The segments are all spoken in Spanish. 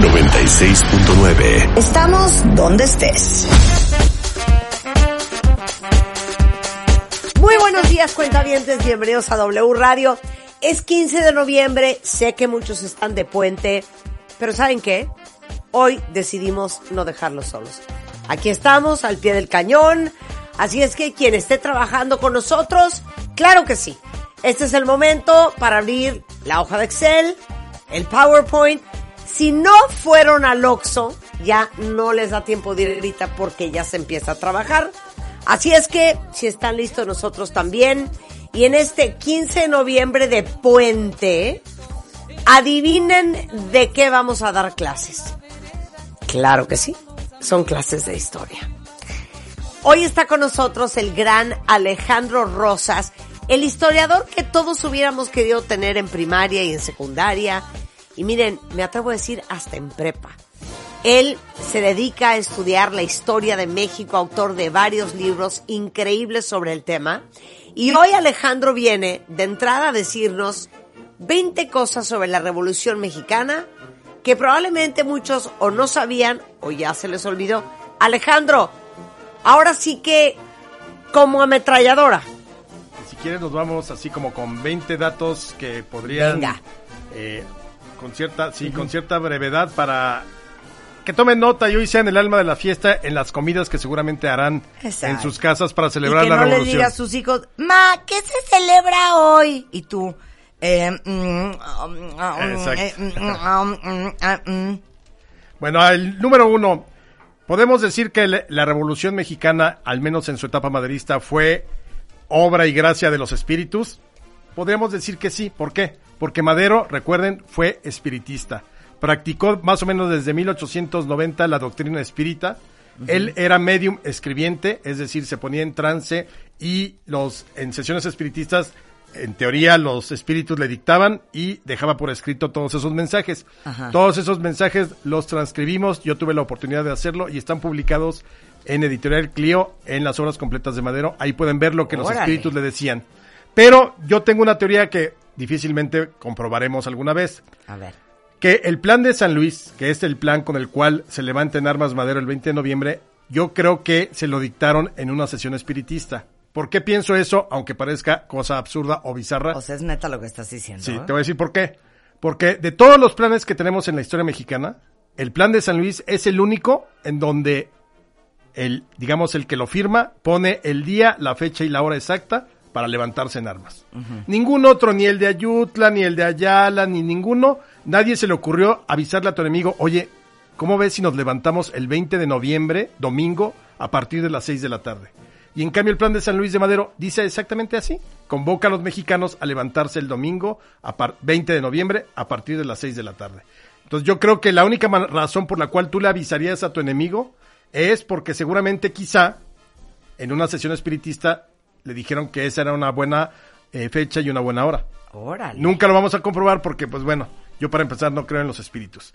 96.9. Estamos donde estés. Muy buenos días, cuentavientes. Bienvenidos a W Radio. Es 15 de noviembre. Sé que muchos están de puente, pero ¿saben qué? Hoy decidimos no dejarlos solos. Aquí estamos, al pie del cañón. Así es que quien esté trabajando con nosotros, claro que sí. Este es el momento para abrir la hoja de Excel, el PowerPoint. Si no fueron al Oxxo, ya no les da tiempo de ir porque ya se empieza a trabajar. Así es que, si están listos nosotros también. Y en este 15 de noviembre de puente, adivinen de qué vamos a dar clases. Claro que sí, son clases de historia. Hoy está con nosotros el gran Alejandro Rosas, el historiador que todos hubiéramos querido tener en primaria y en secundaria. Y miren, me atrevo a decir hasta en prepa. Él se dedica a estudiar la historia de México, autor de varios libros increíbles sobre el tema. Y hoy Alejandro viene de entrada a decirnos 20 cosas sobre la Revolución Mexicana que probablemente muchos o no sabían o ya se les olvidó. Alejandro, ahora sí que como ametralladora. Si quieres nos vamos así como con 20 datos que podrían Venga. eh, con cierta sí, con cierta brevedad para que tomen nota y hoy sean el alma de la fiesta en las comidas que seguramente harán Exacto. en sus casas para Y celebrar que la no le revolución. diga a sus hijos, ma, ¿qué se celebra hoy? Y tú, eh, mm, Exacto. mm, mm. Bueno, el número uno. Podemos decir que la Revolución Mexicana, al menos en su etapa maderista, fue obra y gracia de los espíritus. Podríamos decir que sí. ¿Por qué? Porque Madero, recuerden, fue espiritista. Practicó más o menos desde 1890 la doctrina espírita. Él era medium escribiente, es decir, se ponía en trance y los en sesiones espiritistas, en teoría, los espíritus le dictaban y dejaba por escrito todos esos mensajes. Todos esos mensajes los transcribimos, yo tuve la oportunidad de hacerlo y están publicados en Editorial Clio en las obras completas de Madero. Ahí pueden ver lo que los espíritus le decían. Pero yo tengo una teoría que difícilmente comprobaremos alguna vez A ver. que el plan de San Luis, que es el plan con el cual se levanta en armas Madero el 20 de noviembre, yo creo que se lo dictaron en una sesión espiritista. ¿Por qué pienso eso? Aunque parezca cosa absurda o bizarra. O sea, es neta lo que estás diciendo. Sí, ¿eh? te voy a decir por qué. Porque de todos los planes que tenemos en la historia mexicana, el plan de San Luis es el único en donde el, digamos, el que lo firma pone el día, la fecha y la hora exacta para levantarse en armas. Ningún otro, ni el de Ayutla, ni el de Ayala, ni ninguno, nadie se le ocurrió avisarle a tu enemigo, oye, ¿cómo ves si nos levantamos el 20 de noviembre, domingo, a partir de las 6 de la tarde? Y en cambio el plan de San Luis de Madero dice exactamente así. Convoca a los mexicanos a levantarse el domingo, a par- 20 de noviembre, a partir de las 6 de la tarde. Entonces yo creo que la única razón por la cual tú le avisarías a tu enemigo es porque seguramente quizá en una sesión espiritista le dijeron que esa era una buena eh, fecha y una buena hora. Órale. Nunca lo vamos a comprobar porque, pues bueno, yo para empezar no creo en los espíritus.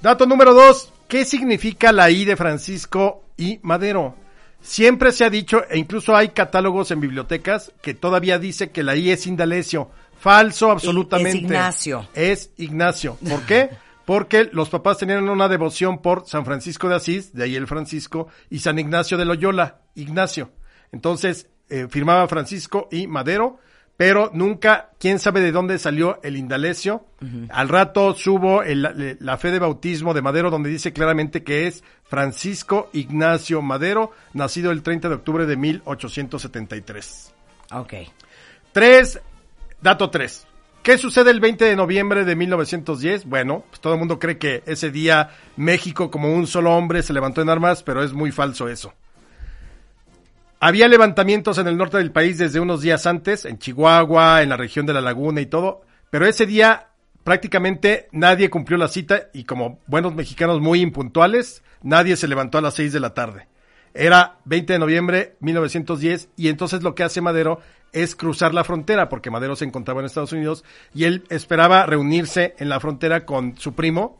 Dato número dos, ¿qué significa la I de Francisco y Madero? Siempre se ha dicho, e incluso hay catálogos en bibliotecas, que todavía dice que la I es Indalecio. Falso, absolutamente. es Ignacio. Es Ignacio. ¿Por qué? Porque los papás tenían una devoción por San Francisco de Asís, de ahí el Francisco, y San Ignacio de Loyola, Ignacio. Entonces, eh, firmaba Francisco y Madero, pero nunca, quién sabe de dónde salió el Indalecio. Al rato subo el- la, la fe de bautismo de Madero, donde dice claramente que es Francisco Ignacio Madero, nacido el 30 de octubre de 1873. Ok. Tres, dato tres. ¿Qué sucede el 20 de noviembre de 1910? Bueno, pues todo el mundo cree que ese día México como un solo hombre se levantó en armas, pero es muy falso eso. Había levantamientos en el norte del país desde unos días antes, en Chihuahua, en la región de la Laguna y todo, pero ese día prácticamente nadie cumplió la cita y como buenos mexicanos muy impuntuales, nadie se levantó a las 6 de la tarde. Era 20 de noviembre 1910 y entonces lo que hace Madero es cruzar la frontera porque Madero se encontraba en Estados Unidos y él esperaba reunirse en la frontera con su primo,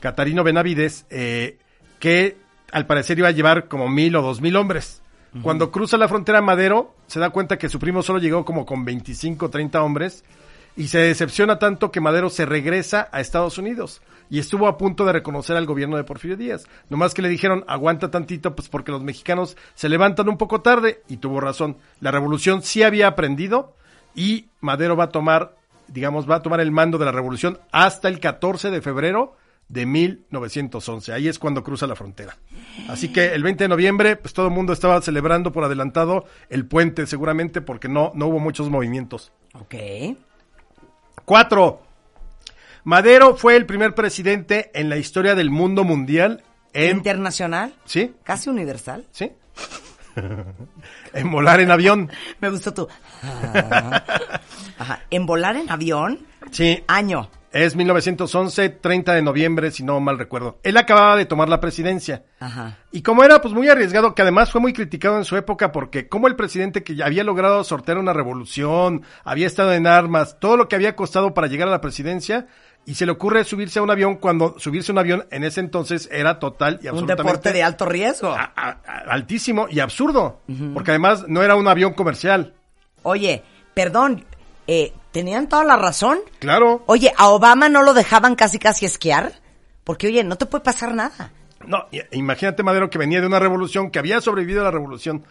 Catarino Benavides, eh, que al parecer iba a llevar como mil o dos mil hombres. Cuando cruza la frontera Madero, se da cuenta que su primo solo llegó como con 25 o 30 hombres y se decepciona tanto que Madero se regresa a Estados Unidos y estuvo a punto de reconocer al gobierno de Porfirio Díaz. Nomás que le dijeron, aguanta tantito, pues porque los mexicanos se levantan un poco tarde y tuvo razón. La revolución sí había aprendido y Madero va a tomar, digamos, va a tomar el mando de la revolución hasta el 14 de febrero de 1911. Ahí es cuando cruza la frontera. Así que el 20 de noviembre, pues todo el mundo estaba celebrando por adelantado el puente, seguramente porque no, no hubo muchos movimientos. Ok. Cuatro. Madero fue el primer presidente en la historia del mundo mundial en... Internacional, ¿Sí? casi universal. ¿Sí? en volar en avión. Me gustó tú. Ajá. En volar en avión, Sí. año. Es 1911, 30 de noviembre, si no mal recuerdo. Él acababa de tomar la presidencia. Ajá. Y como era pues muy arriesgado, que además fue muy criticado en su época porque como el presidente que ya había logrado sortear una revolución, había estado en armas, todo lo que había costado para llegar a la presidencia, y se le ocurre subirse a un avión cuando subirse a un avión en ese entonces era total y Un absolutamente deporte de alto riesgo. a- a- a- altísimo y absurdo, porque además no era un avión comercial. Oye, perdón, eh, ¿tenían toda la razón? Claro. Oye, ¿a Obama no lo dejaban casi casi esquiar? Porque, oye, no te puede pasar nada. No, imagínate Madero que venía de una revolución, que había sobrevivido a la revolución.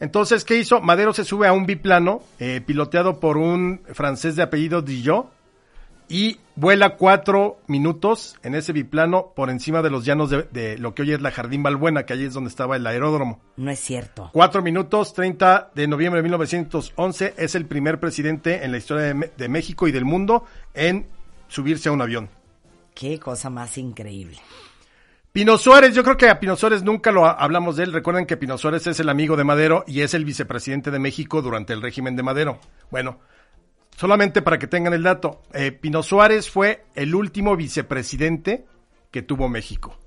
Entonces, ¿qué hizo? Madero se sube a un biplano, eh, piloteado por un francés de apellido Dillot, y vuela cuatro minutos en ese biplano por encima de los llanos de, de lo que hoy es la Jardín Balbuena, que allí es donde estaba el aeródromo. No es cierto. Cuatro minutos, 30 de noviembre de 1911, es el primer presidente en la historia de, de México y del mundo en subirse a un avión. Qué cosa más increíble. Pino Suárez, yo creo que a Pino Suárez nunca lo ha- hablamos de él. Recuerden que Pino Suárez es el amigo de Madero y es el vicepresidente de México durante el régimen de Madero. Bueno, solamente para que tengan el dato, eh, Pino Suárez fue el último vicepresidente que tuvo México.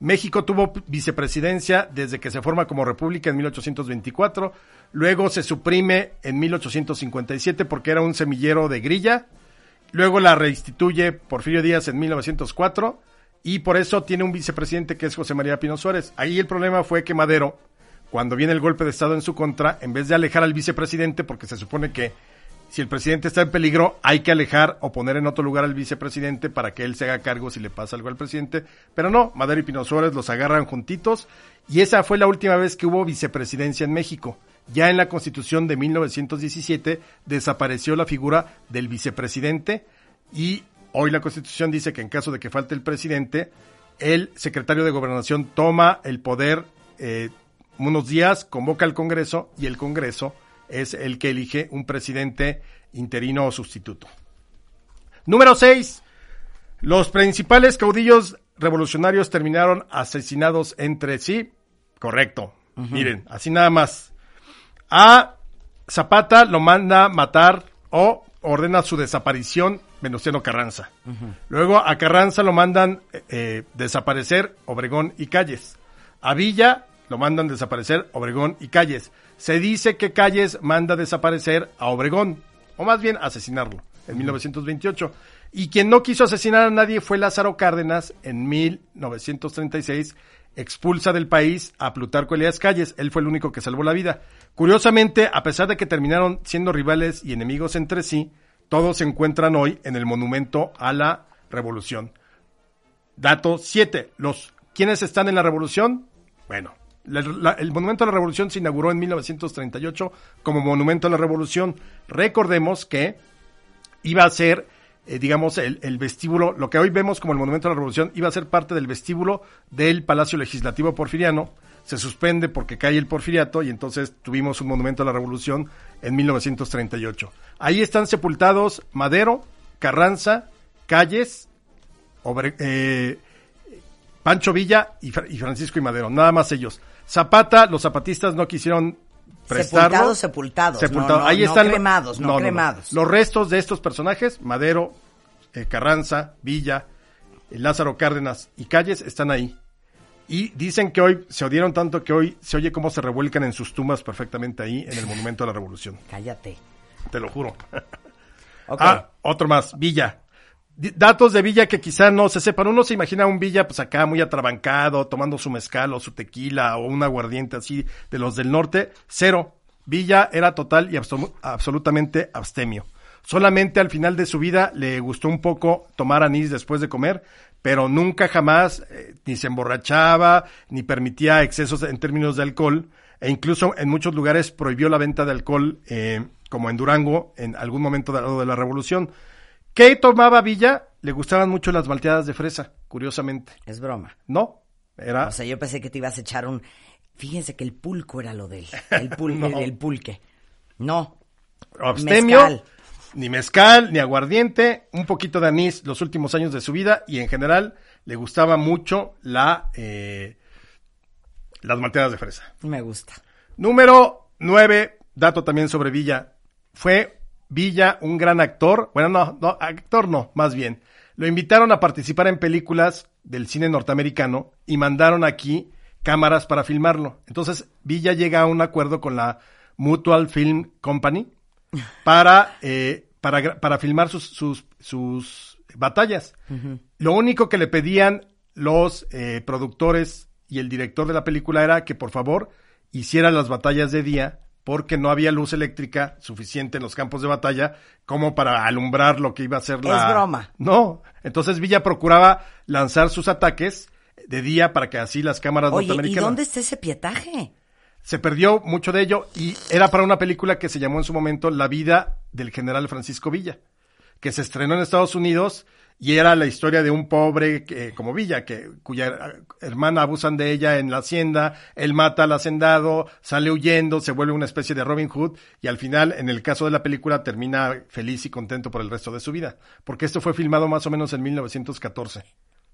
México tuvo vicepresidencia desde que se forma como república en 1824, luego se suprime en 1857 porque era un semillero de grilla, luego la reinstituye Porfirio Díaz en 1904 y por eso tiene un vicepresidente que es José María Pino Suárez. Ahí el problema fue que Madero, cuando viene el golpe de Estado en su contra, en vez de alejar al vicepresidente, porque se supone que si el presidente está en peligro, hay que alejar o poner en otro lugar al vicepresidente para que él se haga cargo si le pasa algo al presidente. Pero no, Madero y Pino Suárez los agarran juntitos y esa fue la última vez que hubo vicepresidencia en México. Ya en la constitución de 1917 desapareció la figura del vicepresidente y hoy la constitución dice que en caso de que falte el presidente, el secretario de gobernación toma el poder eh, unos días, convoca al Congreso y el Congreso es el que elige un presidente interino o sustituto. Número 6. Los principales caudillos revolucionarios terminaron asesinados entre sí. Correcto. Miren, así nada más. A Zapata lo manda matar o ordena su desaparición Venustiano Carranza. Luego a Carranza lo mandan eh, eh, desaparecer Obregón y Calles. A Villa lo mandan desaparecer Obregón y Calles. Se dice que Calles manda desaparecer a Obregón, o más bien asesinarlo, en 1928. Y quien no quiso asesinar a nadie fue Lázaro Cárdenas en 1936. Expulsa del país a Plutarco Elías Calles. Él fue el único que salvó la vida. Curiosamente, a pesar de que terminaron siendo rivales y enemigos entre sí, todos se encuentran hoy en el monumento a la revolución. Dato 7. Los ¿Quiénes están en la revolución? Bueno, la- el Monumento a la Revolución se inauguró en 1938 como Monumento a la Revolución. Recordemos que iba a ser, eh, digamos, el, vestíbulo, lo que hoy vemos como el Monumento a la Revolución, iba a ser parte del vestíbulo del Palacio Legislativo Porfiriano. Se suspende porque cae el porfiriato y entonces tuvimos un Monumento a la Revolución en 1938. Ahí están sepultados Madero, Carranza, Calles, eh, Pancho Villa y Francisco y Madero, nada más ellos. Zapata, los zapatistas no quisieron prestarlo. Sepultados, sepultados, Sepultados. no, no, Ahí no están cremados, no cremados. Los restos de estos personajes, Madero, eh, Carranza, Villa, eh, Lázaro Cárdenas y Calles están ahí. Y dicen que hoy se odiaron tanto que hoy se oye cómo se revuelcan en sus tumbas perfectamente ahí en el Monumento a la Revolución. Cállate. Te lo juro. Ah, otro más, Villa. Datos de Villa que quizá no se sepan. Uno se imagina un Villa pues acá muy atrabancado, tomando su mezcal o su tequila o un aguardiente así de los del norte. Cero. Villa era total y absolu- absolutamente abstemio. Solamente al final de su vida le gustó un poco tomar anís después de comer, pero nunca jamás eh, ni se emborrachaba, ni permitía excesos en términos de alcohol, e incluso en muchos lugares prohibió la venta de alcohol, eh, como en Durango, en algún momento de la revolución. ¿Qué tomaba Villa? Le gustaban mucho las malteadas de fresa, curiosamente. Es broma. No, era O sea, yo pensé que te ibas a echar un... Fíjense que el pulco era lo del... El, pul- No. el, el pulque. No. abstemio, Mezcal. ni mezcal, ni aguardiente, un poquito de anís los últimos años de su vida y en general le gustaba mucho la eh, las malteadas de fresa. Me gusta. Número 9, dato también sobre Villa. Fue Villa un gran actor. Bueno, no, no, actor no, más bien. Lo invitaron a participar en películas del cine norteamericano y mandaron aquí cámaras para filmarlo. Entonces Villa llega a un acuerdo con la Mutual Film Company para, eh, para, para filmar sus, sus, sus batallas. Lo único que le pedían los eh, productores y el director de la película era que por favor hiciera las batallas de día porque no había luz eléctrica suficiente en los campos de batalla como para alumbrar lo que iba a ser la... Es broma. No, entonces Villa procuraba lanzar sus ataques de día para que así las cámaras Oye, ¿y norteamericanas... dónde está ese pietaje? Se perdió mucho de ello y era para una película que se llamó en su momento La vida del general Francisco Villa, que se estrenó en Estados Unidos y era la historia de un pobre que, como Villa, que, cuya hermana abusan de ella en la hacienda, él mata al hacendado, sale huyendo, se vuelve una especie de Robin Hood y al final, en el caso de la película, termina feliz y contento por el resto de su vida, porque esto fue filmado más o menos en 1914.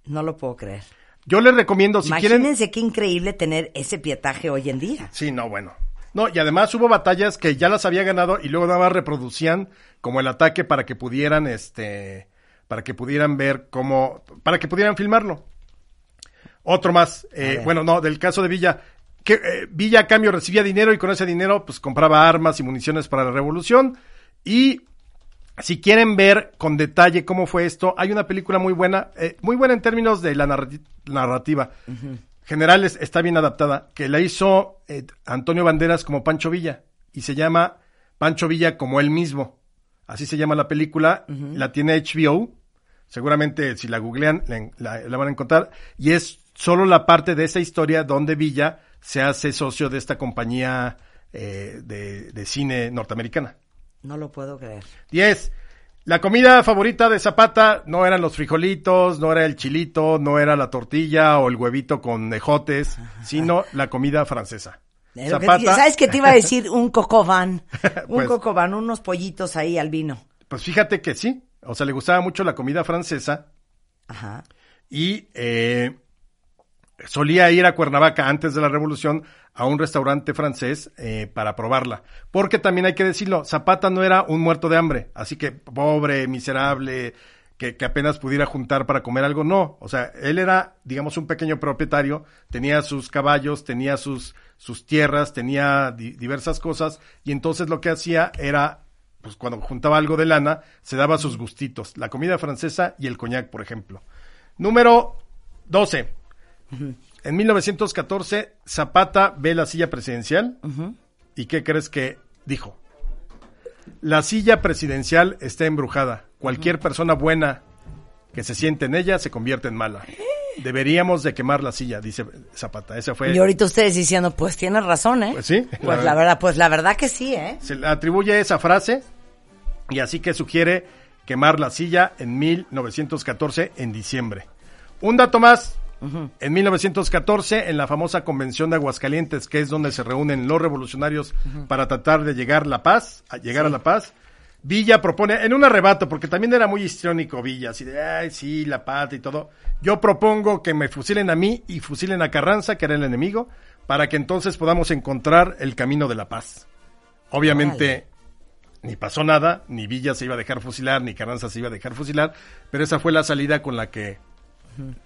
No lo puedo creer. Yo les recomiendo, si quieren... Imagínense qué increíble tener ese pietaje hoy en día. Sí, no, bueno. No, y además hubo batallas que ya las había ganado y luego nada más reproducían como el ataque para que pudieran, este, para que pudieran ver cómo, para que pudieran filmarlo. Otro más, eh, bueno, no, del caso de Villa, que eh, Villa a cambio recibía dinero y con ese dinero pues compraba armas y municiones para la revolución y si quieren ver con detalle cómo fue esto, hay una película muy buena, eh, muy buena en términos de la narrati- narrativa. General es- está bien adaptada, que la hizo eh, Antonio Banderas como Pancho Villa y se llama Pancho Villa como él mismo. Así se llama la película, la tiene HBO. Seguramente si la googlean la, van a encontrar y es solo la parte de esa historia donde Villa se hace socio de esta compañía eh, de- de cine norteamericana. No lo puedo creer. 10. La comida favorita de Zapata no eran los frijolitos, no era el chilito, no era la tortilla o el huevito con ejotes, sino la comida francesa. Es lo que te- ¿Sabes qué te iba a decir? Un cocoban. Un Pues- cocoban, unos pollitos ahí al vino. Pues fíjate que sí, o sea, le gustaba mucho la comida francesa Ajá. y eh, solía ir a Cuernavaca antes de la revolución a un restaurante francés eh, para probarla. Porque también hay que decirlo, Zapata no era un muerto de hambre, así que pobre, miserable, que, que apenas pudiera juntar para comer algo, no. O sea, él era, digamos, un pequeño propietario, tenía sus caballos, tenía sus, sus tierras, tenía di- diversas cosas, y entonces lo que hacía era pues cuando juntaba algo de lana, se daba sus gustitos, la comida francesa y el coñac, por ejemplo. Número 12. En 1914, Zapata ve la silla presidencial. ¿Y qué crees que dijo? La silla presidencial está embrujada. Cualquier persona buena que se siente en ella se convierte en mala. Deberíamos de quemar la silla, dice Zapata. Esa fue... Y ahorita ustedes diciendo, pues tienes razón, ¿eh? Pues sí. Pues la verdad, pues la verdad que sí, ¿eh? se le atribuye esa frase y así que sugiere quemar la silla en 1914 en diciembre. Un dato más. En 1914, en la famosa convención de Aguascalientes, que es donde se reúnen los revolucionarios para tratar de llegar la paz, a llegar a la paz, Villa propone, en un arrebato, porque también era muy histriónico Villa, así de, ay, sí, la paz y todo. Yo propongo que me fusilen a mí y fusilen a Carranza, que era el enemigo, para que entonces podamos encontrar el camino de la paz. Obviamente, ni pasó nada, ni Villa se iba a dejar fusilar, ni Carranza se iba a dejar fusilar, pero esa fue la salida con la que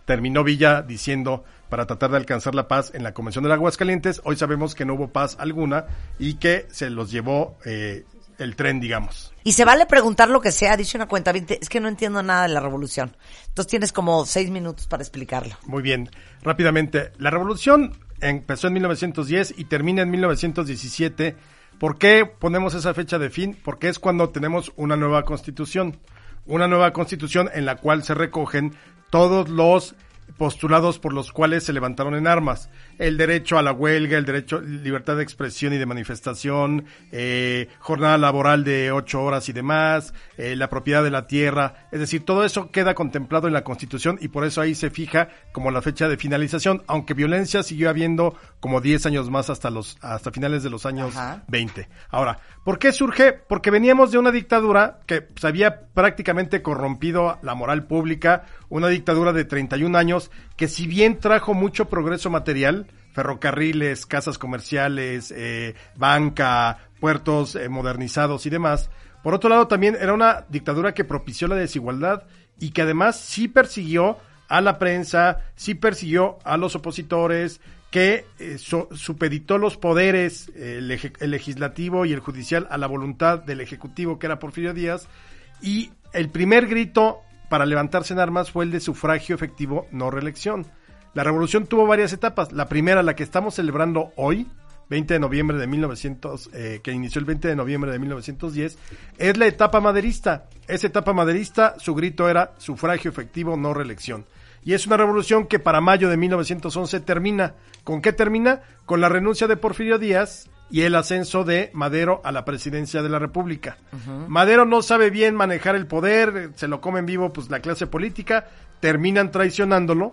terminó Villa diciendo para tratar de alcanzar la paz en la Convención de Aguascalientes. Hoy sabemos que no hubo paz alguna y que se los llevó eh, el tren, digamos. Y se vale preguntar lo que sea, dice una cuenta, es que no entiendo nada de la revolución. Entonces tienes como seis minutos para explicarlo. Muy bien, rápidamente. La revolución empezó en 1910 y termina en 1917. ¿Por qué ponemos esa fecha de fin? Porque es cuando tenemos una nueva constitución. Una nueva constitución en la cual se recogen todos los postulados por los cuales se levantaron en armas. El derecho a la huelga, el derecho, libertad de expresión y de manifestación, eh, jornada laboral de ocho horas y demás, eh, la propiedad de la tierra. Es decir, todo eso queda contemplado en la Constitución y por eso ahí se fija como la fecha de finalización, aunque violencia siguió habiendo como diez años más hasta los, hasta finales de los años. 20. Ahora, ¿por qué surge? Porque veníamos de una dictadura que se había prácticamente corrompido la moral pública, una dictadura de 31 años que si bien trajo mucho progreso material, ferrocarriles, casas comerciales, eh, banca, puertos eh, modernizados y demás, por otro lado también era una dictadura que propició la desigualdad y que además sí persiguió a la prensa, sí persiguió a los opositores, que eh, so- supeditó los poderes, eh, el, legislativo y el judicial, a la voluntad del ejecutivo, que era Porfirio Díaz, y el primer grito para levantarse en armas fue el de sufragio efectivo, no reelección. La revolución tuvo varias etapas. La primera, la que estamos celebrando hoy, 20 de noviembre de 1900, eh, que inició el 20 de noviembre de 1910, es la etapa maderista. Esa etapa maderista, su grito era sufragio efectivo, no reelección. Y es una revolución que para mayo de 1911 termina. ¿Con qué termina? Con la renuncia de Porfirio Díaz y el ascenso de Madero a la presidencia de la República. Madero no sabe bien manejar el poder, se lo come en vivo pues la clase política, terminan traicionándolo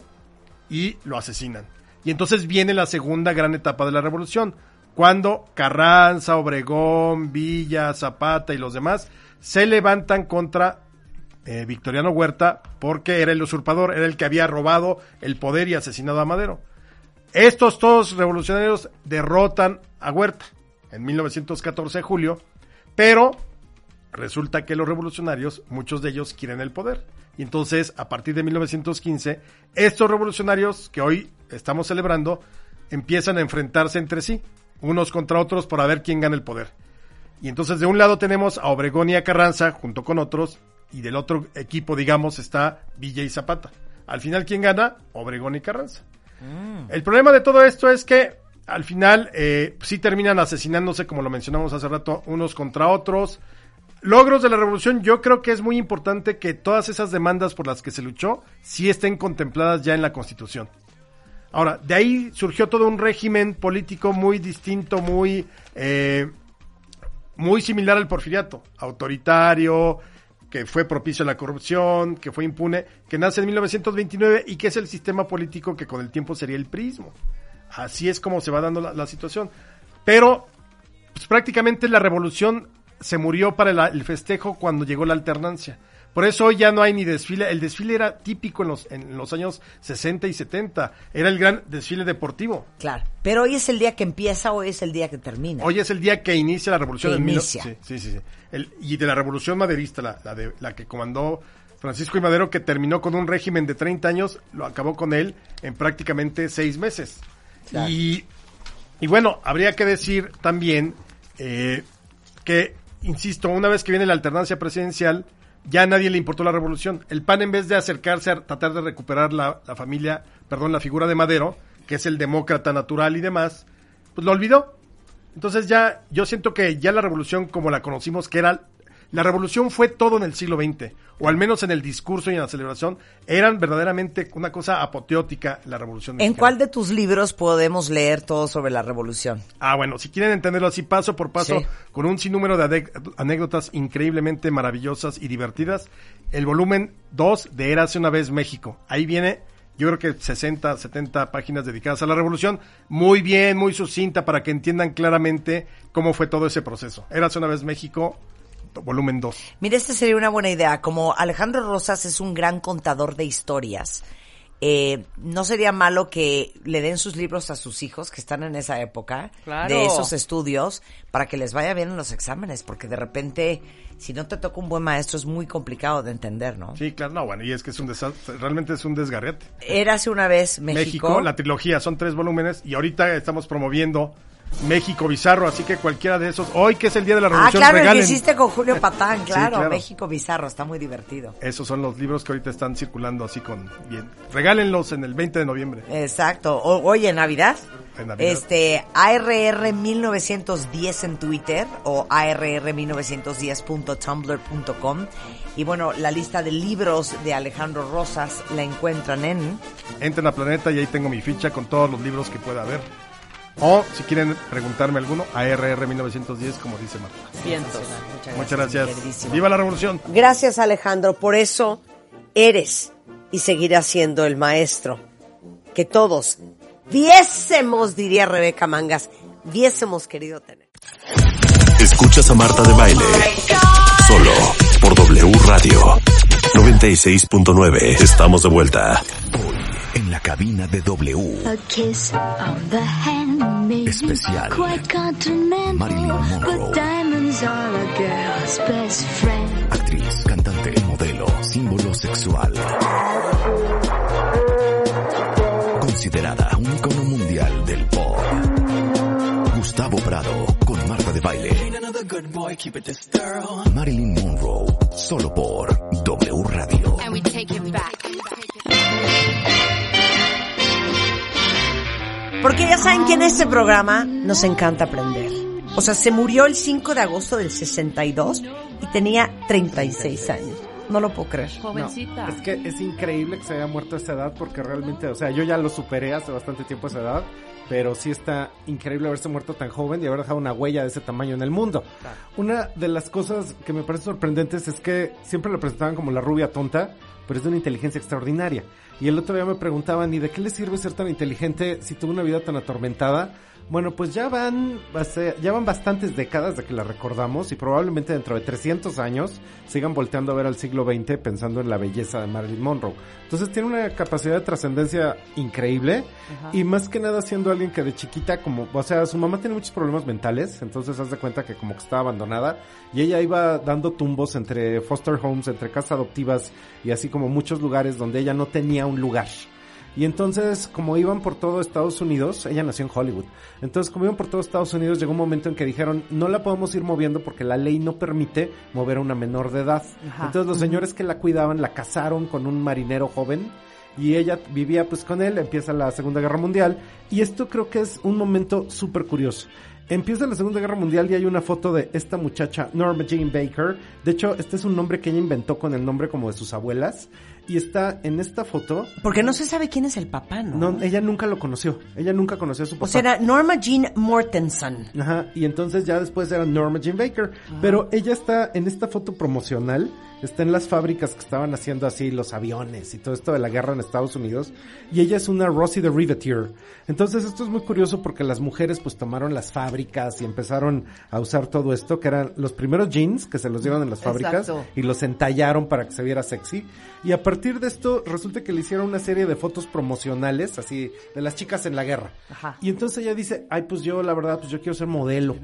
y lo asesinan. Y entonces viene la segunda gran etapa de la revolución, cuando Carranza, Obregón, Villa, Zapata y los demás se levantan contra eh, Victoriano Huerta porque era el usurpador, era el que había robado el poder y asesinado a Madero. Estos todos revolucionarios derrotan a Huerta en 1914 de julio, pero resulta que los revolucionarios, muchos de ellos quieren el poder. Y entonces, a partir de 1915, estos revolucionarios que hoy estamos celebrando empiezan a enfrentarse entre sí, unos contra otros, para ver quién gana el poder. Y entonces, de un lado tenemos a Obregón y a Carranza, junto con otros, y del otro equipo, digamos, está Villa y Zapata. Al final, ¿quién gana? Obregón y Carranza. El problema de todo esto es que al final eh, sí terminan asesinándose, como lo mencionamos hace rato, unos contra otros. Logros de la revolución, yo creo que es muy importante que todas esas demandas por las que se luchó sí estén contempladas ya en la Constitución. Ahora, de ahí surgió todo un régimen político muy distinto, muy, eh, muy similar al porfiriato, autoritario, que fue propicio a la corrupción, que fue impune, que nace en 1929 y que es el sistema político que con el tiempo sería el prismo. Así es como se va dando la, situación. Pero, pues prácticamente la revolución se murió para el festejo cuando llegó la alternancia. Por eso hoy ya no hay ni desfile. El desfile era típico en los, en los años 60 y 70. Era el gran desfile deportivo. Claro. Pero hoy es el día que empieza, hoy es el día que termina. Hoy es el día que inicia la revolución. Que mil- inicia. sí, sí, sí. sí. El- y de la revolución maderista, la, la, de, la que comandó Francisco y Madero, que terminó con un régimen de 30 años, lo acabó con él en prácticamente seis meses. Claro. Y, y bueno, habría que decir también eh, que, insisto, una vez que viene la alternancia presidencial, ya a nadie le importó la revolución. El PAN, en vez de acercarse a tratar de recuperar la, la familia, perdón, la figura de Madero, que es el demócrata natural y demás, pues lo olvidó. Entonces ya, yo siento que ya la revolución como la conocimos, que era, la revolución fue todo en el siglo XX, o al menos en el discurso y en la celebración, eran verdaderamente una cosa apoteótica la revolución. ¿En cuál de tus libros podemos leer todo sobre la revolución? Ah, bueno, si quieren entenderlo así paso por paso, Sí. con un sinnúmero de anécdotas increíblemente maravillosas y divertidas, el volumen 2 de Érase una vez México. Ahí viene, yo creo que 60, 70 páginas dedicadas a la revolución, muy bien, muy sucinta para que entiendan claramente cómo fue todo ese proceso. Érase una vez México, volumen 2. Mira, esta sería una buena idea. Como Alejandro Rosas es un gran contador de historias, eh, no sería malo que le den sus libros a sus hijos que están en esa época Claro. de esos estudios para que les vaya bien en los exámenes, porque de repente, si no te toca un buen maestro, es muy complicado de entender, ¿no? Sí, claro, no, bueno, y es que es un desastre, realmente es un desgarrete. Érase una vez México. México, la trilogía, son tres volúmenes y ahorita estamos promoviendo México Bizarro, así que cualquiera de esos, hoy que es el Día de la ah, Revolución, claro, el que hiciste con Julio Patán, claro, claro. México Bizarro, está muy divertido. Esos son los libros que ahorita están circulando así con bien. Regálenlos en el 20 de noviembre. Exacto. O- oye, Navidad. En Navidad. Este, ARR 1910 en Twitter o ARR1910.tumblr.com. Y bueno, la lista de libros de Alejandro Rosas la encuentran en. Entren a Planeta y ahí tengo mi ficha con todos los libros que pueda haber. O si quieren preguntarme alguno, a RR 1910, como dice Marta. Muchas gracias. queridísimo. ¡Viva la revolución! Gracias, Alejandro. Por eso eres y seguirás siendo el maestro que todos viésemos, diría Rebeca Mangas, viésemos querido tener. Escuchas a Marta de Baile. Solo por W Radio 96.9. Estamos de vuelta. En la cabina de W. A kiss on the hand may Especial. be quite continental, Marilyn Monroe. but diamonds are a girl's best friend. Actriz, cantante, modelo, símbolo sexual. Considerada un icono mundial del pop. Gustavo Prado con Marta de Baile. Marilyn Monroe, solo por W Radio. And we take it back. Porque ya saben que en este programa nos encanta aprender. O sea, se murió el 5 de agosto del 62 y tenía 36 años. No lo puedo creer. Jovencita. Es que es increíble que se haya muerto a esa edad porque realmente, o sea, yo ya lo superé hace bastante tiempo a esa edad, pero sí está increíble haberse muerto tan joven y haber dejado una huella de ese tamaño en el mundo. Una de las cosas que me parece sorprendentes es que siempre la presentaban como la rubia tonta, pero es de una inteligencia extraordinaria. Y el otro día me preguntaban, ¿y de qué le sirve ser tan inteligente si tuvo una vida tan atormentada? Bueno, pues ya van, ya van bastantes décadas de que la recordamos y probablemente dentro de 300 años sigan volteando a ver al siglo XX pensando en la belleza de Marilyn Monroe. Entonces tiene una capacidad de trascendencia increíble y más que nada siendo alguien que de chiquita como, o sea, su mamá tiene muchos problemas mentales, entonces haz de cuenta que como que estaba abandonada y ella iba dando tumbos entre foster homes, entre casas adoptivas y así como muchos lugares donde ella no tenía un lugar. Y entonces, como iban por todo Estados Unidos, ella nació en Hollywood. Entonces, como iban por todo Estados Unidos, llegó un momento en que dijeron, no la podemos ir moviendo porque la ley no permite mover a una menor de edad. Entonces, los señores que la cuidaban la casaron con un marinero joven y ella vivía pues con él, empieza la Segunda Guerra Mundial y esto creo que es un momento súper curioso. Empieza la Segunda Guerra Mundial y hay una foto de esta muchacha, Norma Jean Baker. De hecho, este es un nombre que ella inventó con el nombre como de sus abuelas. Y está en esta foto. Porque no se sabe quién es el papá, ¿no? No, ella nunca lo conoció. Ella nunca conoció a su papá. o sea, era Norma Jean Mortensen. Ajá, y entonces ya después era Norma Jean Baker. Pero ella está en esta foto promocional, está en las fábricas que estaban haciendo así los aviones y todo esto de la guerra en Estados Unidos. Y ella es una Rosie the Riveteer. Entonces esto es muy curioso porque las mujeres pues tomaron las fábricas y empezaron a usar todo esto, que eran los primeros jeans que se los dieron en las fábricas Exacto. y los entallaron para que se viera sexy. Y a partir de esto resulta que le hicieron una serie de fotos promocionales, así, de las chicas en la guerra. Ajá. Y entonces ella dice, ay, pues yo la verdad, pues yo quiero ser modelo.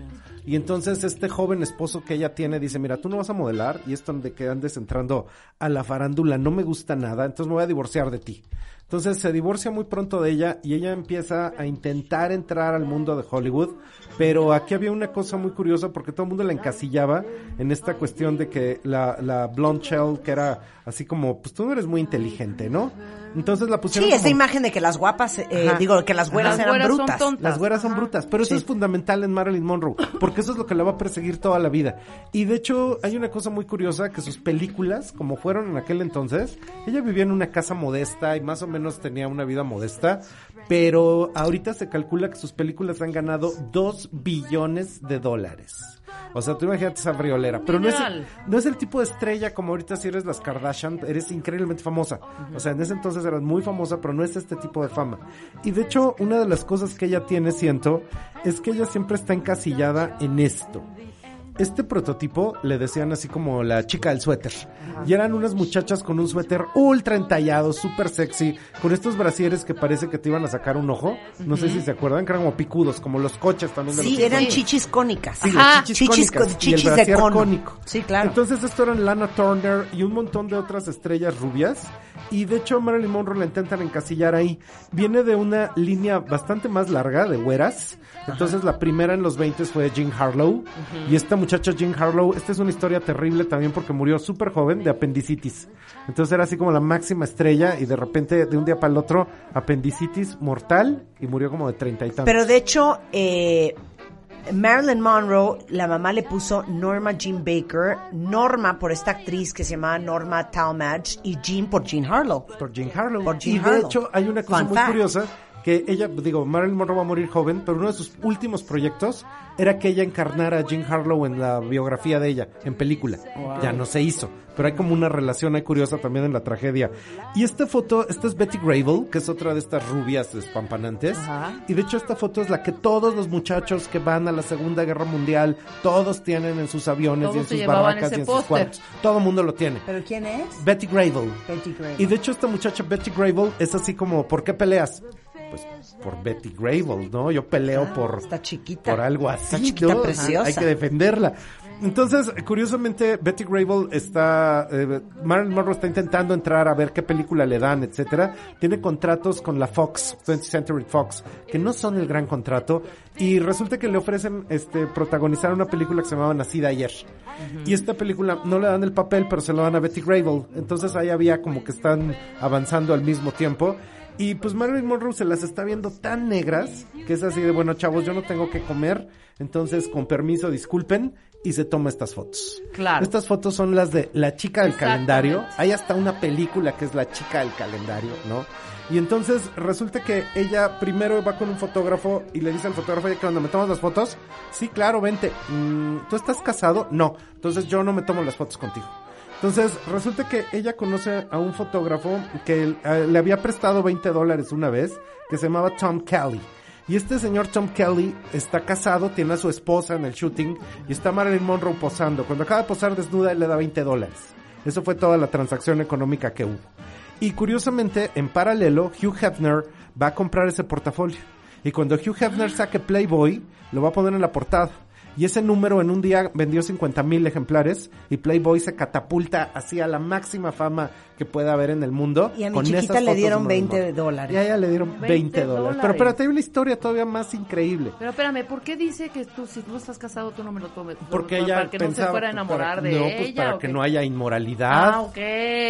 Y entonces este joven esposo que ella tiene dice, mira, tú no vas a modelar y esto de que andes entrando a la farándula no me gusta nada, entonces me voy a divorciar de ti. Entonces se divorcia muy pronto de ella y ella empieza a intentar entrar al mundo de Hollywood, pero aquí había una cosa muy curiosa porque todo el mundo la encasillaba en esta cuestión de que la, la blonde shell, que era así como, pues tú no eres muy inteligente, ¿no? Entonces la pusieron Sí, esta como- imagen de que las guapas, eh, Ajá. digo, que las güeras Las eran güeras son brutas. tontas. las güeras son brutas, pero eso es fundamental en Marilyn Monroe, porque eso es lo que la va a perseguir toda la vida. Y de hecho, hay una cosa muy curiosa, que sus películas, como fueron en aquel entonces, ella vivía en una casa modesta y más o menos tenía una vida modesta, pero ahorita se calcula que sus películas han ganado 2 billones de dólares. O sea, tú imagínate esa friolera. Pero no es, no es el tipo de estrella como ahorita si eres las Kardashian, eres increíblemente famosa. O sea, en ese entonces eras muy famosa, pero no es este tipo de fama. Y de hecho, una de las cosas que ella tiene, siento, es que ella siempre está encasillada en esto. Este prototipo le decían así como la chica del suéter. Y eran unas muchachas con un suéter ultra entallado, súper sexy, con estos brasieres que parece que te iban a sacar un ojo. No sé si se acuerdan, que eran como picudos, como los coches también de los Sí, eran chichis cónicas. Sí, Ajá. chichis, chichis, cónicas co- y el chichis de cono. cónico. Sí, claro. Entonces esto eran Lana Turner y un montón de otras estrellas rubias. Y de hecho Marilyn Monroe la intentan encasillar ahí. Viene de una línea bastante más larga de güeras. Entonces la primera en los 20 fue Jean Harlow. Y esta muchacha Jean Harlow, esta es una historia terrible también porque murió súper joven de apendicitis. Entonces era así como la máxima estrella y de repente de un día para el otro apendicitis mortal y murió como de treinta y tantos. Pero de hecho, eh, Marilyn Monroe, la mamá le puso Norma Jean Baker, Norma por esta actriz que se llamaba Norma Talmadge y Jean por Jean Harlow. por Jean Harlow. Por Jean y de hecho hay una cosa Fun muy fact. curiosa que ella, digo, Marilyn Monroe va a morir joven, pero uno de sus últimos proyectos era que ella encarnara a Jean Harlow en la biografía de ella, en película. Ya no se hizo, pero hay como una relación ahí curiosa también en la tragedia. Y esta foto, esta es Betty Grable, que es otra de estas rubias despampanantes. Y de hecho esta foto es la que todos los muchachos que van a la Segunda Guerra Mundial, todos tienen en sus aviones Todos y en sus barracas y en sus póster. cuartos. Todo el mundo lo tiene. ¿Pero quién es? Betty Grable. Betty Grable. Y de hecho esta muchacha Betty Grable es así como, ¿por qué peleas? Por Betty Grable, ¿no? Yo peleo por, Ah, está chiquita. por algo así, Está chiquita, ¿no? preciosa. Hay que defenderla. Entonces, curiosamente, Betty Grable está, eh, Marilyn Monroe está intentando entrar a ver qué película le dan, etcétera. Tiene contratos con la Fox, 20th Century Fox, que no son el gran contrato. Y resulta que le ofrecen, este, protagonizar una película que se llamaba Nacida ayer. Y esta película no le dan el papel, pero se lo dan a Betty Grable. Entonces ahí había como que están avanzando al mismo tiempo. Y pues Marilyn Monroe se las está viendo tan negras que es así de, bueno, chavos, yo no tengo que comer, entonces con permiso, disculpen, y se toma estas fotos. Claro. Estas fotos son las de La chica del calendario. Hay hasta una película que es La chica del calendario, ¿no? Y entonces resulta que ella primero va con un fotógrafo y le dice al fotógrafo, oye, cuando me tomas las fotos, sí, claro, vente. Mm, ¿Tú estás casado? No. Entonces yo no me tomo las fotos contigo. Entonces, resulta que ella conoce a un fotógrafo que le había prestado 20 dólares una vez, que se llamaba Tom Kelly. Y este señor Tom Kelly está casado, tiene a su esposa en el shooting, y está Marilyn Monroe posando. Cuando acaba de posar desnuda, él le da 20 dólares. Eso fue toda la transacción económica que hubo. Y curiosamente, en paralelo, Hugh Hefner va a comprar ese portafolio. Y cuando Hugh Hefner saque Playboy, lo va a poner en la portada. Y ese número en un día vendió 50 mil ejemplares y Playboy se catapulta así a la máxima fama que pueda haber en el mundo. Y a mi con chiquita le dieron de Marilyn 20 Monroe. dólares. Y a ella le dieron 20, 20 dólares. dólares. Pero espérate, hay una historia todavía más increíble. Pero espérame, ¿por qué dice que tú, si tú estás casado, tú no me lo tomes? Porque Por- ella Para que no se pensaba- fuera a enamorar para- de no, ella. pues para ¿o que qué? no haya inmoralidad. Ah, ok.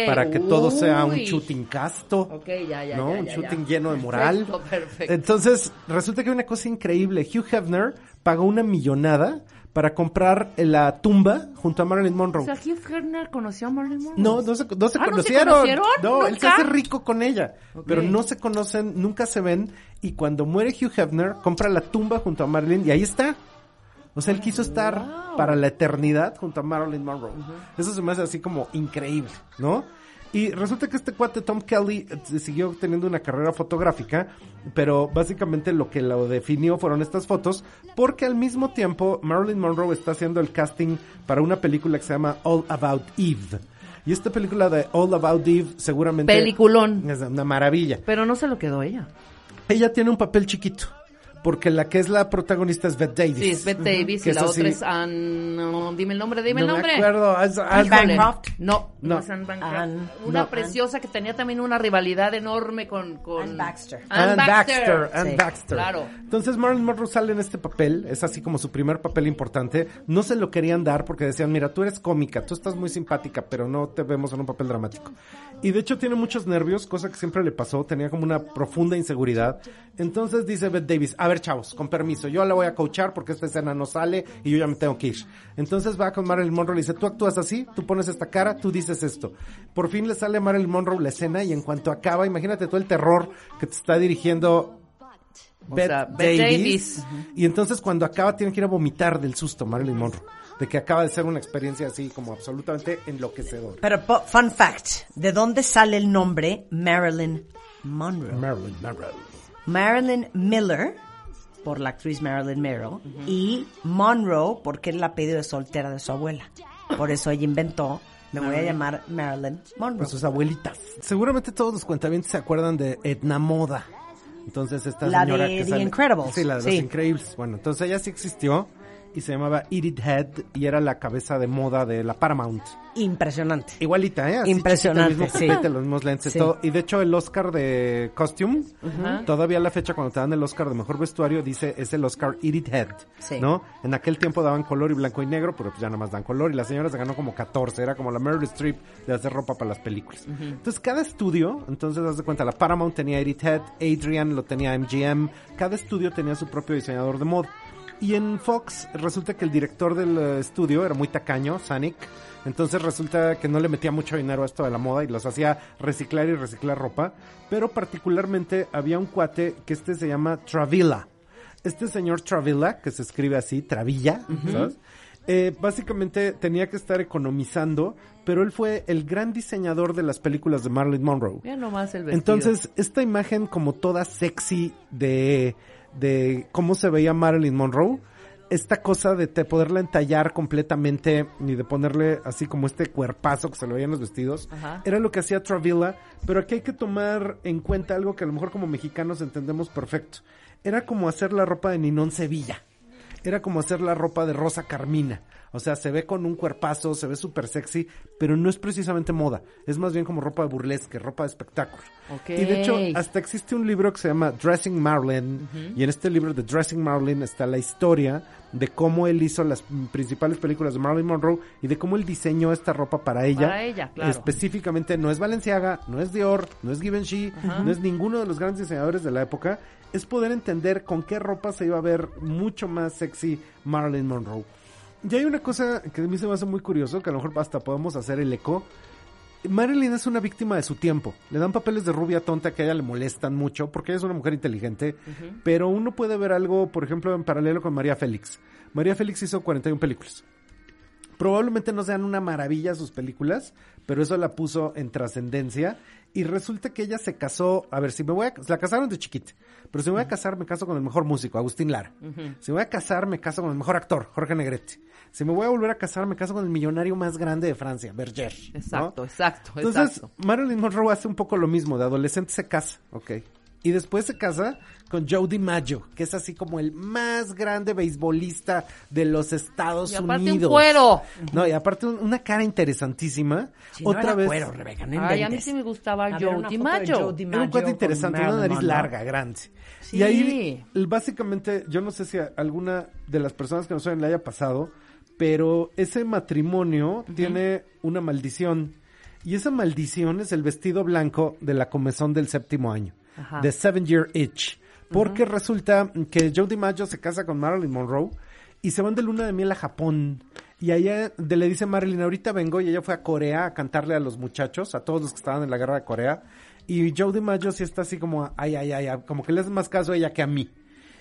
Para que todo sea un Uy. shooting casto. Ok, ya, ya, ¿no? ya, un ya, shooting ya. lleno de moral. Perfecto, perfecto. Entonces, resulta que hay una cosa increíble. Hugh Hefner pagó una millonada para comprar la tumba junto a Marilyn Monroe. O sea, Hugh Hefner conoció a Marilyn Monroe. No, no se, no se Ah, ¿no se conocieron. conocieron? No, él se hace rico con ella. Pero no se conocen, nunca se ven. Y cuando muere Hugh Hefner, compra la tumba junto a Marilyn y ahí está. O sea, él quiso estar para la eternidad junto a Marilyn Monroe. Eso se me hace así como increíble, ¿no? Y resulta que este cuate Tom Kelly eh, siguió teniendo una carrera fotográfica, pero básicamente lo que lo definió fueron estas fotos, porque al mismo tiempo Marilyn Monroe está haciendo el casting para una película que se llama All About Eve. Y esta película de All About Eve seguramente Peliculón. es una maravilla. Pero no se lo quedó ella. Ella tiene un papel chiquito, porque la que es la protagonista es Bette Davis. Sí, es Bette Davis y la otra es Ann... no, dime el nombre, dime no el nombre. me acuerdo. es- Anne es- Bancroft. No, no, No. es Anne Bancroft. Anne- una no. preciosa que tenía también una rivalidad enorme con... con... Anne Baxter. Anne Baxter, Anne Sí, Baxter. claro. Entonces Marilyn Monroe sale en este papel, es así como su primer papel importante. No se lo querían dar porque decían, mira, tú eres cómica, tú estás muy simpática, pero no te vemos en un papel dramático. Y de hecho tiene muchos nervios, cosa que siempre le pasó, tenía como una profunda inseguridad. Entonces dice Bette Davis, a ver chavos, con permiso, yo la voy a coachar porque esta escena no sale y yo ya me tengo que ir. Entonces va con Marilyn Monroe y dice, tú actúas así, tú pones esta cara, tú dices esto. Por fin le sale a Marilyn Monroe la escena y en cuanto acaba, imagínate todo el terror que te está dirigiendo O Bette sea, Davis. Davis. Y entonces cuando acaba tiene que ir a vomitar del susto Marilyn Monroe. De que acaba de ser una experiencia así como absolutamente enloquecedora. Pero, fun fact, ¿de dónde sale el nombre Marilyn Monroe? Marilyn Monroe. Marilyn Miller, por la actriz Marilyn Monroe y Monroe porque era el apellido de soltera de su abuela. Por eso ella inventó, me voy a llamar Marilyn Monroe. Pues sus abuelitas. Seguramente todos los cuentavientes se acuerdan de Edna Moda. Entonces esta La señora de que The sale- Incredibles. Sí, la de Sí. los Increíbles. Bueno, entonces ella sí existió y se llamaba Edith Head y era la cabeza de moda de la Paramount. Impresionante. Igualita, ¿eh? Así Impresionante, chiquita, el mismo sí. copete, los mismos lentes, Sí. todo. Y de hecho el Oscar de Costume, todavía a la fecha cuando te dan el Oscar de Mejor Vestuario, dice es el Oscar Edith Head, Sí. ¿no? En aquel tiempo daban color y blanco y negro, pero pues ya nada más dan color. Y la señora se ganó como 14, era como la Meryl Streep de hacer ropa para las películas. Entonces cada estudio, entonces haz de cuenta, la Paramount tenía Edith Head, Adrian lo tenía MGM, cada estudio tenía su propio diseñador de moda. Y en Fox resulta que el director del eh, estudio era muy tacaño, Sanic. Entonces resulta que no le metía mucho dinero a esto de la moda y los hacía reciclar y reciclar ropa. Pero particularmente había un cuate que este se llama Travilla. Este señor Travilla, que se escribe así, Travilla, ¿sabes? Eh, básicamente tenía que estar economizando, pero él fue el gran diseñador de las películas de Marilyn Monroe. Mira nomás el vestido. Entonces, esta imagen como toda sexy de, de cómo se veía Marilyn Monroe, esta cosa de te poderla entallar completamente y de ponerle así como este cuerpazo que se le veía en los vestidos, Ajá. era lo que hacía Travilla, pero aquí hay que tomar en cuenta algo que a lo mejor como mexicanos entendemos perfecto. Era como hacer la ropa de Ninón Sevilla. Era como hacer la ropa de Rosa Carmina. O sea, se ve con un cuerpazo, se ve súper sexy, pero no es precisamente moda. Es más bien como ropa de burlesque, ropa de espectáculo. Y de hecho, hasta existe un libro que se llama Dressing Marilyn. Y en este libro de Dressing Marilyn está la historia de cómo él hizo las principales películas de Marilyn Monroe y de cómo él diseñó esta ropa para ella. Para ella, claro. Específicamente no es Balenciaga, no es Dior, no es Givenchy, Ajá. no es ninguno de los grandes diseñadores de la época. Es poder entender con qué ropa se iba a ver mucho más sexy Marilyn Monroe. Y hay una cosa que a mí se me hace muy curioso, que a lo mejor hasta podemos hacer el eco. Marilyn es una víctima de su tiempo. Le dan papeles de rubia tonta que a ella le molestan mucho porque ella es una mujer inteligente. Pero uno puede ver algo, por ejemplo, en paralelo con María Félix. María Félix hizo 41 películas. Probablemente no sean una maravilla sus películas, pero eso la puso en trascendencia. Y resulta que ella se casó, a ver, si me voy a, la casaron de chiquita, pero si me voy a casar me caso con el mejor músico, Agustín Lara. Si me voy a casar me caso con el mejor actor, Jorge Negrete. Si me voy a volver a casar me caso con el millonario más grande de Francia, Berger. ¿no? Exacto, exacto, Entonces, exacto. Marilyn Monroe hace un poco lo mismo, de adolescente se casa, ok. Y después se casa con Joe DiMaggio, que es así como el más grande beisbolista de los Estados Y aparte un Unidos. cuero. No, y aparte un- una cara interesantísima. Sí, no Otra era vez. cuero, Rebeca, no Ay, a mí sí me gustaba A ver, Joe de DiMaggio. Era un cuate interesante, una nariz larga, grande. Sí. Y ahí, básicamente, yo no sé si a alguna de las personas que nos oyen le haya pasado, pero ese matrimonio tiene una maldición. Y esa maldición es el vestido blanco de la comezón del séptimo año. Ajá. The Seven Year Itch. Porque resulta que Joe DiMaggio se casa con Marilyn Monroe y se van de luna de miel a Japón. Y allá de- le dice Marilyn, ahorita vengo, y ella fue a Corea a cantarle a los muchachos, a todos los que estaban en la guerra de Corea. Y Joe DiMaggio sí está así como, ay, ay, ay, ay, como que le hace más caso a ella que a mí.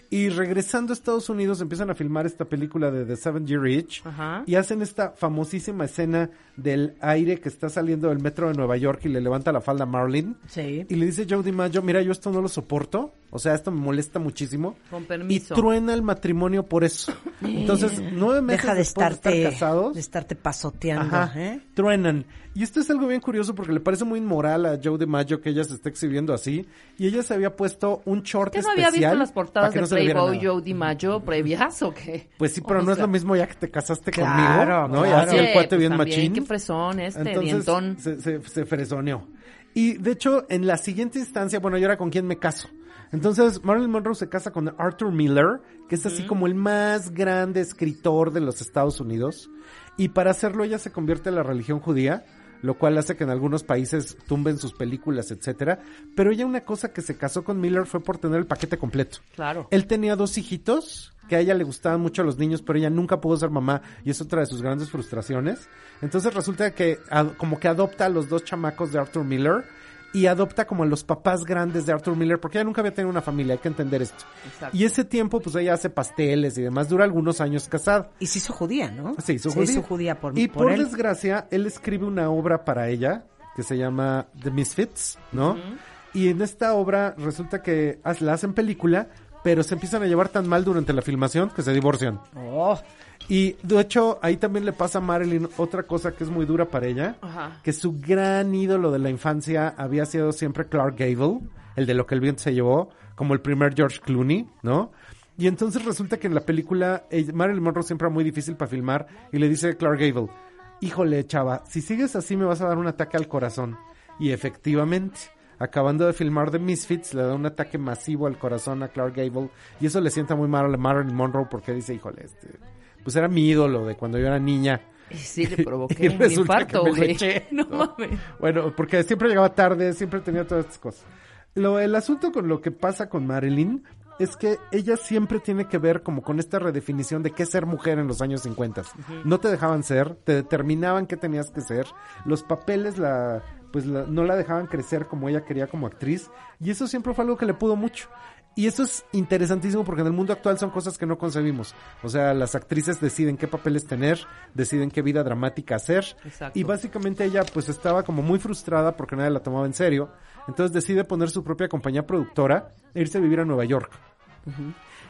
Y regresando a Estados Unidos empiezan a filmar esta película de The Seven Year Itch Ajá. y hacen esta famosísima escena del aire que está saliendo del metro de Nueva York y le levanta la falda a Marilyn. Sí. Y le dice Joe DiMaggio, mira, yo esto no lo soporto, o sea, esto me molesta muchísimo. Con Y permiso. truena el matrimonio por eso. Entonces, nueve meses Deja de después estarte, de estar casados, de estarte pasoteando, Ajá, ¿eh? truenan. Y esto es algo bien curioso porque le parece muy inmoral a Joe DiMaggio que ella se esté exhibiendo así. Y ella se había puesto un short ¿Usted no especial. había visto las portadas que de no Playboy. Joe DiMaggio previas o qué? Pues sí, pero O no es lo mismo ya que te casaste Claro, conmigo, ¿no? Ya claro. así el Oye, cuate pues bien también, machín. Qué fresón este, Entonces dientón. se, se, se fresoneó. Y de hecho, en la siguiente instancia, bueno, yo era con quién me caso. Entonces, Marilyn Monroe se casa con Arthur Miller, que es así como el más grande escritor de los Estados Unidos. Y para hacerlo, ella se convierte en la religión judía, lo cual hace que en algunos países tumben sus películas, etcétera. Pero ella una cosa que se casó con Miller fue por tener el paquete completo. Claro. Él tenía dos hijitos que a ella le gustaban mucho los niños, pero ella nunca pudo ser mamá y es otra de sus grandes frustraciones. Entonces resulta que como que adopta a los dos chamacos de Arthur Miller y adopta como a los papás grandes de Arthur Miller porque ella nunca había tenido una familia, hay que entender esto. Exacto. Y ese tiempo pues ella hace pasteles y demás, dura algunos años casada. Y se hizo judía, ¿no? Se hizo Se judía. hizo judía por, y por por, él. desgracia, él escribe una obra para ella que se llama The Misfits, ¿no? Y en esta obra resulta que la hacen película, pero se empiezan a llevar tan mal durante la filmación que se divorcian. Oh. Y de hecho, ahí también le pasa a Marilyn otra cosa que es muy dura para ella, Ajá. que su gran ídolo de la infancia había sido siempre Clark Gable, el de lo que el viento se llevó, como el primer George Clooney, ¿no? Y entonces resulta que en la película Marilyn Monroe siempre era muy difícil para filmar y le dice a Clark Gable, híjole chava, si sigues así me vas a dar un ataque al corazón. Y efectivamente, acabando de filmar The Misfits, le da un ataque masivo al corazón a Clark Gable y eso le sienta muy mal a Marilyn Monroe porque dice, híjole, este, pues era mi ídolo de cuando yo era niña. Sí, le provoqué un infarto, que me lo güey. eché, No ¿no? mames. Bueno, porque siempre llegaba tarde, siempre tenía todas estas cosas. Lo, el asunto con lo que pasa con Marilyn es que ella siempre tiene que ver como con esta redefinición de qué es ser mujer en los años 50. No te dejaban ser, te determinaban qué tenías que ser. Los papeles la pues la- no la dejaban crecer como ella quería como actriz y eso siempre fue algo que le pudo mucho. Y eso es interesantísimo porque en el mundo actual son cosas que no concebimos. O sea, las actrices deciden qué papeles tener, deciden qué vida dramática hacer. Exacto. Y básicamente ella pues estaba como muy frustrada porque nadie la tomaba en serio. Entonces decide poner su propia compañía productora e irse a vivir a Nueva York.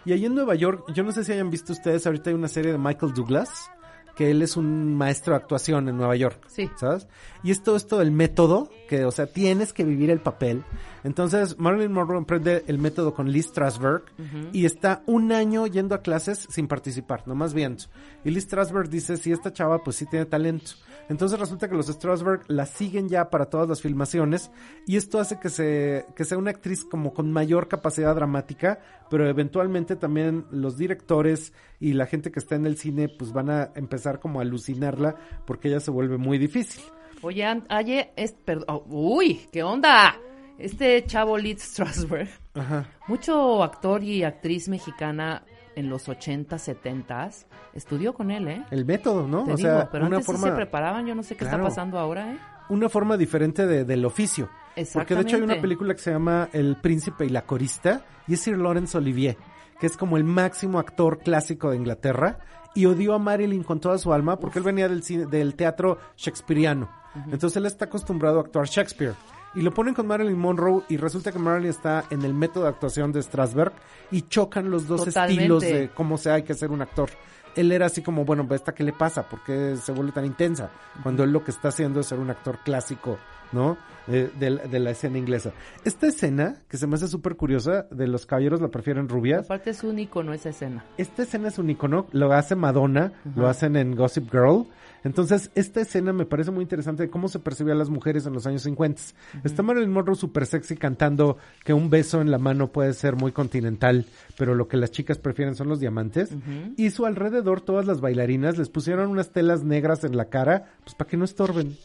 Y ahí en Nueva York, yo no sé si hayan visto ustedes, ahorita hay una serie de Michael Douglas, que él es un maestro de actuación en Nueva York. Sí. ¿Sabes? Y es todo esto del método, que, o sea, tienes que vivir el papel. Entonces, Marilyn Monroe emprende el método con Lee Strasberg y está un año yendo a clases sin participar, nomás viendo. Y Lee Strasberg dice, si esta chava pues sí tiene talento. Entonces resulta que los Strasberg la siguen ya para todas las filmaciones y esto hace que se que sea una actriz como con mayor capacidad dramática, pero eventualmente también los directores y la gente que está en el cine pues van a empezar como a alucinarla porque ella se vuelve muy difícil. Oye, ayer, es, perdón, oh, uy, ¿qué onda? Este chavo Lee Strasberg, Ajá. mucho actor y actriz mexicana en los 80, 70 estudió con él, ¿eh? El método, ¿no? Te o digo, sea, pero una antes sí forma se preparaban, yo no sé qué Claro. está pasando ahora, ¿eh? una forma diferente de, del oficio. Porque de hecho hay una película que se llama El príncipe y la corista y es Sir Lawrence Olivier, que es como el máximo actor clásico de Inglaterra y odió a Marilyn con toda su alma porque él venía del cine, del teatro shakespeariano. Entonces él está acostumbrado a actuar Shakespeare. Y lo ponen con Marilyn Monroe y resulta que Marilyn está en el método de actuación de Strasberg y chocan los dos Totalmente. estilos de cómo se hay que ser un actor. Él era así como, bueno, ¿esta qué le pasa? ¿Por qué se vuelve tan intensa? Cuando él lo que está haciendo es ser un actor clásico, ¿no? De, de la- de la escena inglesa. Esta escena, que se me hace súper curiosa, de los caballeros la prefieren rubia. Aparte es un icono esa escena. Esta escena es un icono, lo hace Madonna, lo hacen en Gossip Girl. Entonces, esta escena me parece muy interesante de cómo se percibía a las mujeres en los años 50. Está Marilyn Monroe súper sexy cantando que un beso en la mano puede ser muy continental, pero lo que las chicas prefieren son los diamantes. Y su alrededor, todas las bailarinas les pusieron unas telas negras en la cara, pues para que no estorben.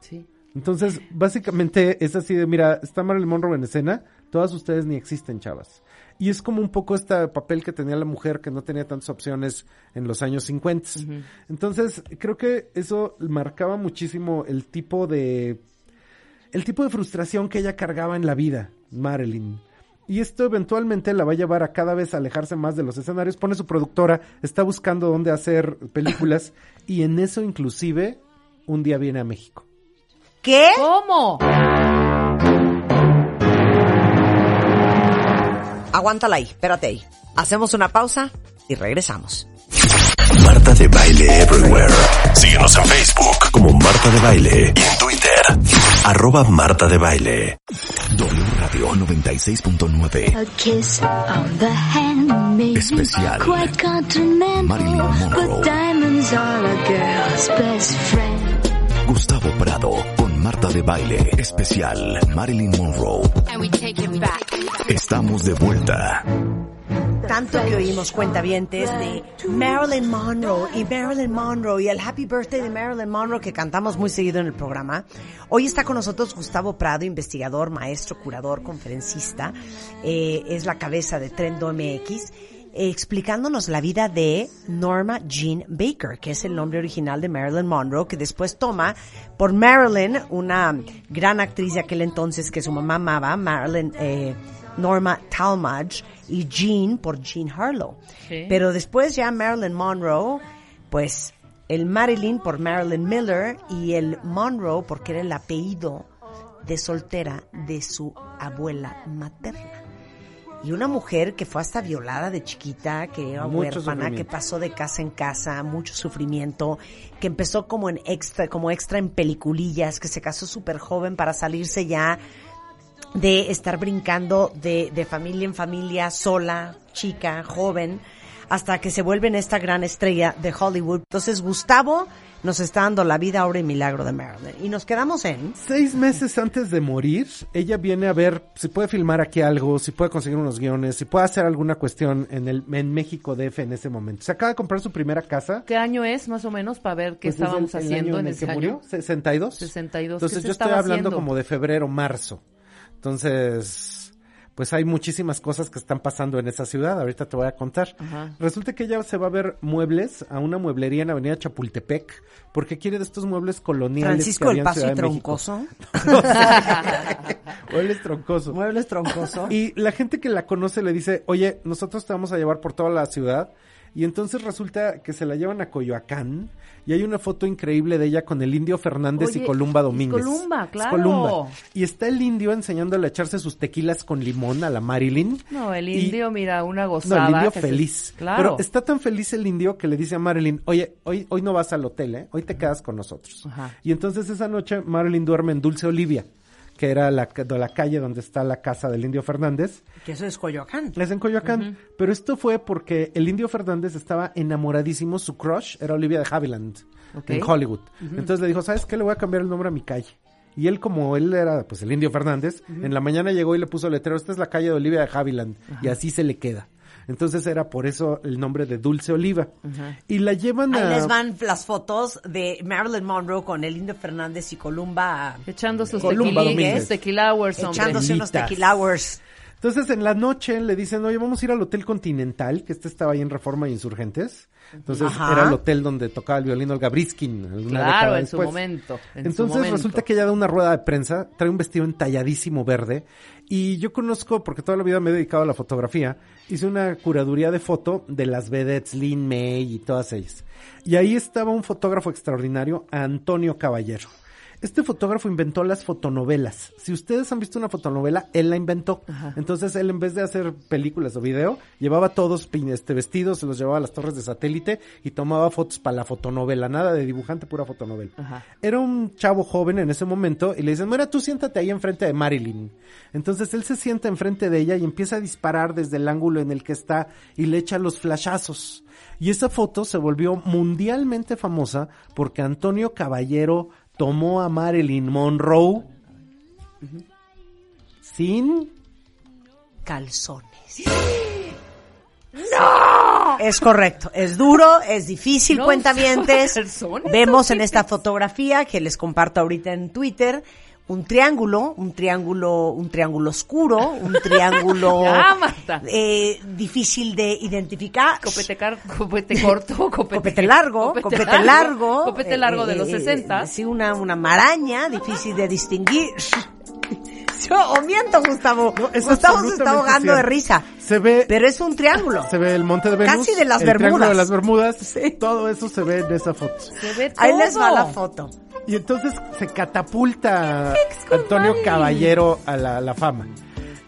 Sí. Entonces, básicamente es así de, mira, está Marilyn Monroe en escena, todas ustedes ni existen, chavas. Y es como un poco este papel que tenía la mujer que no tenía tantas opciones en los años 50. Entonces, creo que eso marcaba muchísimo el tipo de el tipo de frustración que ella cargaba en la vida, Marilyn. Y esto eventualmente la va a llevar a cada vez alejarse más de los escenarios. Pone su productora, está buscando dónde hacer películas y en eso inclusive un día viene a México. ¿Qué? ¿Cómo? Aguántala ahí, espérate ahí. Hacemos una pausa y regresamos. Marta de Baile Everywhere. Síguenos en Facebook como Marta de Baile y en Twitter, arroba Marta de Baile. W Radio 96.9. A kiss on the hand may Especial. be quite continental, Marilyn Monroe. but diamonds are a girl's best friend. Gustavo Prado con Marta de Baile. Especial Marilyn Monroe. Estamos de vuelta. Tanto que oímos cuentavientes de Marilyn Monroe y Marilyn Monroe y el Happy Birthday de Marilyn Monroe que cantamos muy seguido en el programa. Hoy está con nosotros Gustavo Prado, investigador, maestro, curador, conferencista. Eh, es la cabeza de Trendo MX. Eh, explicándonos la vida de Norma Jean Baker, que es el nombre original de Marilyn Monroe, que después toma por Marilyn, una gran actriz de aquel entonces que su mamá amaba, Marilyn eh, Norma Talmadge, y Jean por Jean Harlow. Sí. Pero después ya Marilyn Monroe, pues el Marilyn por Marilyn Miller y el Monroe porque era el apellido de soltera de su abuela materna. Y una mujer que fue hasta violada de chiquita, que era Mucho huérfana, que pasó de casa en casa, mucho sufrimiento, que empezó como en extra, como extra en peliculillas, que se casó súper joven para salirse ya de estar brincando de, de familia en familia, sola, chica, joven, hasta que se vuelve en esta gran estrella de Hollywood. Entonces Gustavo nos está dando la vida, ahora y milagro de Marilyn. Y nos quedamos en... Seis meses antes de morir, ella viene a ver si puede filmar aquí algo, si puede conseguir unos guiones, si puede hacer alguna cuestión en el en México DF en ese momento. Se acaba de comprar su primera casa. ¿Qué año es más o menos para ver qué Pues es el- estábamos el haciendo año en el ese que año? murió, 62. 62. Entonces ¿Qué se yo estoy hablando haciendo? como de febrero, marzo. Entonces, pues hay muchísimas cosas que están pasando en esa ciudad. Ahorita te voy a contar. Ajá. Resulta que ella se va a ver muebles a una mueblería en Avenida Chapultepec porque quiere de estos muebles coloniales. Francisco que había en Paso y. Troncoso. Muebles troncosos. Muebles Troncoso. Y la gente que la conoce le dice, oye, nosotros te vamos a llevar por toda la ciudad. Y entonces resulta que se la llevan a Coyoacán y hay una foto increíble de ella con el indio Fernández Oye, y Columba Domínguez. Columba, Es claro. Columba. Y está el indio enseñándole a echarse sus tequilas con limón a la Marilyn. No, el Y- indio, mira, una No, gozada. el indio se- feliz. Claro. Pero está tan feliz el indio que le dice a Marilyn, oye, hoy, hoy no vas al hotel, ¿eh? Hoy te quedas con nosotros. Ajá. Y entonces esa noche Marilyn duerme en Dulce Olivia, que era la, la calle donde está la casa del indio Fernández. Que eso es Coyoacán. Es en Coyoacán. Pero esto fue porque el indio Fernández estaba enamoradísimo, su crush era Olivia de Havilland, en Hollywood. Entonces le dijo, ¿sabes qué? Le voy a cambiar el nombre a mi calle. Y él, como él era, pues, el indio Fernández, en la mañana llegó y le puso letrero, esta es la calle de Olivia de Havilland. Y así se le queda. Entonces era por eso el nombre de Dulce Oliva. Y la llevan Ahí a... les van las fotos de Marilyn Monroe con el Indio Fernández y Columba Echando sus Columba tequilines, Domínguez. tequila hours, echándose unos tequila hours. Entonces en la noche le dicen, oye, vamos a ir al Hotel Continental, que este estaba ahí en Reforma y Insurgentes. Entonces Ajá. era el hotel donde tocaba el violín Olga Briskin. Claro, en su momento, en su Entonces momento. resulta que ella da una rueda de prensa, trae un vestido entalladísimo verde. Y yo conozco, porque toda la vida me he dedicado a la fotografía, hice una curaduría de foto de las vedettes, Lynn May y todas ellas. Y ahí estaba un fotógrafo extraordinario, Antonio Caballero. Este fotógrafo inventó las fotonovelas. Si ustedes han visto una fotonovela, él la inventó. Entonces él en vez de hacer películas o video, llevaba todos este vestidos, se los llevaba a las torres de satélite y tomaba fotos para la fotonovela. Nada de dibujante, pura fotonovela. Ajá. Era un chavo joven en ese momento y le dicen, mira, tú siéntate ahí enfrente de Marilyn. Entonces él se sienta enfrente de ella y empieza a disparar desde el ángulo en el que está y le echa los flashazos. Y esa foto se volvió mundialmente famosa porque Antonio Caballero tomó a Marilyn Monroe sin Calzones. ¡No! Es correcto. Es duro, es difícil, No cuentavientes. Vemos ¿o en esta fotografía que les comparto ahorita en Twitter un triángulo, un triángulo, un triángulo oscuro, un triángulo Ya, eh, difícil de identificar. Copete, car- copete corto, copete, Copete largo, copete, largo. Copete largo de eh, los eh, 60. Sí, una, una maraña, difícil de distinguir. Yo, o miento, Gustavo. es Gustavo se está ahogando de risa. Se ve, Pero es un triángulo. se ve el monte de Venus. Casi de las el Triángulo Bermudas. de las Bermudas. Sí. Todo eso se ve en esa foto. Se ve Ahí les va todo. la foto. Y entonces se catapulta Antonio? Caballero a la, la fama.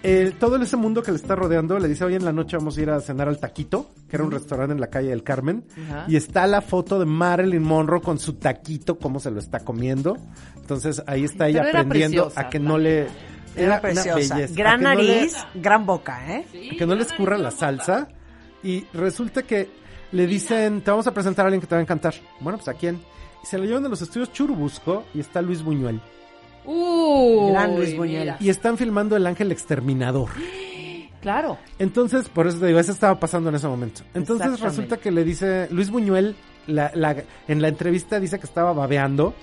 Eh, todo ese mundo que le está rodeando le dice, hoy en la noche vamos a ir a cenar al Taquito, que era un restaurante en la calle del Carmen. Ajá. Y está la foto de Marilyn Monroe con su taquito, cómo se lo está comiendo. Entonces ahí está ella Pero era aprendiendo preciosa, a que no le... Era una preciosa. belleza, a Gran que no le- nariz, gran boca, ¿eh? a que no le escurra la salsa. Y resulta que le dicen, te vamos a presentar a alguien que te va a encantar. Bueno, pues a quién. Y se lo llevan a los estudios Churubusco y está Luis Buñuel. Uy, Gran Luis Buñuel. mira. Y están filmando El Ángel Exterminador. Claro. Entonces, por eso te digo, eso estaba pasando en ese momento. Entonces resulta que le dice, Luis Buñuel, la, la- en la entrevista dice que estaba babeando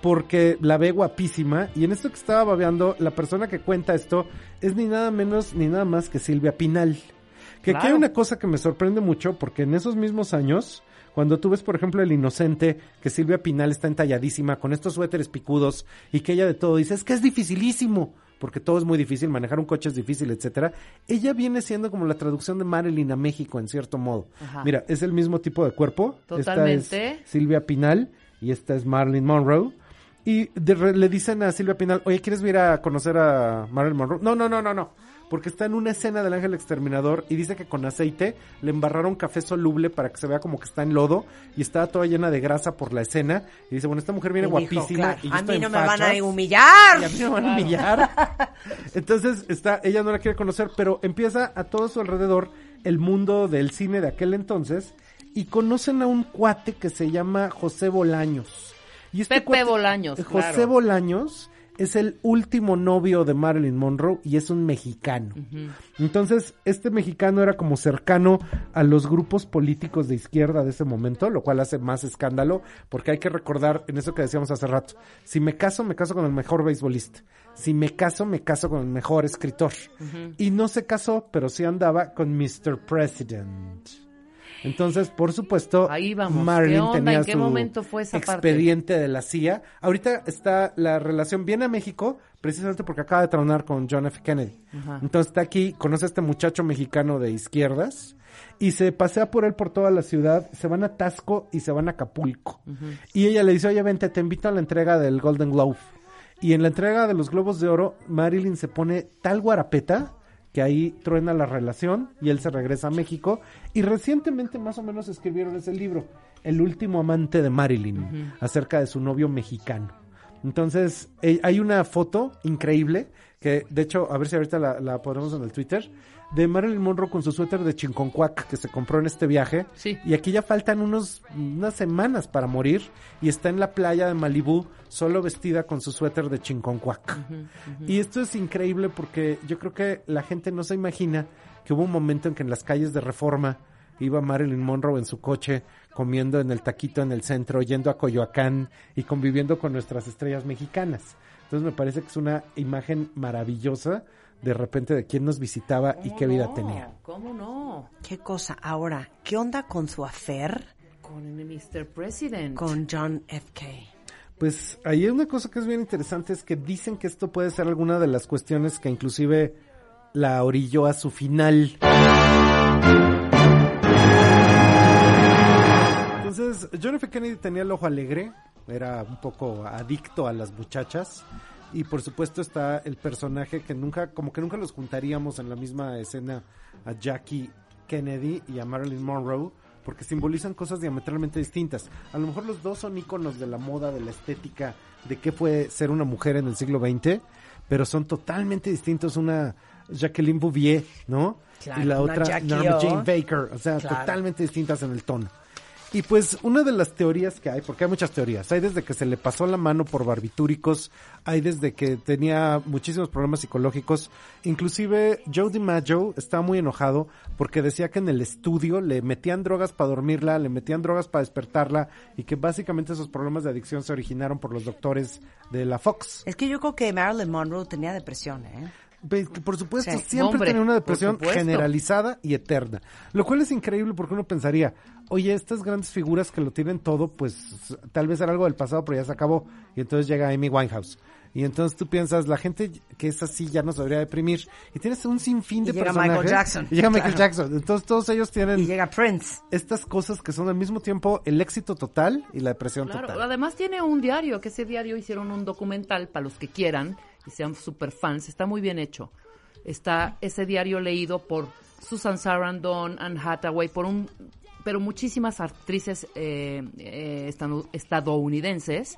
porque la ve guapísima y en esto que estaba babeando, la persona que cuenta esto es ni nada menos ni nada más que Silvia Pinal. Que aquí hay una cosa que me sorprende mucho porque en esos mismos años, cuando tú ves, por ejemplo, El Inocente, que Silvia Pinal está entalladísima con estos suéteres picudos y que ella de todo dice, es que es dificilísimo, porque todo es muy difícil, manejar un coche es difícil, etcétera. Ella viene siendo como la traducción de Marilyn a México, en cierto modo. Ajá. Mira, es el mismo tipo de cuerpo. Totalmente. Esta es Silvia Pinal y esta es Marilyn Monroe. Y de le dicen a Silvia Pinal, oye, ¿quieres ir a conocer a Marilyn Monroe? No, no, no, no, no. Porque está en una escena del ángel exterminador y dice que con aceite le embarraron café soluble para que se vea como que está en lodo y estaba toda llena de grasa por la escena y dice, bueno, esta mujer viene Y dijo, guapísima claro, y yo a estoy mí no en me van a fachas". humillar. Y a mí me van a humillar. Entonces, está, ella no la quiere conocer, pero empieza a todo su alrededor el mundo del cine de aquel entonces y conocen a un cuate que se llama José Bolaños. Y este Pepe Bolaños, José claro. Bolaños es el último novio de Marilyn Monroe y es un mexicano. Entonces, este mexicano era como cercano a los grupos políticos de izquierda de ese momento, lo cual hace más escándalo, porque hay que recordar en eso que decíamos hace rato, si me caso, me caso con el mejor beisbolista. Si me caso, me caso con el mejor escritor. Y no se casó, pero sí andaba con Mr. President. Entonces, por supuesto, Ahí vamos. Marilyn ¿Qué onda? tenía ¿En qué su momento fue esa parte? expediente de la CIA. Ahorita está la relación, viene a México precisamente porque acaba de tronar con John F. Kennedy. Ajá. Entonces está aquí, conoce a este muchacho mexicano de izquierdas y se pasea por él por toda la ciudad, se van a Tasco y se van a Acapulco. Y ella le dice, oye, vente, te invito a la entrega del Golden Globe. Y en la entrega de los Globos de Oro, Marilyn se pone tal guarapeta que ahí truena la relación y él se regresa a México. Y recientemente más o menos escribieron ese libro, El último amante de Marilyn, acerca de su novio mexicano. Entonces, eh, hay una foto increíble, que de hecho, a ver si ahorita la, la ponemos en el Twitter, de Marilyn Monroe con su suéter de Chinconcuac que se compró en este viaje. Sí. Y aquí ya faltan unos, unas semanas para morir y está en la playa de Malibú solo vestida con su suéter de Chinconcuac. Y esto es increíble porque yo creo que la gente no se imagina que hubo un momento en que en las calles de Reforma iba Marilyn Monroe en su coche comiendo en el taquito en el centro, yendo a Coyoacán y conviviendo con nuestras estrellas mexicanas. Entonces me parece que es una imagen maravillosa de repente de quién nos visitaba y ¿Cómo qué vida no? tenía. ¿Cómo no? ¿Qué cosa? Ahora, ¿qué onda con su affair Con el Mr. President. con John F. K? Pues ahí hay una cosa que es bien interesante, es que dicen que esto puede ser alguna de las cuestiones que inclusive la orilló a su final. Entonces, John F. Kennedy tenía el ojo alegre, era un poco adicto a las muchachas. Y por supuesto está el personaje que nunca, como que nunca los juntaríamos en la misma escena a Jackie Kennedy y a Marilyn Monroe, porque simbolizan cosas diametralmente distintas. A lo mejor los dos son íconos de la moda, de la estética, de qué fue ser una mujer en el siglo XX, pero son totalmente distintos. Una Jacqueline Bouvier, ¿no? Claro, y la otra Norma. Jane Baker, o sea, Claro. totalmente distintas en el tono. Y pues una de las teorías que hay, porque hay muchas teorías, hay desde que se le pasó la mano por barbitúricos, hay desde que tenía muchísimos problemas psicológicos, inclusive Joe DiMaggio estaba muy enojado porque decía que en el estudio le metían drogas para dormirla, le metían drogas para despertarla y que básicamente esos problemas de adicción se originaron por los doctores de la Fox. Es que yo creo que Marilyn Monroe tenía depresión, ¿eh? Por supuesto, Sí. siempre Hombre, tenía una depresión generalizada y eterna. Lo cual es increíble porque uno pensaría, oye, estas grandes figuras que lo tienen todo, pues tal vez era algo del pasado, pero ya se acabó. Y entonces llega Amy Winehouse. Y entonces tú piensas, la gente que es así ya no se debería deprimir. Y tienes un sinfín Y de llega personajes. Michael Jackson. Y llega Michael Claro. Jackson. Entonces todos ellos tienen Y llega Prince. estas cosas que son al mismo tiempo el éxito total y la depresión Claro, total. además tiene un diario, que ese diario hicieron un documental para los que quieran y sean super fans, está muy bien hecho. Está ese diario leído por Susan Sarandon, Anne Hathaway, por un, pero muchísimas actrices eh, eh, estadounidenses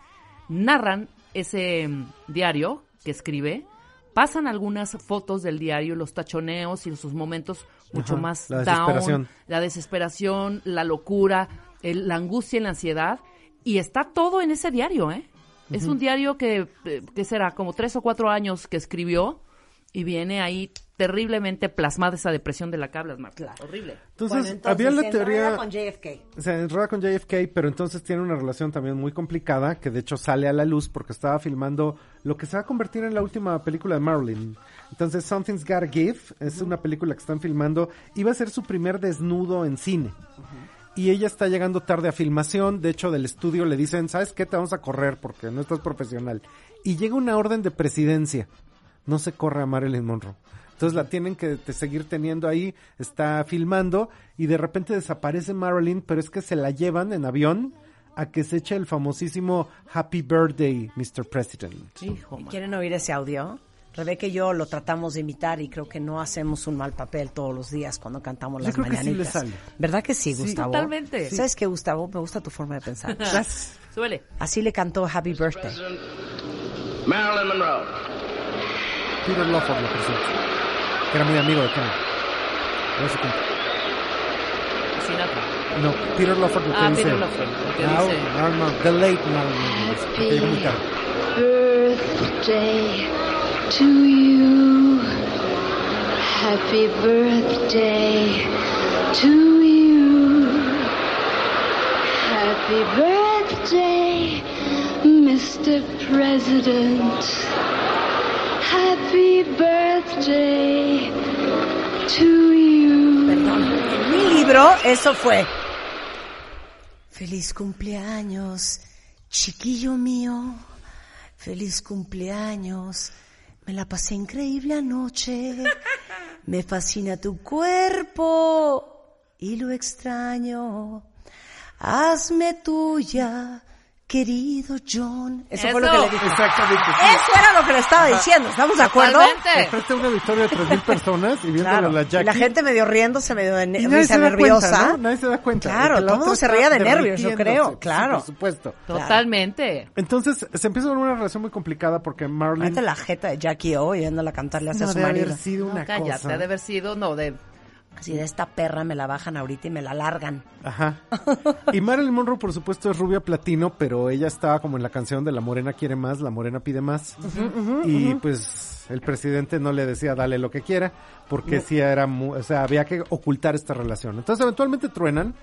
narran ese mm, diario que escribe, pasan algunas fotos del diario, los tachoneos y sus momentos mucho Ajá, más la down, desesperación. la desesperación, la locura, el- la angustia y la ansiedad. Y está todo en ese diario, ¿eh? Es un diario que, eh, que será como tres o cuatro años que escribió y viene ahí terriblemente plasmada esa depresión de la que hablas, Marta. Horrible. Entonces, había la se teoría... enreda con JFK. O sea, enrola con JFK, pero entonces tiene una relación también muy complicada, que de hecho sale a la luz porque estaba filmando lo que se va a convertir en la última película de Marilyn. Entonces, Something's Gotta Give es una película que están filmando. Iba a ser su primer desnudo en cine. Y ella está llegando tarde a filmación. De hecho, del estudio le dicen, ¿sabes qué? Te vamos a correr porque no estás profesional. Y llega una orden de presidencia. No se corre a Marilyn Monroe. Entonces la tienen que te- seguir teniendo ahí, está filmando y de repente desaparece Marilyn, pero es que se la llevan en avión a que se eche el famosísimo Happy Birthday, Mr. President. Hijo. ¿Quieren oír ese audio? Rebeca y yo lo tratamos de imitar y creo que no hacemos un mal papel todos los días cuando cantamos Yo las creo que sí mañanitas. sale. ¿Verdad que sí, Sí. Gustavo? Totalmente. ¿Sabes qué, Gustavo? Me gusta tu forma de pensar. Gracias. Suele. Así le cantó Happy Birthday. Marilyn Monroe. Peter Lawford lo presenta. Que era muy amigo de Kennedy. No sé quién. Sinatra. No, Peter Lawford lo que Ah, dice. Peter Lawford, lo que Now, dice. Marilyn the late Marilyn Monroe. Porque llegó muy tarde. birthday to you. Happy birthday to you. Happy birthday, Mr. President. Happy birthday to you. Perdón. En mi libro, eso fue. Feliz cumpleaños, chiquillo mío. Feliz cumpleaños. Me la pasé increíble anoche. Me fascina tu cuerpo y lo extraño. Hazme tuya, querido John. Eso, fue lo que Eso. le dije. Exactamente. sí. Eso era lo que le estaba diciendo. ¿Estamos de acuerdo? Totalmente. Enfrente a un auditorio de 3.000 personas y viéndole Claro. a la Y Jackie. la gente medio riéndose, medio de Y ne- nadie risa nerviosa. cuenta, ¿no? Nadie se da cuenta. Claro, todo el mundo se reía de nervios, yo creo, Sí, claro. por supuesto. Totalmente. Entonces, se empieza con una relación muy complicada porque Marlene... Vete la jeta de Jackie O yéndola a cantarle hacia no su debe marido. haber sido una No, cállate, cosa. ha de haber sido, no, de... Si de esta perra me la bajan ahorita y me la largan. Ajá. Y Marilyn Monroe, por supuesto, es rubia platino, pero ella estaba como en la canción de La Morena quiere más, La Morena pide más. y pues el presidente no le decía dale lo que quiera, porque sí era, o sea, había que ocultar esta relación. Entonces, eventualmente truenan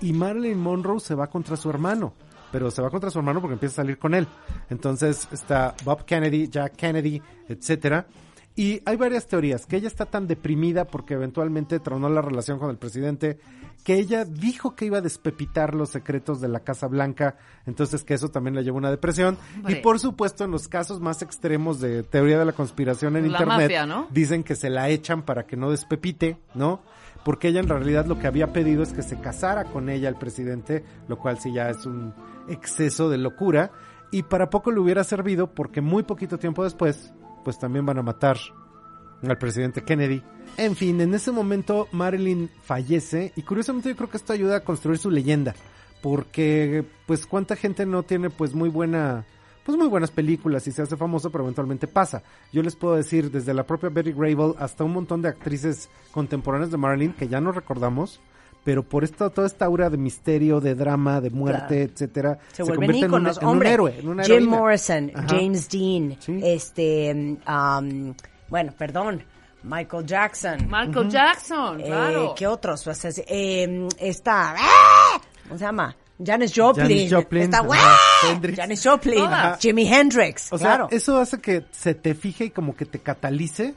y Marilyn Monroe se va contra su hermano. Pero se va contra su hermano porque empieza a salir con él. Entonces está Bob Kennedy, Jack Kennedy, etcétera. Y hay varias teorías, que ella está tan deprimida porque eventualmente tronó la relación con el presidente, que ella dijo que iba a despepitar los secretos de la Casa Blanca, entonces que eso también le llevó a una depresión. Y por supuesto, en los casos más extremos de teoría de la conspiración en La Internet, mafia, ¿no? dicen que se la echan para que no despepite, ¿no? Porque ella en realidad lo que había pedido es que se casara con ella el presidente, lo cual sí ya es un exceso de locura. Y para poco le hubiera servido porque muy poquito tiempo después, pues también van a matar al presidente Kennedy. En fin, en ese momento Marilyn fallece y curiosamente yo creo que esto ayuda a construir su leyenda. Porque pues cuánta gente no tiene pues muy buena pues muy buenas películas y se hace famoso, pero eventualmente pasa. Yo les puedo decir, desde la propia Betty Grable hasta un montón de actrices contemporáneas de Marilyn que ya no recordamos, pero por esta, toda esta aura de misterio, de drama, de muerte, etcétera, Se, vuelven convierte en un- héroe, en una Jim heroína. Morrison, Ajá. James Dean, Sí. este, um, bueno, perdón, Michael Jackson. Michael Jackson, Eh, claro. ¿Qué otros? O sea, eh, esta, ¡ah! ¿cómo se llama? Janis Joplin. Janis Joplin, Esta, ajá, ¡ah! Janis Joplin. Todas. Jimi Hendrix. O sea, claro. eso hace que se te fije y como que te catalice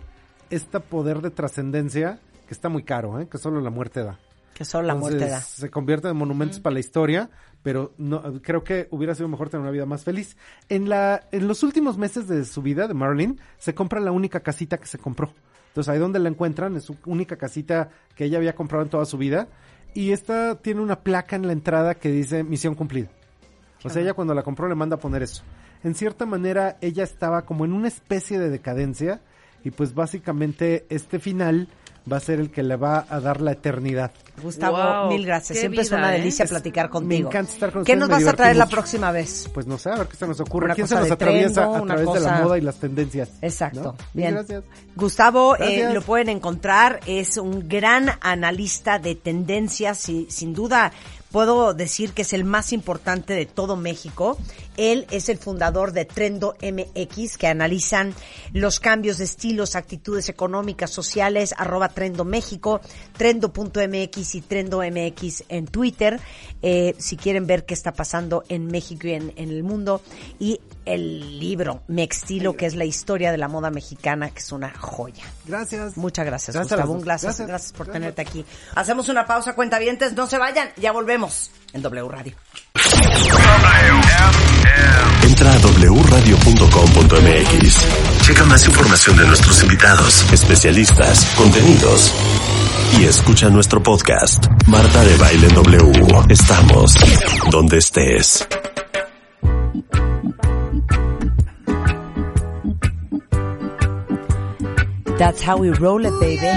este poder de trascendencia que está muy caro, ¿eh? que solo la muerte da. Que solo la Entonces, muerte da. Se convierte en monumentos para la historia, pero no creo que hubiera sido mejor tener una vida más feliz. En la en los últimos meses de su vida de Marilyn se compra la única casita que se compró. Entonces ahí donde la encuentran es su única casita que ella había comprado en toda su vida y esta tiene una placa en la entrada que dice misión cumplida. O sea, ella cuando la compró le manda a poner eso. En cierta manera ella estaba como en una especie de decadencia y pues básicamente este final va a ser el que le va a dar la eternidad. Gustavo, Wow, mil gracias. Siempre es una ¿eh? delicia platicar contigo. me encanta estar con ¿Qué ustedes, nos vas a traer la próxima vez? Pues no sé, a ver qué se nos ocurre. Una ¿Quién se nos atraviesa trengo, a través de la moda y las tendencias? Exacto. ¿no? Bien. Gracias. Gustavo, eh, lo pueden encontrar, es un gran analista de tendencias y sin duda puedo decir que es el más importante de todo México. Él es el fundador de Trendo MX, que analizan los cambios de estilos, actitudes económicas, sociales, arroba Trendo México, trendo.mx y Trendo MX en Twitter, eh, si quieren ver qué está pasando en México y en, en el mundo. Y el libro Mextilo, que es la historia de la moda mexicana, que es una joya. Gracias. Muchas gracias, Gracias Gustavo. Un. Gracias, Gracias. gracias, por Gracias. tenerte aquí. Hacemos una pausa, cuentavientes. No se vayan, ya volvemos en W Radio. Entra a wradio.com.mx. Checa más información de nuestros invitados, especialistas, contenidos. Y escucha nuestro podcast, Marta de Baile en W. Estamos donde estés. That's how we roll it, baby.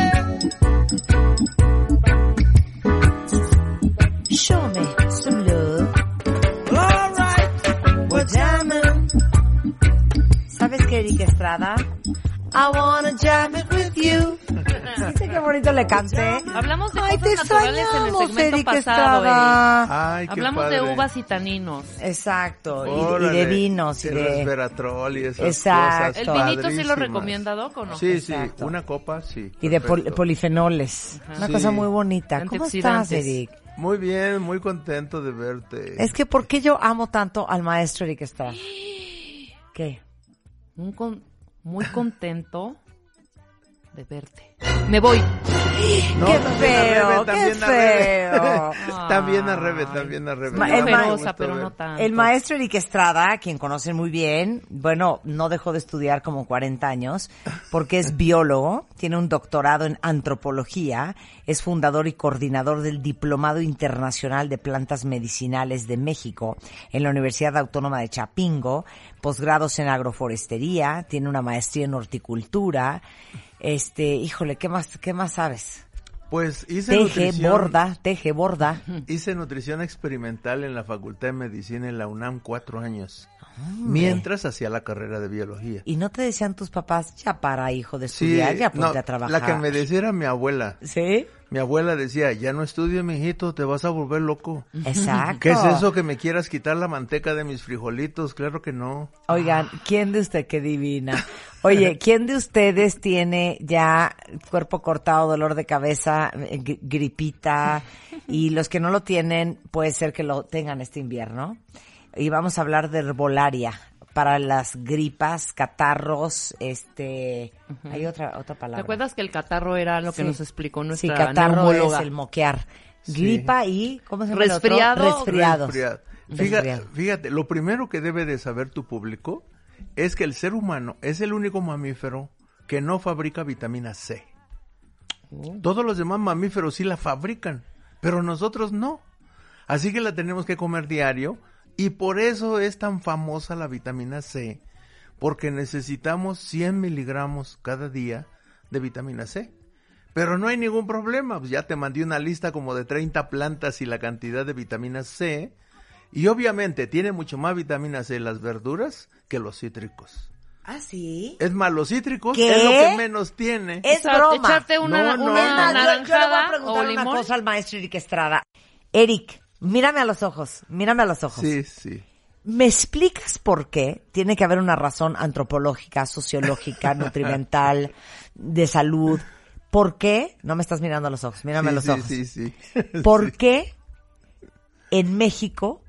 Show me some love. Alright, we're jamming. ¿Sabes qué, Erika Estrada? I wanna jam it with you. ¿Viste qué bonito le canté? Hablamos de Ay, cosas te naturales en el extrañamos, segmento Erika pasado, Estrada. Ay, qué Hablamos de padre. uvas y taninos. Exacto, y- y, de vinos y el de... resveratrol y esas Exacto. ¿El cosas vinito sí lo recomienda, Doc, o no? Sí, sí, Exacto. una copa, sí. Y de pol- perfecto. polifenoles. Una Sí. cosa muy bonita. ¿Cómo estás. Eric? Muy bien, muy contento de verte. Es que ¿por qué yo amo tanto al maestro Eric Estrada? ¿Qué? Un con- muy contento de verte. Me voy. No, ¡Qué feo, qué feo! también a Rebe, también a Rebe. El ma- pero no tanto. El maestro Eric Estrada, quien conocen muy bien, bueno, no dejó de estudiar como 40 años, porque es biólogo, tiene un doctorado en antropología, es fundador y coordinador del Diplomado Internacional de Plantas Medicinales de México en la Universidad Autónoma de Chapingo, posgrados en agroforestería, tiene una maestría en horticultura. Este, híjole, ¿qué más, qué más sabes? Pues hice Teje, nutrición, borda, teje, borda. hice nutrición experimental en la Facultad de Medicina en la UNAM cuatro años, mientras hacía la carrera de biología. Y no te decían tus papás, ya para, hijo, de Sí, estudiar, ya ponte no, a trabajar. la que me decía era mi abuela. ¿Sí? Mi abuela decía, ya no estudies, mijito, te vas a volver loco. Exacto. ¿Qué es eso que me quieras quitar la manteca de mis frijolitos? Claro que no. Oigan, ¿quién de usted, qué divina? Oye, ¿quién de ustedes tiene ya cuerpo cortado, dolor de cabeza, eh, gri- gripita? Y los que no lo tienen, puede ser que lo tengan este invierno. Y vamos a hablar de herbolaria para las gripas, catarros, este... Hay otra otra ¿Te palabra. acuerdas que el catarro era lo que Sí. nos explicó Sí, nuestra catarro neumóloga? es el moquear. Sí. Gripa y... ¿Cómo se llama el otro? Resfriado. Resfriados. Resfriado. Fíjate, fíjate, lo primero que debe de saber tu público es que el ser humano es el único mamífero que no fabrica vitamina C. Todos los demás mamíferos sí la fabrican, pero nosotros no. Así que la tenemos que comer diario y por eso es tan famosa la vitamina C, porque necesitamos 100 miligramos cada día de vitamina C. Pero no hay ningún problema, pues ya te mandé una lista como de 30 plantas y la cantidad de vitamina C. Y obviamente tiene mucho más vitamina C las verduras que los cítricos. ¿Ah, sí? Es más, los cítricos ¿Qué? es lo que menos tiene. Es broma. Echarte una, No, no, una no. Es más, yo- yo, le voy a naranjada preguntar o una limón. cosa al maestro Eric Estrada. Eric, mírame a los ojos, mírame a los ojos. Sí, sí. ¿Me explicas por qué? Tiene que haber una razón antropológica, sociológica, nutrimental, de salud. ¿Por qué? No me estás mirando a los ojos, mírame a los sí, ojos. sí, sí. ¿Por Sí. qué en México,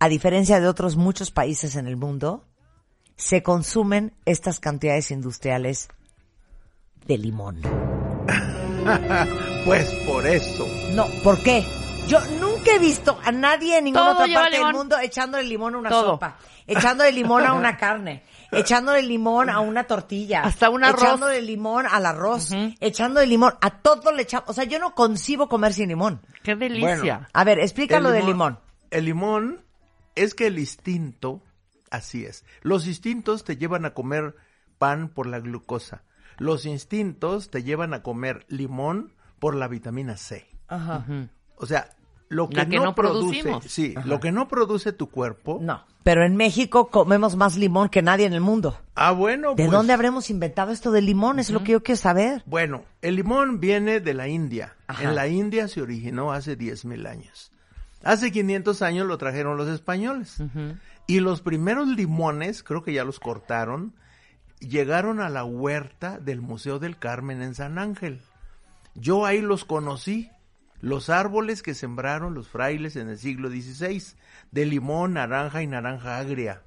a diferencia de otros muchos países en el mundo, se consumen estas cantidades industriales de limón? Pues por eso. No, ¿por qué? Yo nunca he visto a nadie en ninguna Todo otra lleva parte del limón. mundo echándole limón a una Todo. sopa, echándole limón a una carne, echándole limón a una tortilla, Hasta un arroz. echándole limón al arroz, echándole limón a todo le echamos. O sea, yo no concibo comer sin limón. Qué delicia. A ver, explícalo El del limón. El limón es que el instinto, así es. Los instintos te llevan a comer pan por la glucosa. Los instintos te llevan a comer limón por la vitamina C. Ajá. O sea, lo que, La que no, no produce, producimos. sí, lo que no produce tu cuerpo. No. Pero en México comemos más limón que nadie en el mundo. Ah, bueno, ¿De pues, dónde habremos inventado esto del limón? Es lo que yo quiero saber. Bueno, el limón viene de la India. Ajá. En la India se originó hace 10.000 años. Hace 500 años lo trajeron los españoles. Y los primeros limones, creo que ya los cortaron, llegaron a la huerta del Museo del Carmen en San Ángel. Yo ahí los conocí, los árboles que sembraron los frailes en el siglo XVI, de limón, naranja y naranja agria.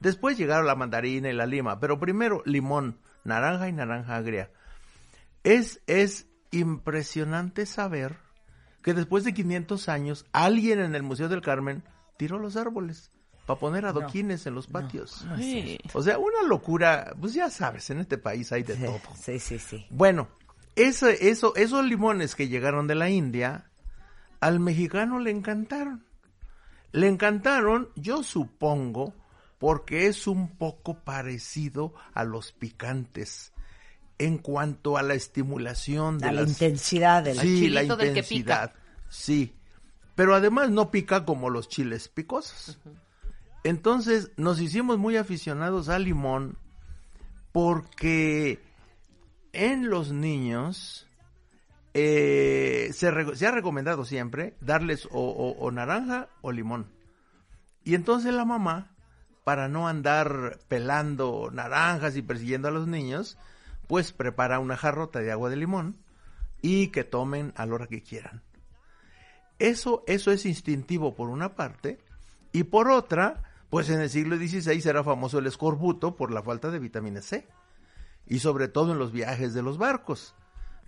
Después llegaron la mandarina y la lima, pero primero limón, naranja y naranja agria. Es, es impresionante saber que después de 500 años alguien en el Museo del Carmen tiró los árboles para poner adoquines en los patios. Sí. O sea, una locura, pues ya sabes, en este país hay de Sí, todo. sí, sí, sí. Bueno, eso, eso, esos limones que llegaron de la India, al mexicano le encantaron. Le encantaron, yo supongo, porque es un poco parecido a los picantes. en cuanto a la estimulación de A la intensidad del sí, la chilito del que pica. intensidad, sí, pero además no pica como los chiles picosos. Entonces nos hicimos muy aficionados al limón porque en los niños eh, se, ha recomendado siempre darles o, naranja o limón. Y entonces la mamá, para no andar pelando naranjas y persiguiendo a los niños, pues prepara una jarrota de agua de limón y que tomen a la hora que quieran. Eso, eso es instintivo por una parte, y por otra, pues en el siglo XVI era famoso el escorbuto por la falta de vitamina C, y sobre todo en los viajes de los barcos.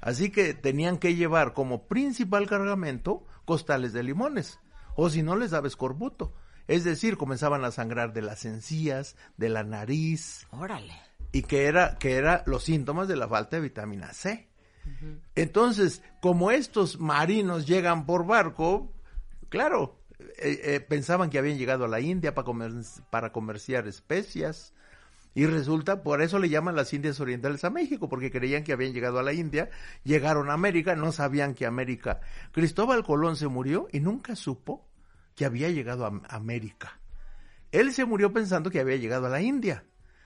Así que tenían que llevar como principal cargamento costales de limones, o si no les daba escorbuto. Es decir, comenzaban a sangrar de las encías, de la nariz, Órale. y que era, que era los síntomas de la falta de vitamina C. Entonces, como estos marinos llegan por barco, claro, eh, eh, pensaban que habían llegado a la India para, comer, para comerciar especias. Y resulta, por eso le llaman las Indias Orientales a México, porque creían que habían llegado a la India, llegaron a América, no sabían que América. Cristóbal Colón se murió y nunca supo que había llegado a América. Él se murió pensando que había llegado a la India.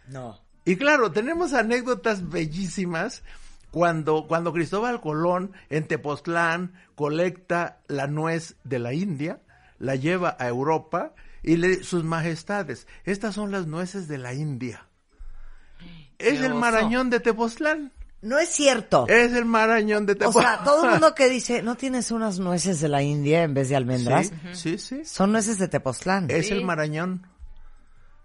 No. Y claro, tenemos anécdotas bellísimas cuando, cuando Cristóbal Colón en Tepoztlán colecta la nuez de la India, la lleva a Europa y le sus majestades, estas son las nueces de la India. Es el marañón de Tepoztlán. No es cierto. Es el marañón de O Tepoztlán. sea, todo el mundo que dice, ¿no tienes unas nueces de la India en vez de almendras? Sí, sí, sí. Son nueces de Tepoztlán. Es el marañón.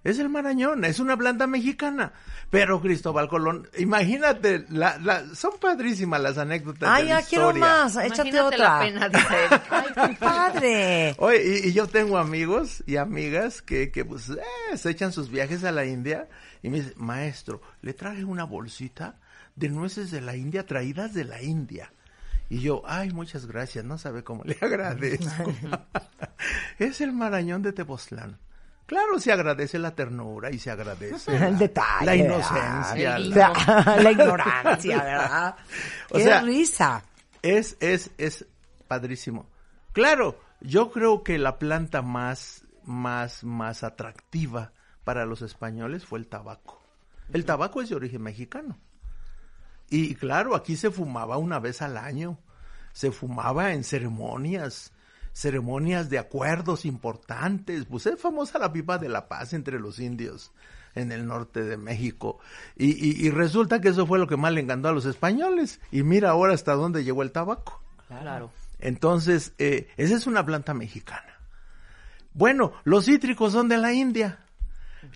Es el marañón, es una planta mexicana. Pero Cristóbal Colón, imagínate, la, la- son padrísimas las anécdotas Ay, de la ya quiero más. Échate Imagínate otra. la pena, dice él. Ay, qué padre. Oye, y, y yo tengo amigos y amigas que, que pues, eh, se echan sus viajes a la India y me dicen, maestro, le traje una bolsita de nueces de la India traídas de la India. Y yo, ay, muchas gracias, no sabe cómo le agradezco. es el marañón de Tepoztlán. Claro, se agradece la ternura y se agradece la, El detalle. la inocencia. El la- la ignorancia, ¿verdad? O Qué sea, risa. Es, es, es padrísimo. Claro, yo creo que la planta más, más, más atractiva para los españoles fue el tabaco. El tabaco es de origen mexicano. Y claro, aquí se fumaba una vez al año. Se fumaba en ceremonias, ceremonias de acuerdos importantes. Pues es famosa la pipa de la paz entre los indios en el norte de México. Y, y- y resulta que eso fue lo que más le encantó a los españoles. Y mira ahora hasta dónde llegó el tabaco. Claro. Entonces, eh, esa es una planta mexicana. Bueno, los cítricos son de la India.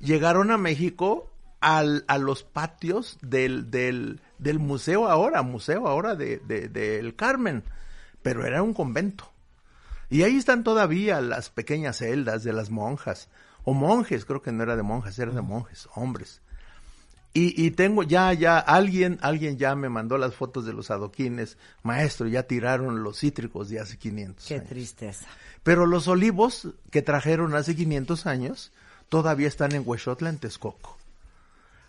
Llegaron a México al, a los patios del, del, del museo ahora, museo ahora de, de- del Carmen, pero era un convento. Y ahí están todavía las pequeñas celdas de las monjas, o monjes, creo que no era de monjas, era de monjes, hombres. Y, y tengo ya, ya, alguien, alguien ya me mandó las fotos de los adoquines. Maestro, ya tiraron los cítricos de hace 500 Qué años. tristeza. Pero los olivos que trajeron hace 500 años todavía están en Huexotla, en Texcoco.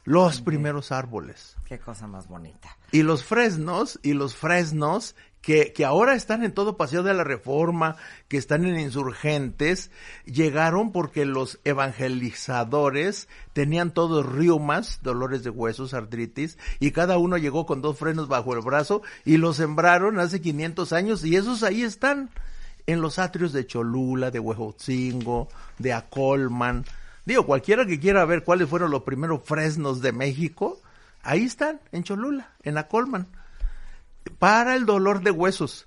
Los primeros árboles. Qué cosa más bonita. Y los fresnos, y los fresnos que, que ahora están en todo Paseo de la Reforma, que están en insurgentes, llegaron porque los evangelizadores tenían todos riumas, dolores de huesos, artritis, y cada uno llegó con dos frenos bajo el brazo y los sembraron hace 500 años y esos ahí están en los atrios de Cholula, de Huejotzingo, de Acolman. Digo, cualquiera que quiera ver cuáles fueron los primeros fresnos de México, ahí están, en Cholula, en Acolman, para el dolor de huesos.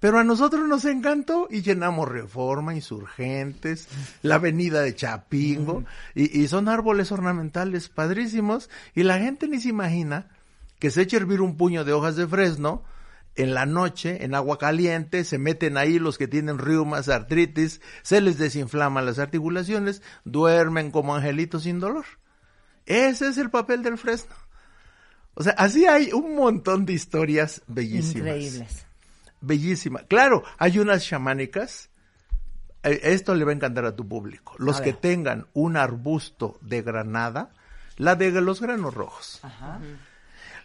Pero a nosotros nos encantó y llenamos Reforma, Insurgentes, la avenida de Chapingo, y, y son árboles ornamentales padrísimos, y la gente ni se imagina que se echa a hervir un puño de hojas de fresno en la noche, en agua caliente, se meten ahí los que tienen riumas, artritis, se les desinflaman las articulaciones, duermen como angelitos sin dolor. Ese es el papel del fresno. O sea, así hay un montón de historias bellísimas. Increíbles. Bellísima. Claro, hay unas chamánicas. eh, Esto le va a encantar a tu público. Los que tengan un arbusto de granada, la de los granos rojos.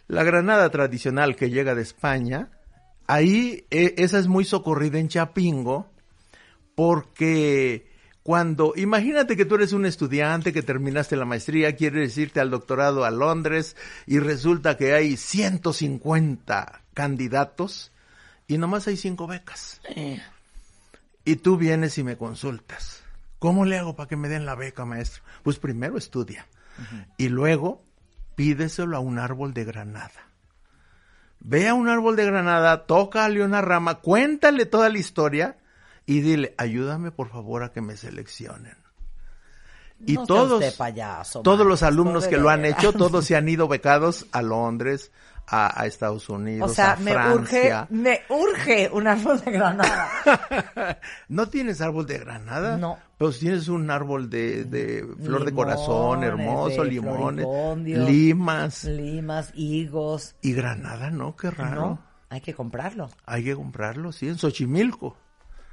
la granada tradicional que llega de España, ahí eh, esa es muy socorrida en Chapingo, porque cuando, imagínate que tú eres un estudiante que terminaste la maestría, quieres irte al doctorado a Londres y resulta que hay 150 candidatos y nomás hay cinco becas. Y tú vienes y me consultas. ¿Cómo le hago para que me den la beca, maestro? Pues primero estudia y luego pídeselo a un árbol de granada. Ve a un árbol de granada, tócale una rama, cuéntale toda la historia y dile, ayúdame por favor a que me seleccionen. Y No todos, payaso, todos los alumnos que lo han hecho, todos se han ido becados a Londres, a, a Estados Unidos, O sea, a me urge, Francia. me urge un árbol de granada. ¿No tienes árbol de granada? No. Pues tienes un árbol de, de flor de corazón, hermoso, de limones, limas. Limas, higos. Y granada, ¿no? Qué raro. No, hay que comprarlo. Hay que comprarlo, sí, en Xochimilco.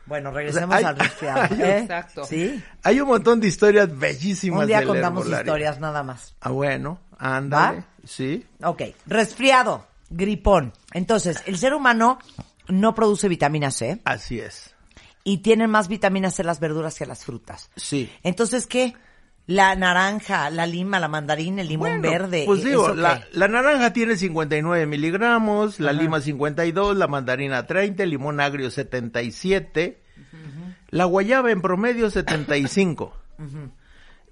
Bueno, regresemos hay- al resfriado. hay- ¿eh? Exacto. Sí. Hay un montón de historias bellísimas Un día del contamos herbolario. historias nada más. Ah, bueno, ándale. ¿Va? Sí. Ok, resfriado, gripón. Entonces, el ser humano no produce vitamina C Así es. y tienen más vitamina C las verduras que las frutas. Sí. Entonces, ¿qué? La naranja, la lima, la mandarina, el limón Bueno, verde. Pues digo, ¿eso la, naranja tiene 59 miligramos, la lima 52, la mandarina 30, el limón agrio 77, la guayaba en promedio 75,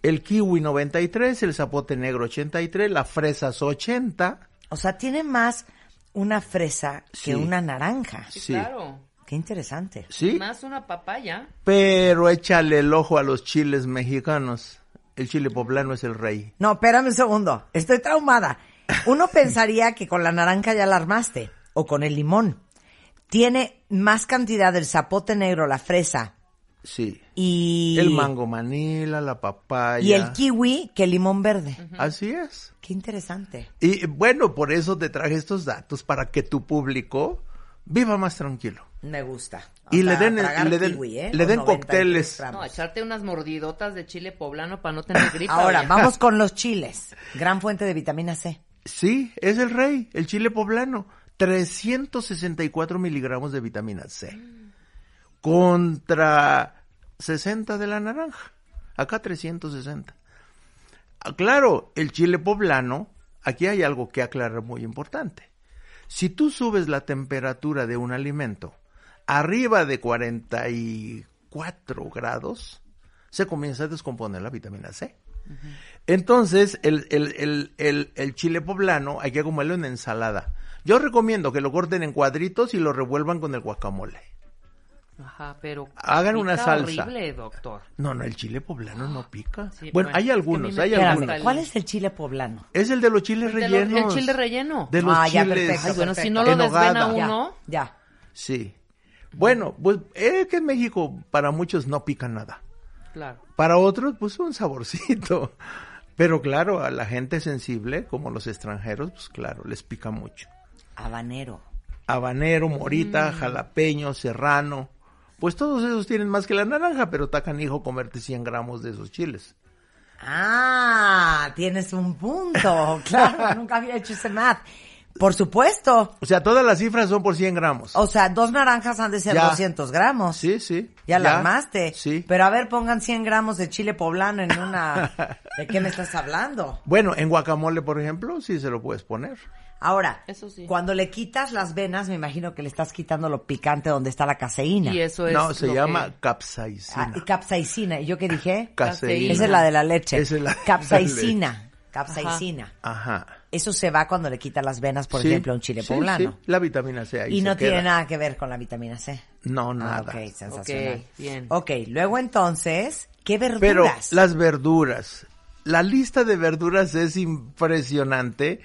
el kiwi 93, el zapote negro 83, las fresas 80. O sea, tiene más una fresa Sí. que una naranja. Sí. Claro. Qué interesante. Sí, Más una papaya. pero échale el ojo a los chiles mexicanos. El chile poblano es el rey. No, espérame un segundo. Estoy traumada. Uno pensaría que con la naranja ya la armaste. O con el limón. Tiene más cantidad del zapote negro, la fresa Sí. y... El mango manila, la papaya. Y el kiwi que el limón verde. Así es. Qué interesante. Y bueno, por eso te traje estos datos para que tu público viva más tranquilo. Me gusta. Y le den- le den- kiwi, ¿eh? le den 93 cócteles. No, echarte unas mordidotas de chile poblano para no tener gripa. Ahora, oye. vamos con los chiles. Gran fuente de vitamina C. Sí, es el rey, el chile poblano. 364 miligramos de vitamina C. Contra 60 de la naranja. Acá 360. Ah, Claro, el chile poblano, aquí hay algo que aclarar muy importante. Si tú subes la temperatura de un alimento arriba de 44 grados, se comienza a descomponer la vitamina C. Entonces, el, el, el, el, el chile poblano hay que comerlo en ensalada. Yo recomiendo que lo corten en cuadritos y lo revuelvan con el guacamole. Ajá, pero. Hagan una salsa. horrible, doctor. No, no, el chile poblano no pica. Sí, bueno, bueno, hay algunos, hay algunos. ¿Cuál es el chile poblano? Es el de los chiles El de los- rellenos. el chile relleno. De los Ah, ya, chiles. perfecto, Ay, bueno, si perfecto. no lo En desvena uno. Ya. Sí. Bueno, pues es que en México para muchos no pica nada. Claro. Para otros, pues un saborcito. Pero claro, a la gente sensible, como los extranjeros, pues claro, les pica mucho. Habanero. Habanero, morita, Mm. jalapeño, serrano. Pues todos esos tienen más que la naranja, pero tacan hijo comerte 100 gramos de esos chiles. Ah, tienes un punto. Claro, nunca había hecho ese math. Por supuesto. O sea, todas las cifras son por 100 gramos. O sea, dos naranjas han de ser Ya. 200 gramos. Sí, sí. Ya, la armaste. Sí. Pero a ver, pongan 100 gramos de chile poblano en una... ¿De qué me estás hablando? Bueno, en guacamole, por ejemplo, sí se lo puedes poner. Ahora, Eso sí. cuando le quitas las venas, me imagino que le estás quitando lo picante donde está la caseína. Y eso es. no, se lo llama que- capsaicina. Ah, y capsaicina. ¿Y yo qué dije? Caseína. Esa es la de la leche. Esa es la de la Capsaicina. Capsaicina. Ajá. Eso se va cuando le quitas las venas, por Sí, ejemplo, a un chile sí, poblano. sí, la vitamina C ahí Y se no tiene nada que ver con la vitamina C. No, Ah, nada. ok, sensacional. Ok, bien. Ok, luego entonces, ¿qué Pero verduras? las verduras, la lista de verduras es impresionante.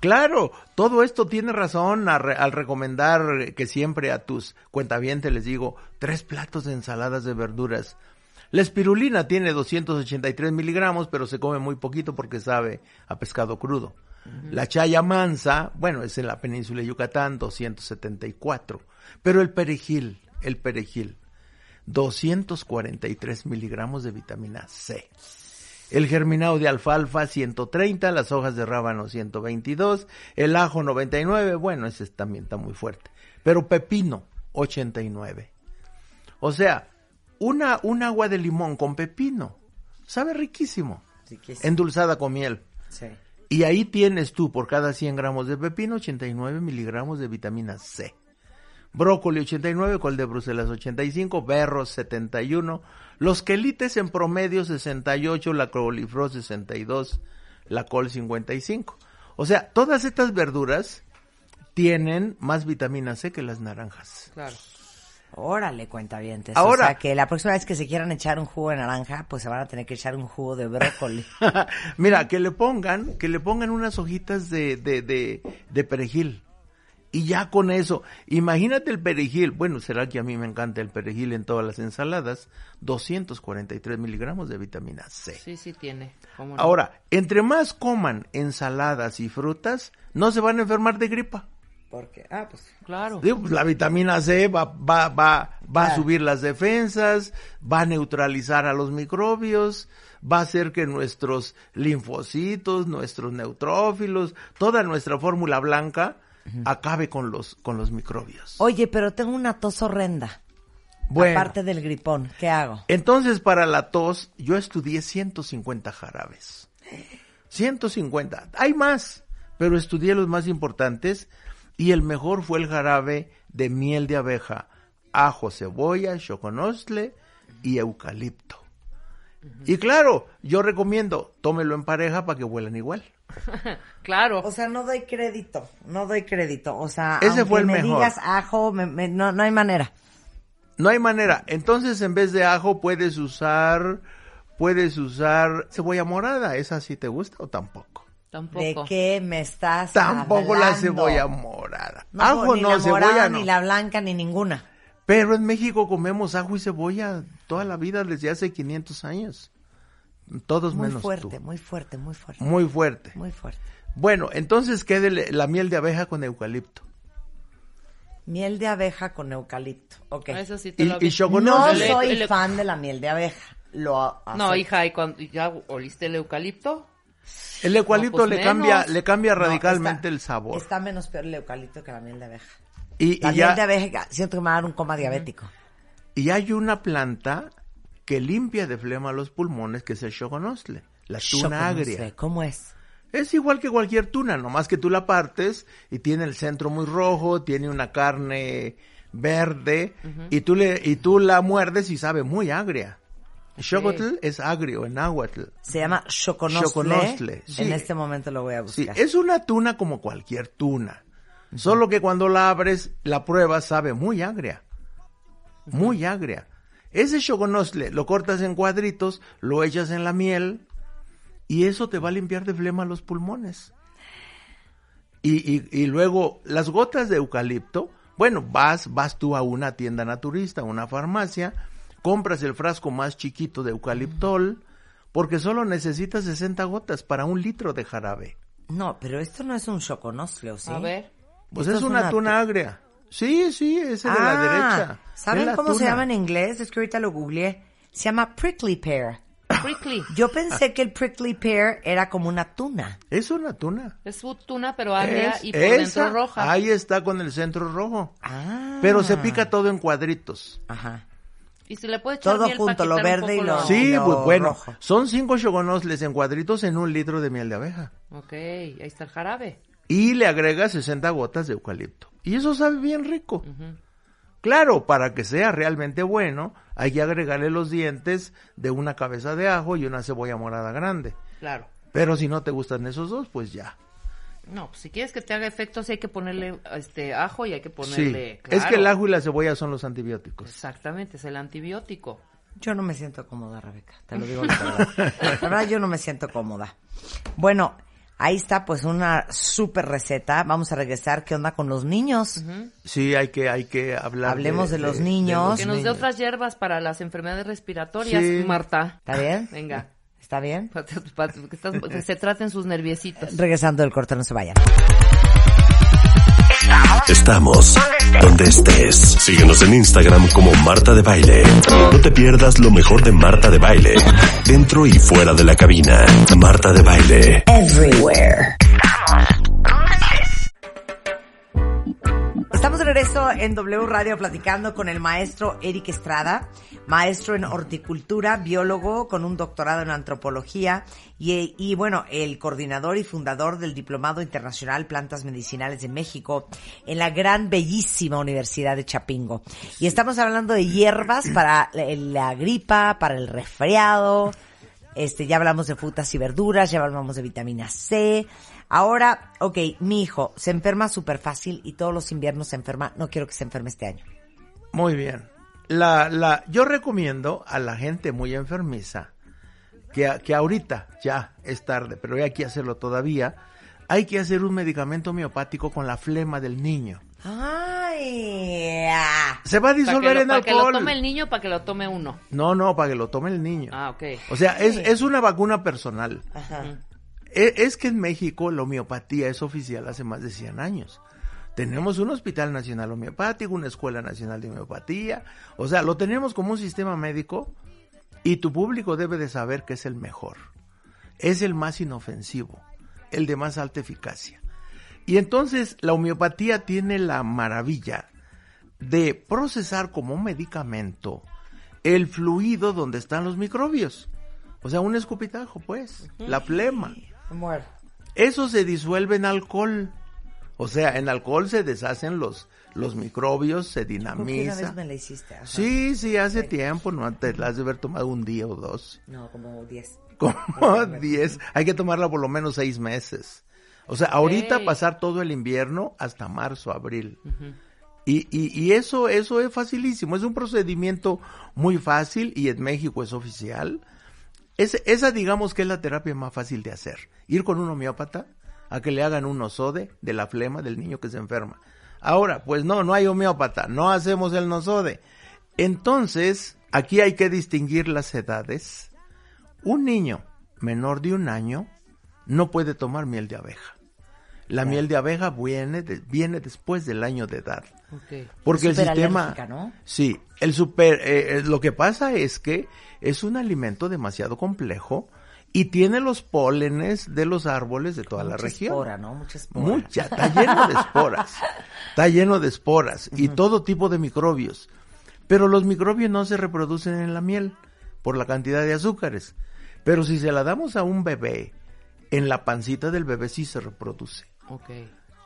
Claro, todo esto tiene razón a re- al recomendar que siempre a tus cuentavientes les digo tres platos de ensaladas de verduras. La espirulina tiene 283 miligramos, pero se come muy poquito porque sabe a pescado crudo. La chaya mansa, bueno, es en la península de Yucatán, 274. Pero el perejil, el perejil, 243 miligramos de vitamina C. el germinado de alfalfa 130, las hojas de rábano 122, el ajo 99, bueno, ese también está muy fuerte. Pero pepino 89. O sea, una, un agua de limón con pepino. Sabe riquísimo. Riquísimo. Endulzada con miel. Sí. Y ahí tienes tú por cada 100 gramos de pepino 89 miligramos de vitamina C. Brócoli 89, col de Bruselas 85, berros 71, los quelites en promedio 68, la coliflor 62, la col 55. O sea, todas estas verduras tienen más vitamina C que las naranjas. Claro. Órale, cuenta bien. Ahora- o sea que la próxima vez que se quieran echar un jugo de naranja, pues se van a tener que echar un jugo de brócoli. Mira, que le pongan, que le pongan unas hojitas de, de, de, de perejil. Y ya con eso, imagínate el perejil. Bueno, será que a mí me encanta el perejil en todas las ensaladas. 243 miligramos de vitamina C. Sí, sí tiene. ¿Cómo no? Ahora, entre más coman ensaladas y frutas, no se van a enfermar de gripa. Porque, ah, pues. Claro. Digo, pues, la vitamina C va, va, va, va a subir las defensas, va a neutralizar a los microbios, va a hacer que nuestros linfocitos, nuestros neutrófilos, toda nuestra fórmula blanca acabe con los, con los microbios. Oye, pero tengo una tos horrenda. Bueno. Aparte del gripón, ¿qué hago? Entonces, para la tos, yo estudié 150 jarabes. 150. Hay más, pero estudié los más importantes y el mejor fue el jarabe de miel de abeja, ajo, cebolla, choconostle y eucalipto. Y claro, yo recomiendo, tómelo en pareja para que huelan igual. Claro. O sea, no doy crédito, no doy crédito. O sea, Ese aunque fue el me mejor. digas ajo, me- me- no, no hay manera. No hay manera. Entonces, en vez de ajo, puedes usar, puedes usar cebolla morada. ¿Esa sí te gusta o tampoco? Tampoco. ¿De qué me estás Tampoco la cebolla morada. No, ajo ni no, la cebolla morada, no. ni la blanca, ni ninguna. Pero en México comemos ajo y cebolla toda la vida desde hace 500 años. Todos Muy menos fuerte, tú. muy fuerte, muy fuerte. Muy fuerte. Muy fuerte. Bueno, entonces quédele la miel de abeja con eucalipto. Miel de abeja con eucalipto. Ok. Eso sí te Y, lo y. No soy fan de la miel de abeja. Lo No, hija, ¿y cuando ya oliste el eucalipto? El eucalipto No, pues le cambia, le cambia No, radicalmente está- el sabor. Está menos peor el eucalipto que la miel de abeja. Y, La y miel ya, de abeja, siento que me va a dar un coma diabético. y hay una planta que limpia de flema los pulmones, que es el choconostle, la tuna agria. ¿Cómo es? Es igual que cualquier tuna, nomás que tú la partes y tiene el centro muy rojo, tiene una carne verde y tú le y tú la muerdes y sabe muy agria. Xocotl es agrio en náhuatl. Se llama. Choconostle, sí. En este momento lo voy a Sí, buscar. es una tuna como cualquier tuna. Solo que cuando la abres, la pruebas sabe muy agria. Muy agria. Ese choconostle lo cortas en cuadritos, lo echas en la miel y eso te va a limpiar de flema los pulmones. Y, y, y luego las gotas de eucalipto, bueno, vas, vas tú a una tienda naturista, a una farmacia, compras el frasco más chiquito de eucaliptol, porque solo necesitas 60 gotas para un litro de jarabe. No, pero esto no es un choconostle, ¿o sí? A ver. Pues es es una, una tuna tu- agria. Sí, sí, ese de la Ah, derecha. ¿Saben la cómo se llama en inglés? Es que ahorita lo googleé. Se llama prickly pear. Prickly. Yo pensé que el prickly pear era como una tuna. Es una tuna. Es su tuna, pero agria Es y por esa, dentro roja. Ahí está con el centro rojo. Ah. Pero se pica todo en cuadritos. Ajá. Y se le puede echar Todo miel para junto, lo verde y lo- Sí, lo pues bueno, rojo. son cinco choconosles en cuadritos en un litro de miel de abeja. Ok, ahí está el jarabe. Y le agregas 60 gotas de eucalipto. Y eso sabe bien rico. Claro, para que sea realmente bueno, hay que agregarle los dientes de una cabeza de ajo y una cebolla morada grande. Claro. Pero si no te gustan esos dos, pues ya. No, pues si quieres que te haga efecto, sí hay que ponerle este ajo y hay que Sí, ponerle. es claro. que el ajo y la cebolla son los antibióticos. Exactamente, es el antibiótico. Yo no me siento cómoda, Rebeca. Te lo digo la verdad. La verdad, yo no me siento cómoda. Bueno, ahí está pues una súper receta. Vamos a regresar. ¿Qué onda con los niños? Sí, hay que, hay que hablar. Hablemos de los niños. Que nos dé otras hierbas para las enfermedades respiratorias, Sí. Marta. ¿Está bien? Venga. ¿Está bien? Pa- pa- que, estás- que se traten sus nerviecitos. Regresando del corte, no se vayan. Estamos donde estés. Síguenos en Instagram como Marta de Baile. No te pierdas lo mejor de Marta de Baile, dentro y fuera de la cabina. Marta de Baile. Everywhere. Estamos de regreso en W Radio platicando con el maestro Eric Estrada, maestro en horticultura, biólogo con un doctorado en antropología y, y, bueno, el coordinador y fundador del Diplomado Internacional Plantas Medicinales de México en la gran, bellísima Universidad de Chapingo. Y estamos hablando de hierbas para la, la gripa, para el resfriado, este, ya hablamos de frutas y verduras, ya hablamos de vitamina C. Ahora, ok, mi hijo se enferma súper fácil y todos los inviernos se enferma. No quiero que se enferme este año. Muy bien. La, la, yo recomiendo a la gente muy enfermiza que, que ahorita ya es tarde, pero hay que hacerlo todavía. Hay que hacer un medicamento homeopático con la flema del niño. Ay, ah. Se va a disolver lo, en para que alcohol. lo tome el niño para que lo tome uno. No, no, para que lo tome el niño. Ah, ok. O sea, es, es una vacuna personal. Ajá. E- Es que en México la homeopatía es oficial hace más de 100 años. Tenemos un hospital nacional homeopático, una escuela nacional de homeopatía. O sea, lo tenemos como un sistema médico y tu público debe de saber que es el mejor. Es el más inofensivo, el de más alta eficacia. Y entonces la homeopatía tiene la maravilla de procesar como un medicamento el fluido donde están los microbios. O sea, un escupitajo, pues, la flema. Eso se disuelve en alcohol. O sea, en alcohol se deshacen los, los microbios, se Porque una vez dinamiza. me la hiciste. ajá. Sí, sí, hace tiempo, no te la has de haber tomado un día o dos. No, como 10. Como 10. Hay que tomarla por lo menos seis meses. O sea, ahorita pasar todo el invierno hasta marzo, abril. Y, y, y eso, eso es facilísimo. Es un procedimiento muy fácil y en México es oficial. Es, esa digamos que es la terapia más fácil de hacer. Ir con un homeópata a que le hagan un nosode de la flema del niño que se enferma. Ahora, pues no, no hay homeópata, no hacemos el nosode. Entonces, aquí hay que distinguir las edades. Un niño menor de un año no puede tomar miel de abeja. La miel de abeja viene, de- viene después del año de edad. Porque el sistema... Sí, el super... eh, eh, lo que pasa es que es un alimento demasiado complejo y tiene los pólenes de los árboles de toda la Mucha región. espora, ¿no? Mucha espora. Mucha, está lleno de esporas. Está lleno de esporas y todo tipo de microbios. Pero los microbios no se reproducen en la miel por la cantidad de azúcares. Pero si se la damos a un bebé, en la pancita del bebé sí se reproduce.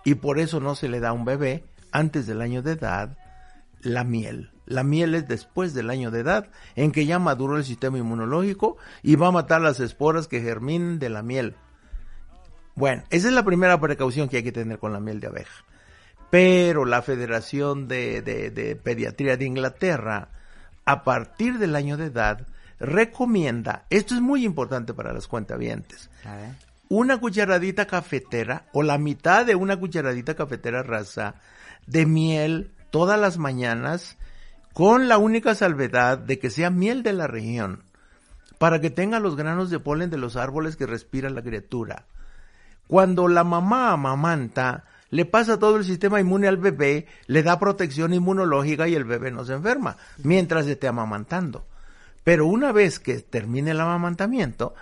Y por eso no se le da a un bebé antes del año de edad la miel. La miel es después del año de edad en que ya maduró el sistema inmunológico y va a matar las esporas que germinen de la miel. Bueno, esa es la primera precaución que hay que tener con la miel de abeja. Pero la Federación de, de- de Pediatría de Inglaterra, a partir del año de edad, recomienda, esto es muy importante para las cuentavientes, A ver. Una cucharadita cafetera o la mitad de una cucharadita cafetera rasa de miel todas las mañanas con la única salvedad de que sea miel de la región para que tenga los granos de polen de los árboles que respira la criatura. Cuando la mamá amamanta, le pasa todo el sistema inmune al bebé, le da protección inmunológica y el bebé no se enferma, mientras esté amamantando. Pero una vez que termine el amamantamiento,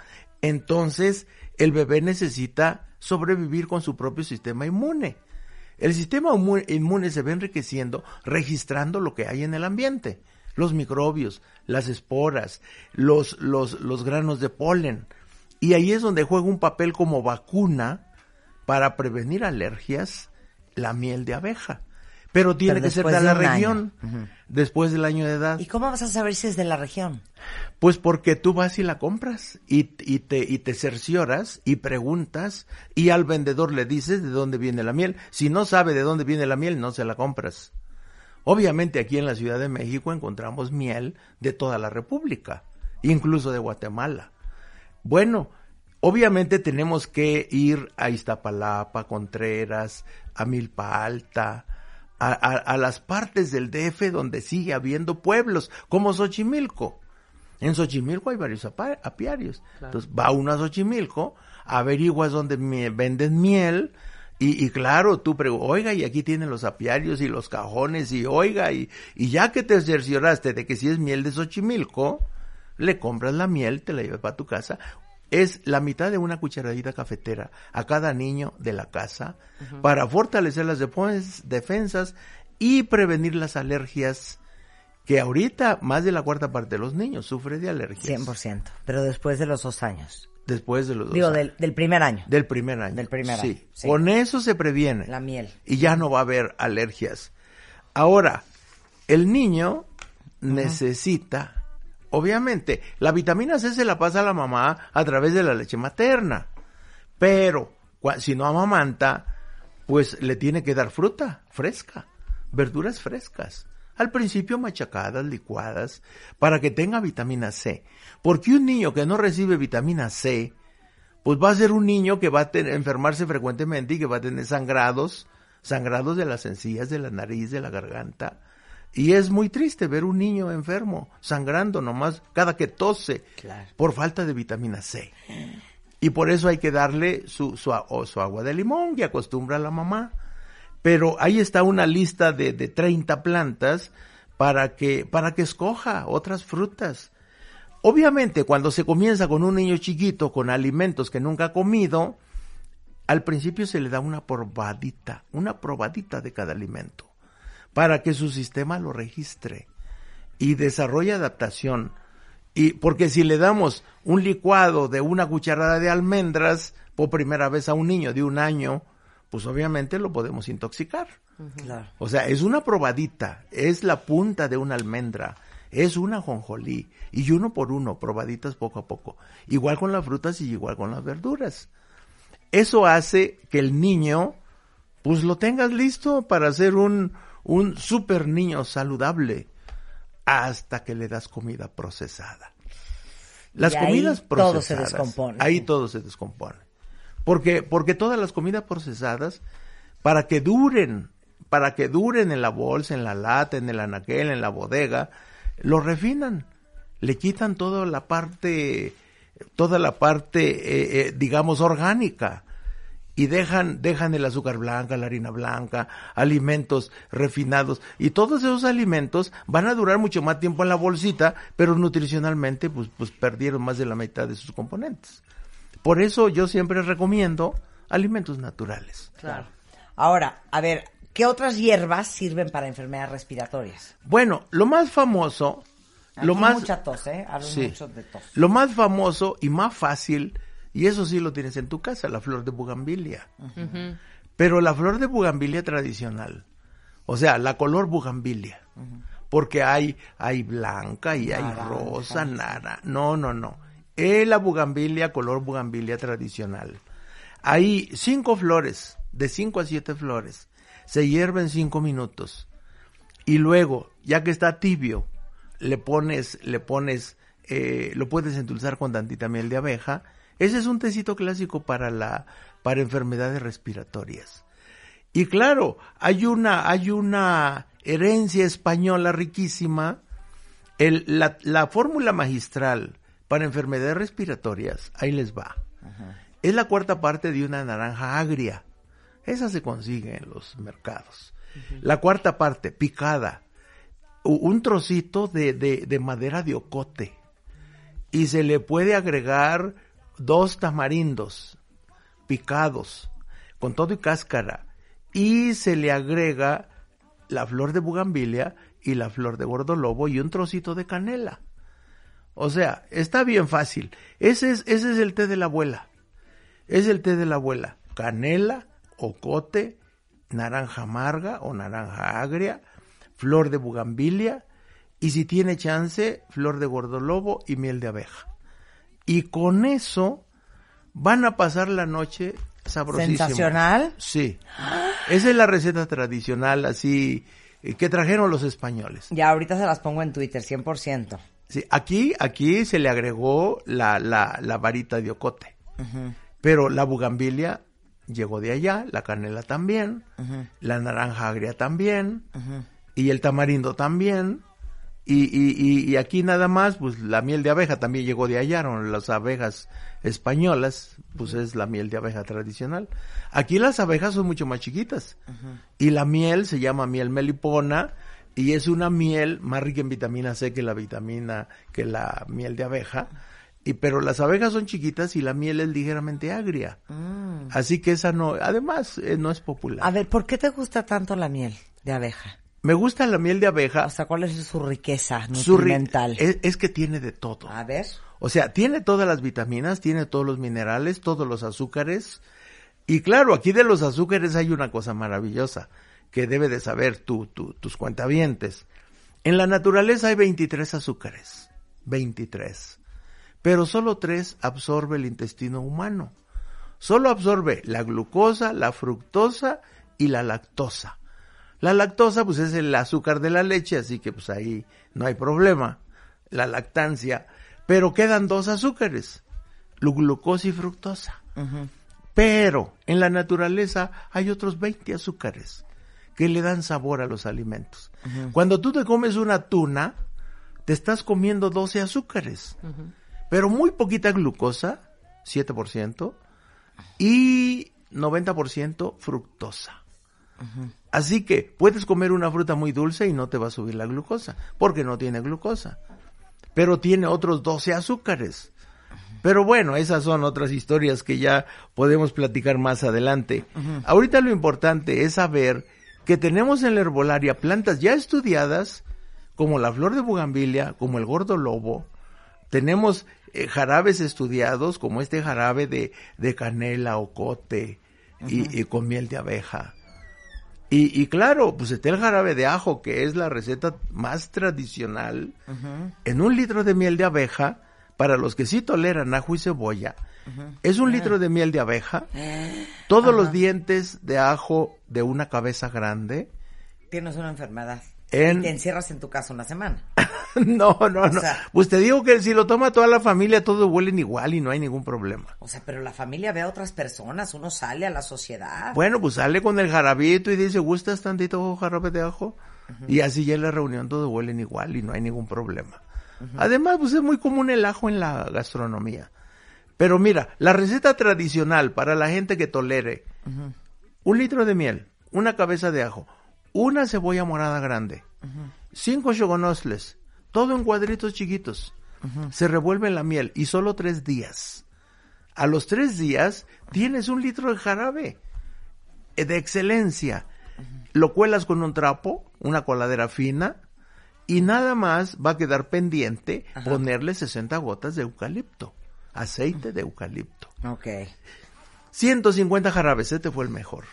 entonces el bebé necesita sobrevivir con su propio sistema inmune. El sistema inmu- inmune se va enriqueciendo registrando lo que hay en el ambiente, los microbios, las esporas, los, los granos de polen. Y ahí es donde juega un papel como vacuna para prevenir alergias la miel de abeja. Pero tiene Pero que ser de la región, después del año de edad. ¿Y cómo vas a saber si es de la región? Pues porque tú vas y la compras y, y te, y te cercioras y preguntas y al vendedor le dices de dónde viene la miel. Si no sabe de dónde viene la miel, no se la compras. Obviamente aquí en la Ciudad de México encontramos miel de toda la República, incluso de Guatemala. Bueno, obviamente tenemos que ir a Iztapalapa, Contreras, a Milpa Alta, a, a- a las partes del DF donde sigue habiendo pueblos, como Xochimilco. En Xochimilco hay varios apiarios. Entonces va uno a Xochimilco, averiguas dónde venden miel Y, y claro, tú preguntas, oiga, y aquí tienen los apiarios y los cajones, y oiga, y, y ya que te cercioraste de que si es miel de Xochimilco, le compras la miel, te la llevas para tu casa. Es la mitad de una cucharadita cafetera a cada niño de la casa para fortalecer las defens- defensas y prevenir las alergias que ahorita más de la cuarta parte de los niños sufre de alergias. 100%. Pero después de los dos años. Después de los dos Digo, años. del, del primer año. Del primer año. Del primer sí. año, sí. Con eso se previene. La miel. Y ya no va a haber alergias. Ahora, el niño necesita, obviamente, la vitamina C se la pasa a la mamá a través de la leche materna. Pero, si no amamanta, pues le tiene que dar fruta fresca, verduras frescas. Al principio machacadas, licuadas, para que tenga vitamina C. Porque un niño que no recibe vitamina C, pues va a ser un niño que va a tener- enfermarse frecuentemente y que va a tener sangrados, sangrados de las encías, de la nariz, de la garganta. Y es muy triste ver un niño enfermo, sangrando nomás cada que tose por falta de vitamina C. Y por eso hay que darle su, su, a- su agua de limón que acostumbra la mamá. Pero ahí está una lista de, de 30 plantas para que, para que escoja otras frutas. Obviamente, cuando se comienza con un niño chiquito con alimentos que nunca ha comido, al principio se le da una probadita, una probadita de cada alimento, para que su sistema lo registre y desarrolle adaptación. Y porque si le damos un licuado de una cucharada de almendras por primera vez a un niño de un año, pues obviamente lo podemos intoxicar. Claro. O sea, es una probadita, es la punta de una almendra, es una jonjolí, y uno por uno, probaditas poco a poco. Igual con las frutas y igual con las verduras. Eso hace que el niño, pues lo tengas listo para ser un, un super niño saludable, hasta que le das comida procesada. Las Y ahí comidas todo procesadas. se descompone. Ahí todo se descompone. Porque, porque todas las comidas procesadas, para que duren, para que duren en la bolsa, en la lata, en el anaquel, en la bodega, lo refinan. Le quitan toda la parte, toda la parte, eh, eh, digamos, orgánica. Y dejan, dejan el azúcar blanca, la harina blanca, alimentos refinados. Y todos esos alimentos van a durar mucho más tiempo en la bolsita, pero nutricionalmente, pues, pues perdieron más de la mitad de sus componentes. Por eso yo siempre recomiendo alimentos naturales. Claro. Ahora, a ver, ¿qué otras hierbas sirven para enfermedades respiratorias? Bueno, lo más famoso, lo Aquí más mucha tos, ¿eh? Hablo Sí. mucho de tos. Lo más famoso y más fácil, y eso sí lo tienes en tu casa, la flor de bugambilia. Pero la flor de bugambilia tradicional, o sea, la color bugambilia, porque hay, hay blanca y hay rosa, nara. No, no, no. Es la bugambilia, color bugambilia tradicional. Hay cinco flores, de cinco a siete flores. Se hierven cinco minutos. Y luego, ya que está tibio, le pones, le pones, eh, lo puedes endulzar con tantita miel de abeja. Ese es un tecito clásico para la, para enfermedades respiratorias. Y claro, hay una, hay una herencia española riquísima. El, la, la fórmula magistral para enfermedades respiratorias, ahí les va. Es la cuarta parte de una naranja agria. Esa se consigue en los mercados. La cuarta parte, picada. Un trocito de, de, de madera de ocote. Y se le puede agregar dos tamarindos picados, con todo y cáscara. Y se le agrega la flor de bugambilia y la flor de gordolobo y un trocito de canela. O sea, está bien fácil. Ese es, ese es el té de la abuela. Es el té de la abuela. Canela, ocote, naranja amarga o naranja agria, flor de bugambilia y si tiene chance, flor de gordolobo y miel de abeja. Y con eso van a pasar la noche sabrosísimo. ¿Sensacional? Sí. Esa es la receta tradicional así eh, que trajeron los españoles. Ya ahorita se las pongo en Twitter, 100%. Sí, aquí, aquí se le agregó la, la, la varita de ocote. Pero la bugambilia llegó de allá, la canela también, la naranja agria también, y el tamarindo también, Y, y, aquí nada más, pues la miel de abeja también llegó de allá, ¿no? las abejas españolas, pues es la miel de abeja tradicional. Aquí las abejas son mucho más chiquitas. Y la miel se llama miel melipona y es una miel más rica en vitamina C que la vitamina, que la miel de abeja. Y, pero las abejas son chiquitas y la miel es ligeramente agria. Mm. Así que esa no, además eh, no es popular. A ver, ¿por qué te gusta tanto la miel de abeja? Me gusta la miel de abeja. O sea, ¿cuál es su riqueza Su ri- nutrimental? es, es que tiene de todo. A ver. O sea, tiene todas las vitaminas, tiene todos los minerales, todos los azúcares. Y claro, aquí de los azúcares hay una cosa maravillosa que debe de saber tú, tú- tus cuentavientes. En la naturaleza hay 23 azúcares. 23. Pero solo tres absorbe el intestino humano. Solo absorbe la glucosa, la fructosa y la lactosa. La lactosa pues es el azúcar de la leche, así que pues ahí no hay problema. La lactancia. Pero quedan dos azúcares, glucosa y fructosa. Pero en la naturaleza hay otros 20 azúcares que le dan sabor a los alimentos. Cuando tú te comes una tuna, te estás comiendo 12 azúcares, pero muy poquita glucosa, 7%, y 90% fructosa. Así que puedes comer una fruta muy dulce y no te va a subir la glucosa, porque no tiene glucosa. Pero tiene otros 12 azúcares. Pero bueno, esas son otras historias que ya podemos platicar más adelante. Ahorita lo importante es saber que tenemos en la herbolaria plantas ya estudiadas, como la flor de bugambilia, como el gordo lobo. Tenemos eh, jarabes estudiados, como este jarabe de, de canela, ocote y, y con miel de abeja. Y, y claro, pues está el jarabe de ajo, que es la receta más tradicional. En un litro de miel de abeja, para los que sí toleran ajo y cebolla, es un litro de miel de abeja, todos los dientes de ajo de una cabeza grande. Tienes una enfermedad. En- Y te encierras en tu casa una semana. no, no, no. sea- pues te digo que si lo toma toda la familia, todos huelen igual y no hay ningún problema. O sea, pero la familia ve a otras personas, uno sale a la sociedad. Bueno, pues sale con el jarabito y dice, ¿gustas tantito jarabe de ajo? Y así ya en la reunión todos huelen igual y no hay ningún problema. Además, pues es muy común el ajo en la gastronomía. Pero mira, la receta tradicional para la gente que tolere un litro de miel, una cabeza de ajo, una cebolla morada grande, cinco chogonosles, todo en cuadritos chiquitos. Se revuelve en la miel y solo tres días. A los tres días tienes un litro de jarabe eh, de excelencia. Lo cuelas con un trapo, una coladera fina, y nada más va a quedar pendiente ponerle 60 gotas de eucalipto, aceite de eucalipto. Ok. 150 jarabes, este fue el mejor.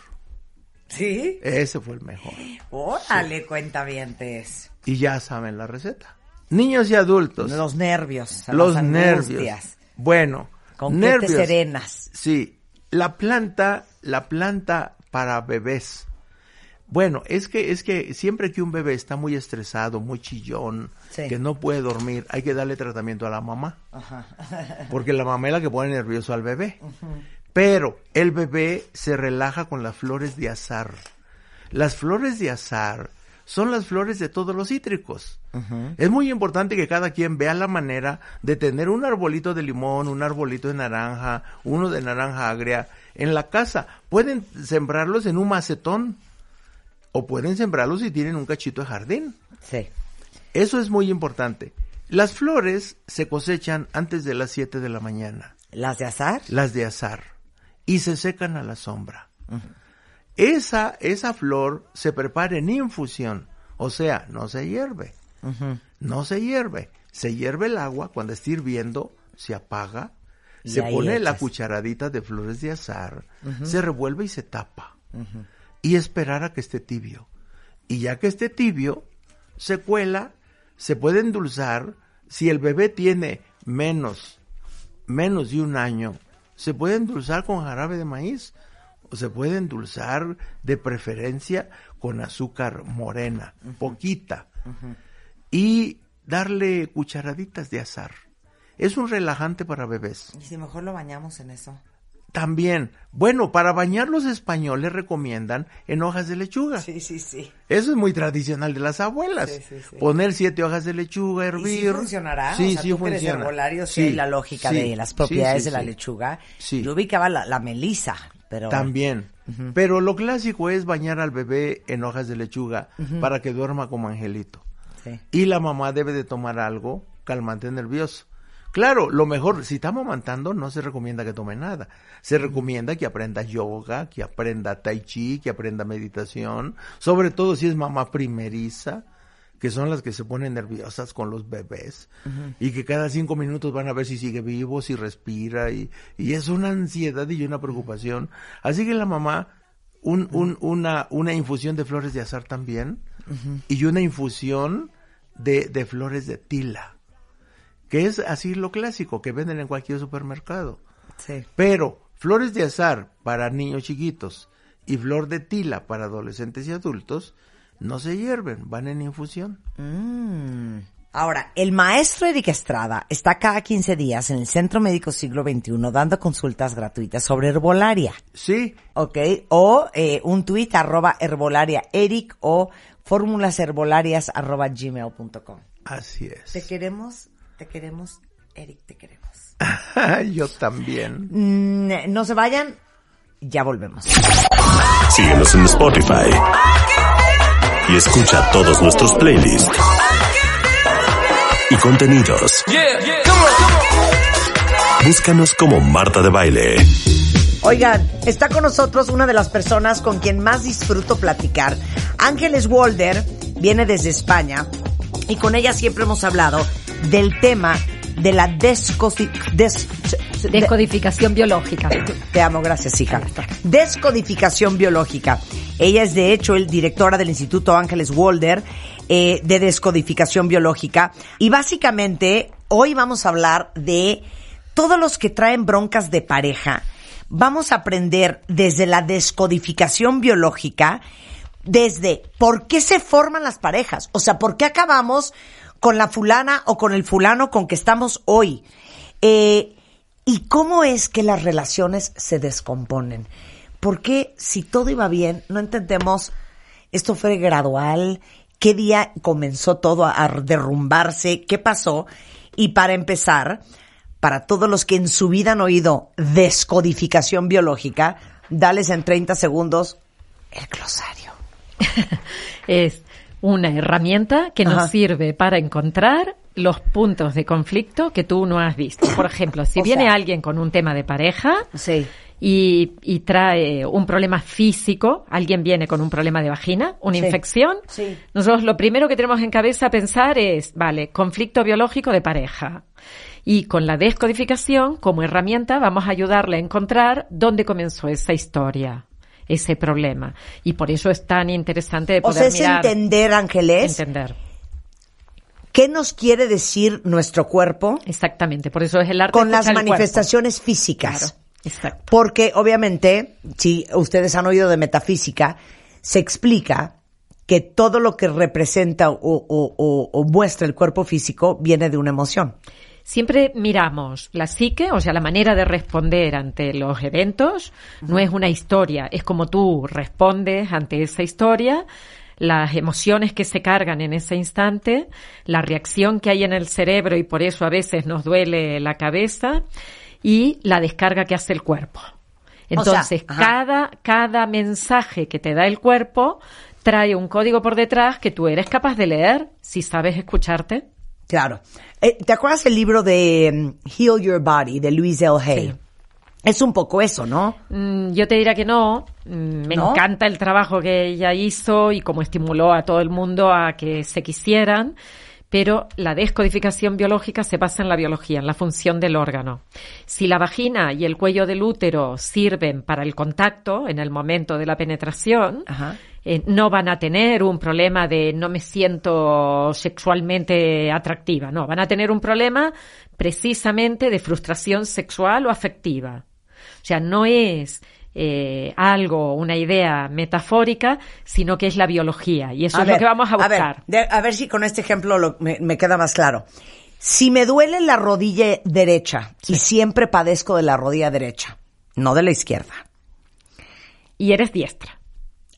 ¿Sí? Ese fue el mejor. Órale, cuentavientes. Y ya saben la receta. Niños y adultos. Los nervios. los nervios. Bueno, ¿Con nervios. serenas? Sí, la planta, la planta para bebés. Bueno, es que es que siempre que un bebé está muy estresado, muy chillón, Sí. que no puede dormir, hay que darle tratamiento a la mamá, Ajá. porque la mamá es la que pone nervioso al bebé. Pero el bebé se relaja con las flores de azar. Las flores de azar son las flores de todos los cítricos. Es muy importante que cada quien vea la manera de tener un arbolito de limón, un arbolito de naranja, uno de naranja agria en la casa. Pueden sembrarlos en un macetón o pueden sembrarlos si tienen un cachito de jardín. Sí. Eso es muy importante. Las flores se cosechan antes de las 7 de la mañana. ¿Las de azar? Las de azar. Y se secan a la sombra. Esa, esa flor se prepara en infusión. O sea, no se hierve. No se hierve. Se hierve el agua cuando está hirviendo, se apaga, Y se pone la cucharadita de flores de azar, se revuelve y se tapa. Y esperar a que esté tibio. Y ya que esté tibio, se cuela, se puede endulzar. Si el bebé tiene menos, menos de un año, se puede endulzar con jarabe de maíz o se puede endulzar de preferencia con azúcar morena, poquita, y darle cucharaditas de azar. Es un relajante para bebés. ¿Y si mejor lo bañamos en eso? También, bueno, para bañar los españoles recomiendan en hojas de lechuga. Sí, sí, sí. Eso es muy tradicional de las abuelas. Sí, sí, sí. Poner siete hojas de lechuga, ¿Y hervir. sí funcionará? Sí, o sea, sí tú eres funciona. herbolario, sí, la lógica de las propiedades de la lechuga. Sí. Yo ubicaba la, la melisa, pero... También. Pero lo clásico es bañar al bebé en hojas de lechuga para que duerma como angelito. Sí. Y la mamá debe de tomar algo calmante nervioso. Claro, lo mejor, si está amamantando, no se recomienda que tome nada. Se recomienda que aprenda yoga, que aprenda tai chi, que aprenda meditación, sobre todo si es mamá primeriza, que son las que se ponen nerviosas con los bebés y que cada cinco minutos van a ver si sigue vivo, si respira y, y es una ansiedad y una preocupación. Así que la mamá, un, un- una, una infusión de flores de azar también y una infusión de, de flores de tila, que es así lo clásico que venden en cualquier supermercado. Sí. Pero flores de azar para niños chiquitos y flor de tila para adolescentes y adultos no se hierven, van en infusión. Mm. Ahora, el maestro Eric Estrada está cada 15 días en el Centro Médico Siglo XXI dando consultas gratuitas sobre herbolaria. Sí. Ok. O eh, un tuit arroba herbolaria Eric o fórmulasherbolarias arroba gmail.com. Así es. Te queremos, te queremos, Eric, te queremos. Yo también. Mm, no se vayan, ya volvemos. Síguenos en Spotify. Y escucha todos nuestros playlists. Y contenidos. Búscanos como Marta de Baile. Oigan, está con nosotros una de las personas con quien más disfruto platicar. Ángeles Walder viene desde España y con ella siempre hemos hablado del tema de la des- Descodificación biológica. Te amo, gracias, hija. Descodificación biológica. Ella es, de hecho, el directora del Instituto Ángeles Walder eh, de Descodificación Biológica. Y básicamente, hoy vamos a hablar de todos los que traen broncas de pareja. Vamos a aprender desde la descodificación biológica, desde por qué se forman las parejas. O sea, por qué acabamos con la fulana o con el fulano con que estamos hoy. Eh, ¿Y cómo es que las relaciones se descomponen? ¿Por qué si todo iba bien, no entendemos, esto fue gradual, qué día comenzó todo a, a derrumbarse, qué pasó? Y para empezar, para todos los que en su vida han oído descodificación biológica, dales en 30 segundos el glosario. Es una herramienta que Ajá. nos sirve para encontrar los puntos de conflicto que tú no has visto. Por ejemplo, si O viene sea- alguien con un tema de pareja Sí. y, y trae un problema físico, alguien viene con un problema de vagina, una Sí. infección, Sí. nosotros lo primero que tenemos en cabeza pensar es, vale, conflicto biológico de pareja. Y con la descodificación, como herramienta, vamos a ayudarle a encontrar dónde comenzó esa historia, ese problema. Y por eso es tan interesante de O poder sea, es mirar. entender, Ángeles, Entender. qué nos quiere decir nuestro cuerpo Exactamente, por eso es el arte con las manifestaciones físicas. Claro, exacto. Porque obviamente, si ustedes han oído de metafísica, se explica que todo lo que representa o, o- o- o muestra el cuerpo físico viene de una emoción. Siempre miramos la psique, o sea, la manera de responder ante los eventos, no es una historia, es como tú respondes ante esa historia, las emociones que se cargan en ese instante, la reacción que hay en el cerebro y por eso a veces nos duele la cabeza y la descarga que hace el cuerpo. Entonces, cada, cada mensaje que te da el cuerpo trae un código por detrás que tú eres capaz de leer si sabes escucharte. Claro. Eh, ¿Te acuerdas el libro de mm, Heal Your Body de Louise L. Hay? Sí. Es un poco eso, ¿no? Mm, yo te diría que no. Mm, Me ¿No? encanta el trabajo que ella hizo y cómo estimuló a todo el mundo a que se quisieran, pero la descodificación biológica se basa en la biología, en la función del órgano. Si la vagina y el cuello del útero sirven para el contacto en el momento de la penetración, Ajá. Eh, no van a tener un problema de no me siento sexualmente atractiva, no, van a tener un problema precisamente de frustración sexual o afectiva. O sea, no es eh, algo, una idea metafórica, sino que es la biología y eso A es ver, lo que vamos a ver, buscar. de- A ver, si con este ejemplo lo- me, me queda más claro. Si me duele la rodilla derecha y siempre padezco de la rodilla derecha, no de la izquierda. Y eres diestra.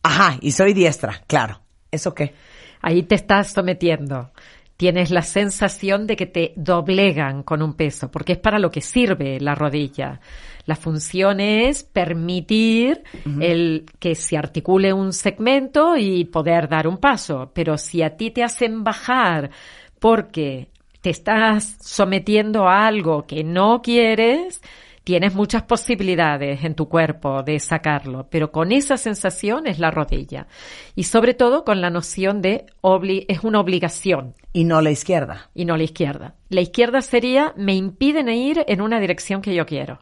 Ajá, y soy diestra, claro. ¿Eso qué? Ahí te estás sometiendo. Tienes la sensación de que te doblegan con un peso, porque es para lo que sirve la rodilla. La función es permitir el que se articule un segmento y poder dar un paso. Pero si a ti te hacen bajar porque te estás sometiendo a algo que no quieres, tienes muchas posibilidades en tu cuerpo de sacarlo, pero con esa sensación es la rodilla. Y sobre todo con la noción de obli es una obligación. Y no la izquierda. Y no la izquierda. La izquierda sería me impiden ir en una dirección que yo quiero.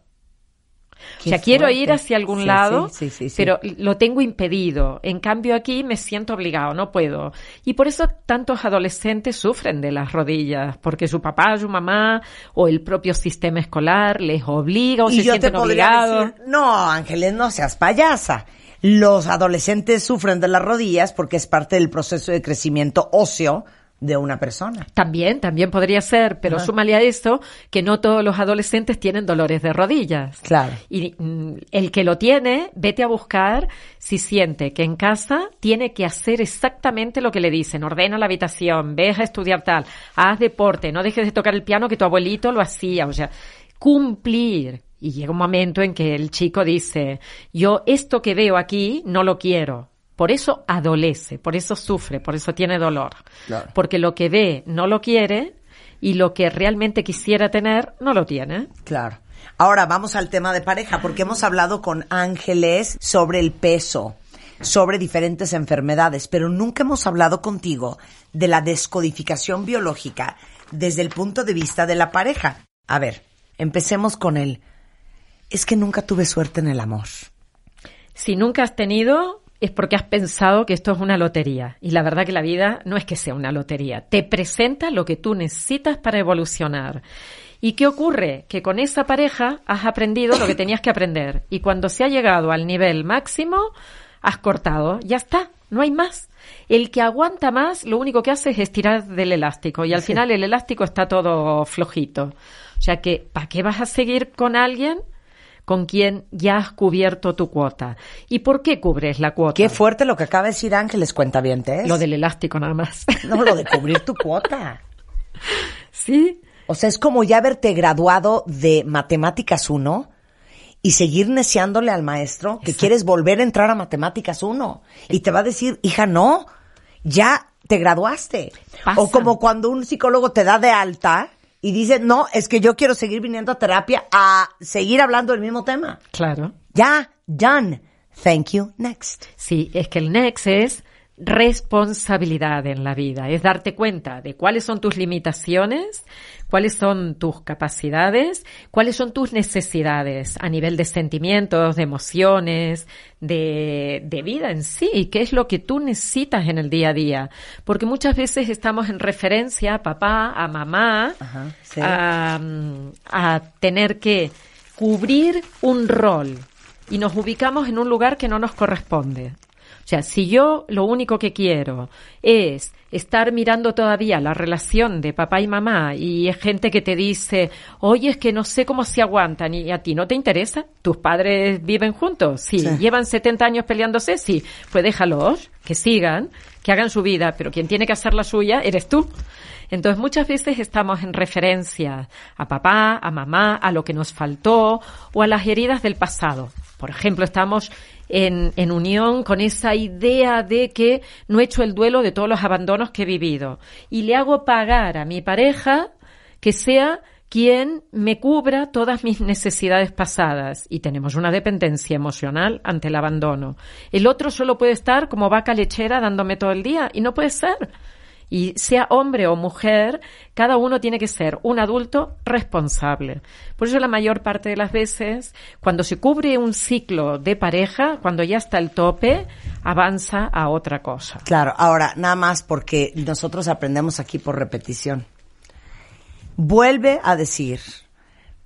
O sea, quiero ir hacia algún Sí, lado, sí, sí, pero lo tengo impedido. En cambio, aquí me siento obligado, no puedo. Y por eso tantos adolescentes sufren de las rodillas, porque su papá, su mamá o el propio sistema escolar les obliga o y se yo sienten obligados. decir, no, Ángeles, no seas payasa. Los adolescentes sufren de las rodillas porque es parte del proceso de crecimiento óseo de una persona. También, también podría ser, pero Ajá. súmale a eso que no todos los adolescentes tienen dolores de rodillas. Claro. Y mm, el que lo tiene, vete a buscar si siente que en casa tiene que hacer exactamente lo que le dicen. Ordena la habitación, ve a estudiar tal, haz deporte, no dejes de tocar el piano que tu abuelito lo hacía. O sea, cumplir. Y llega un momento en que el chico dice, yo esto que veo aquí no lo quiero. Por eso adolece, por eso sufre, por eso tiene dolor. Claro. Porque lo que ve no lo quiere y lo que realmente quisiera tener no lo tiene. Claro. Ahora vamos al tema de pareja, porque hemos hablado con Ángeles sobre el peso, sobre diferentes enfermedades, pero nunca hemos hablado contigo de la descodificación biológica desde el punto de vista de la pareja. A ver, empecemos con el, es que nunca tuve suerte en el amor. Si nunca has tenido, es porque has pensado que esto es una lotería. Y la verdad que la vida no es que sea una lotería. Te presenta lo que tú necesitas para evolucionar. ¿Y qué ocurre? Que con esa pareja has aprendido lo que tenías que aprender. Y cuando se ha llegado al nivel máximo, has cortado. Ya está, no hay más. El que aguanta más, lo único que hace es estirar del elástico. Y al final el elástico está todo flojito. O sea que, ¿para qué vas a seguir con alguien? Con quien ya has cubierto tu cuota. ¿Y por qué cubres la cuota? Qué fuerte lo que acaba de decir Ángeles, cuenta bien, Lo del elástico nada más. No, lo de cubrir tu cuota. Sí. O sea, es como ya haberte graduado de Matemáticas 1 y seguir neciándole al maestro que quieres volver a entrar a Matemáticas 1. Y te va a decir, hija, no, ya te graduaste. Pasa. O como cuando un psicólogo te da de alta y dice, no, es que yo quiero seguir viniendo a terapia a seguir hablando del mismo tema. Claro. Ya, done. Thank you. Next. Sí, es que el next es responsabilidad en la vida, es darte cuenta de cuáles son tus limitaciones, cuáles son tus capacidades, cuáles son tus necesidades a nivel de sentimientos, de emociones, de, de vida en sí, qué es lo que tú necesitas en el día a día. Porque muchas veces estamos en referencia a papá, a mamá, sí. a, a tener que cubrir un rol y nos ubicamos en un lugar que no nos corresponde. O sea, si yo lo único que quiero es estar mirando todavía la relación de papá y mamá y es gente que te dice, oye, es que no sé cómo se aguantan y a ti no te interesa, tus padres viven juntos, sí, Sí. llevan 70 años peleándose, sí, pues déjalos, que sigan, que hagan su vida, pero quien tiene que hacer la suya eres tú. Entonces muchas veces estamos en referencia a papá, a mamá, a lo que nos faltó o a las heridas del pasado. Por ejemplo, estamos en, en unión con esa idea de que no he hecho el duelo de todos los abandonos que he vivido y le hago pagar a mi pareja que sea quien me cubra todas mis necesidades pasadas y tenemos una dependencia emocional ante el abandono. El otro solo puede estar como vaca lechera dándome todo el día y no puede ser. Y sea hombre o mujer, cada uno tiene que ser un adulto responsable. Por eso la mayor parte de las veces, cuando se cubre un ciclo de pareja, cuando ya está el tope, avanza a otra cosa. Claro, ahora, nada más porque nosotros aprendemos aquí por repetición. Vuelve a decir,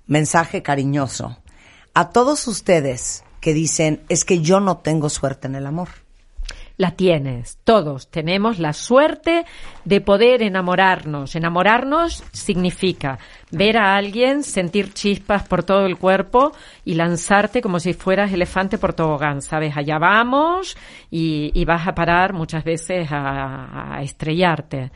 mensaje cariñoso, a todos ustedes que dicen, es que yo no tengo suerte en el amor. La tienes. Todos tenemos la suerte de poder enamorarnos. Enamorarnos significa ver a alguien, sentir chispas por todo el cuerpo y lanzarte como si fueras elefante por tobogán, ¿sabes? Allá vamos y, y vas a parar muchas veces a, a estrellarte.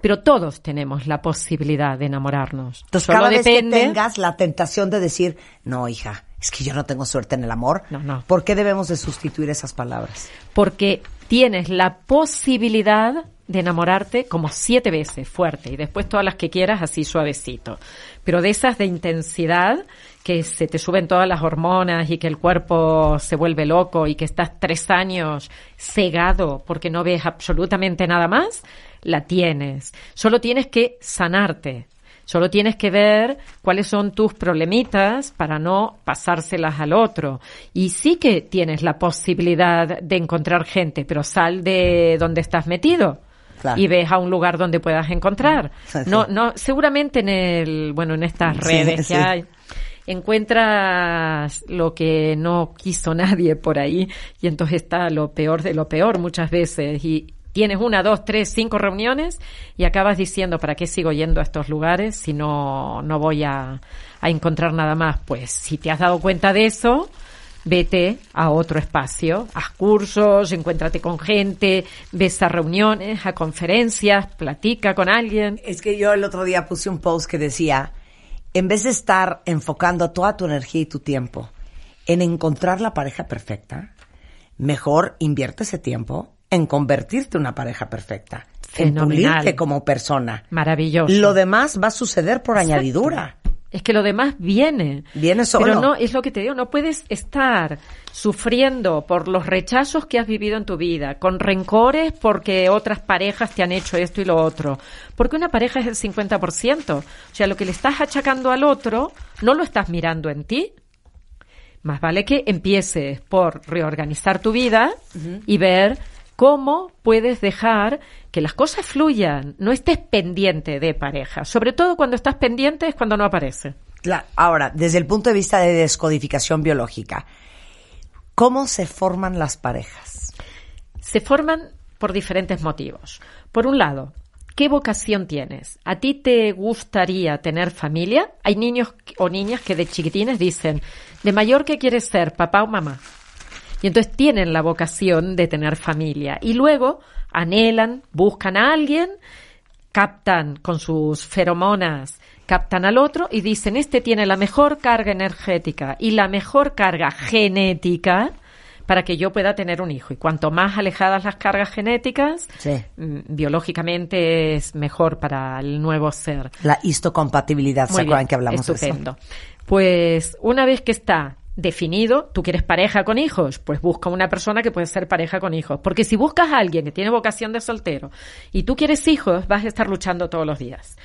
Pero todos tenemos la posibilidad de enamorarnos. Entonces, Solo cada vez depende... que tengas la tentación de decir, no, hija, es que yo no tengo suerte en el amor, No, no. ¿por qué debemos de sustituir esas palabras? porque tienes la posibilidad de enamorarte como siete veces fuerte y después todas las que quieras así suavecito. Pero de esas de intensidad que se te suben todas las hormonas y que el cuerpo se vuelve loco y que estás tres años cegado porque no ves absolutamente nada más, la tienes. Solo tienes que sanarte. Solo tienes que ver cuáles son tus problemitas para no pasárselas al otro. Y sí que tienes la posibilidad de encontrar gente, pero sal de donde estás metido. Claro. Y ves a un lugar donde puedas encontrar. Sí, sí. No, no, seguramente en el, bueno, en estas redes sí. que hay, encuentras lo que no quiso nadie por ahí y entonces está lo peor de lo peor muchas veces y tienes una, dos, tres, cinco reuniones y acabas diciendo ¿para qué sigo yendo a estos lugares si no, no voy a, a encontrar nada más? Pues si te has dado cuenta de eso, vete a otro espacio, haz cursos, encuéntrate con gente, ves a reuniones, a conferencias, platica con alguien. Es que yo el otro día puse un post que decía, en vez de estar enfocando toda tu energía y tu tiempo en encontrar la pareja perfecta, mejor invierte ese tiempo en convertirte en una pareja perfecta, en Fenomenal. pulirte como persona. Maravilloso. Lo demás va a suceder por Exacto. añadidura. Es que lo demás viene. Viene solo. Pero no, es lo que te digo, no puedes estar sufriendo por los rechazos que has vivido en tu vida, con rencores porque otras parejas te han hecho esto y lo otro. Porque una pareja es el 50%. O sea, lo que le estás achacando al otro, no lo estás mirando en ti. Más vale que empieces por reorganizar tu vida y ver cómo puedes dejar que las cosas fluyan. No estés pendiente de pareja. Sobre todo cuando estás pendiente es cuando no aparece. La- ahora, desde el punto de vista de descodificación biológica, ¿cómo se forman las parejas? Se forman por diferentes motivos. Por un lado, ¿qué vocación tienes? ¿A ti te gustaría tener familia? Hay niños o niñas que de chiquitines dicen, ¿de mayor qué quieres ser, papá o mamá? Y entonces tienen la vocación de tener familia. Y luego anhelan, buscan a alguien, captan con sus feromonas, captan al otro y dicen, este tiene la mejor carga energética y la mejor carga genética para que yo pueda tener un hijo. Y cuanto más alejadas las cargas genéticas, Sí. mm, biológicamente es mejor para el nuevo ser. La histocompatibilidad, ¿se Muy acuerdan bien, que hablamos de estupendo. Pues una vez que está definido, tú quieres pareja con hijos, pues busca una persona que puede ser pareja con hijos. Porque si buscas a alguien que tiene vocación de soltero y tú quieres hijos, vas a estar luchando todos los días.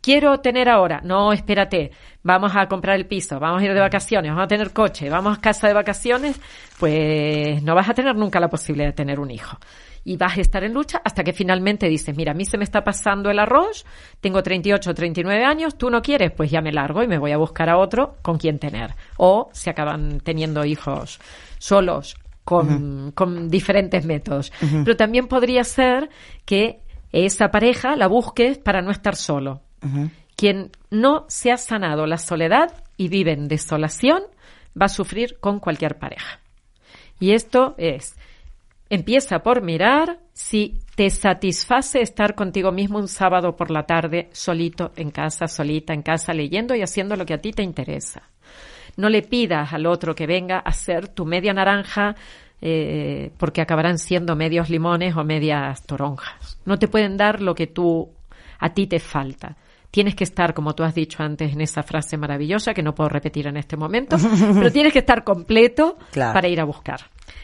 Quiero tener ahora, no, espérate, vamos a comprar el piso, vamos a ir de vacaciones, vamos a tener coche, vamos a casa de vacaciones, pues no vas a tener nunca la posibilidad de tener un hijo. Y vas a estar en lucha hasta que finalmente dices, mira, a mí se me está pasando el arroz, tengo 38 o 39 años, tú no quieres, pues ya me largo y me voy a buscar a otro con quien tener. O se acaban teniendo hijos solos con, con diferentes métodos. Pero también podría ser que esa pareja la busques para no estar solo. Quien no se ha sanado la soledad y vive en desolación va a sufrir con cualquier pareja. Y esto es, empieza por mirar si te satisface estar contigo mismo un sábado por la tarde, solito en casa, solita en casa, leyendo y haciendo lo que a ti te interesa. No le pidas al otro que venga a ser tu media naranja, eh, porque acabarán siendo medios limones o medias toronjas. No te pueden dar lo que tú, a ti te falta. Tienes que estar, como tú has dicho antes, en esa frase maravillosa que no puedo repetir en este momento, pero tienes que estar completo Claro. para ir a buscar.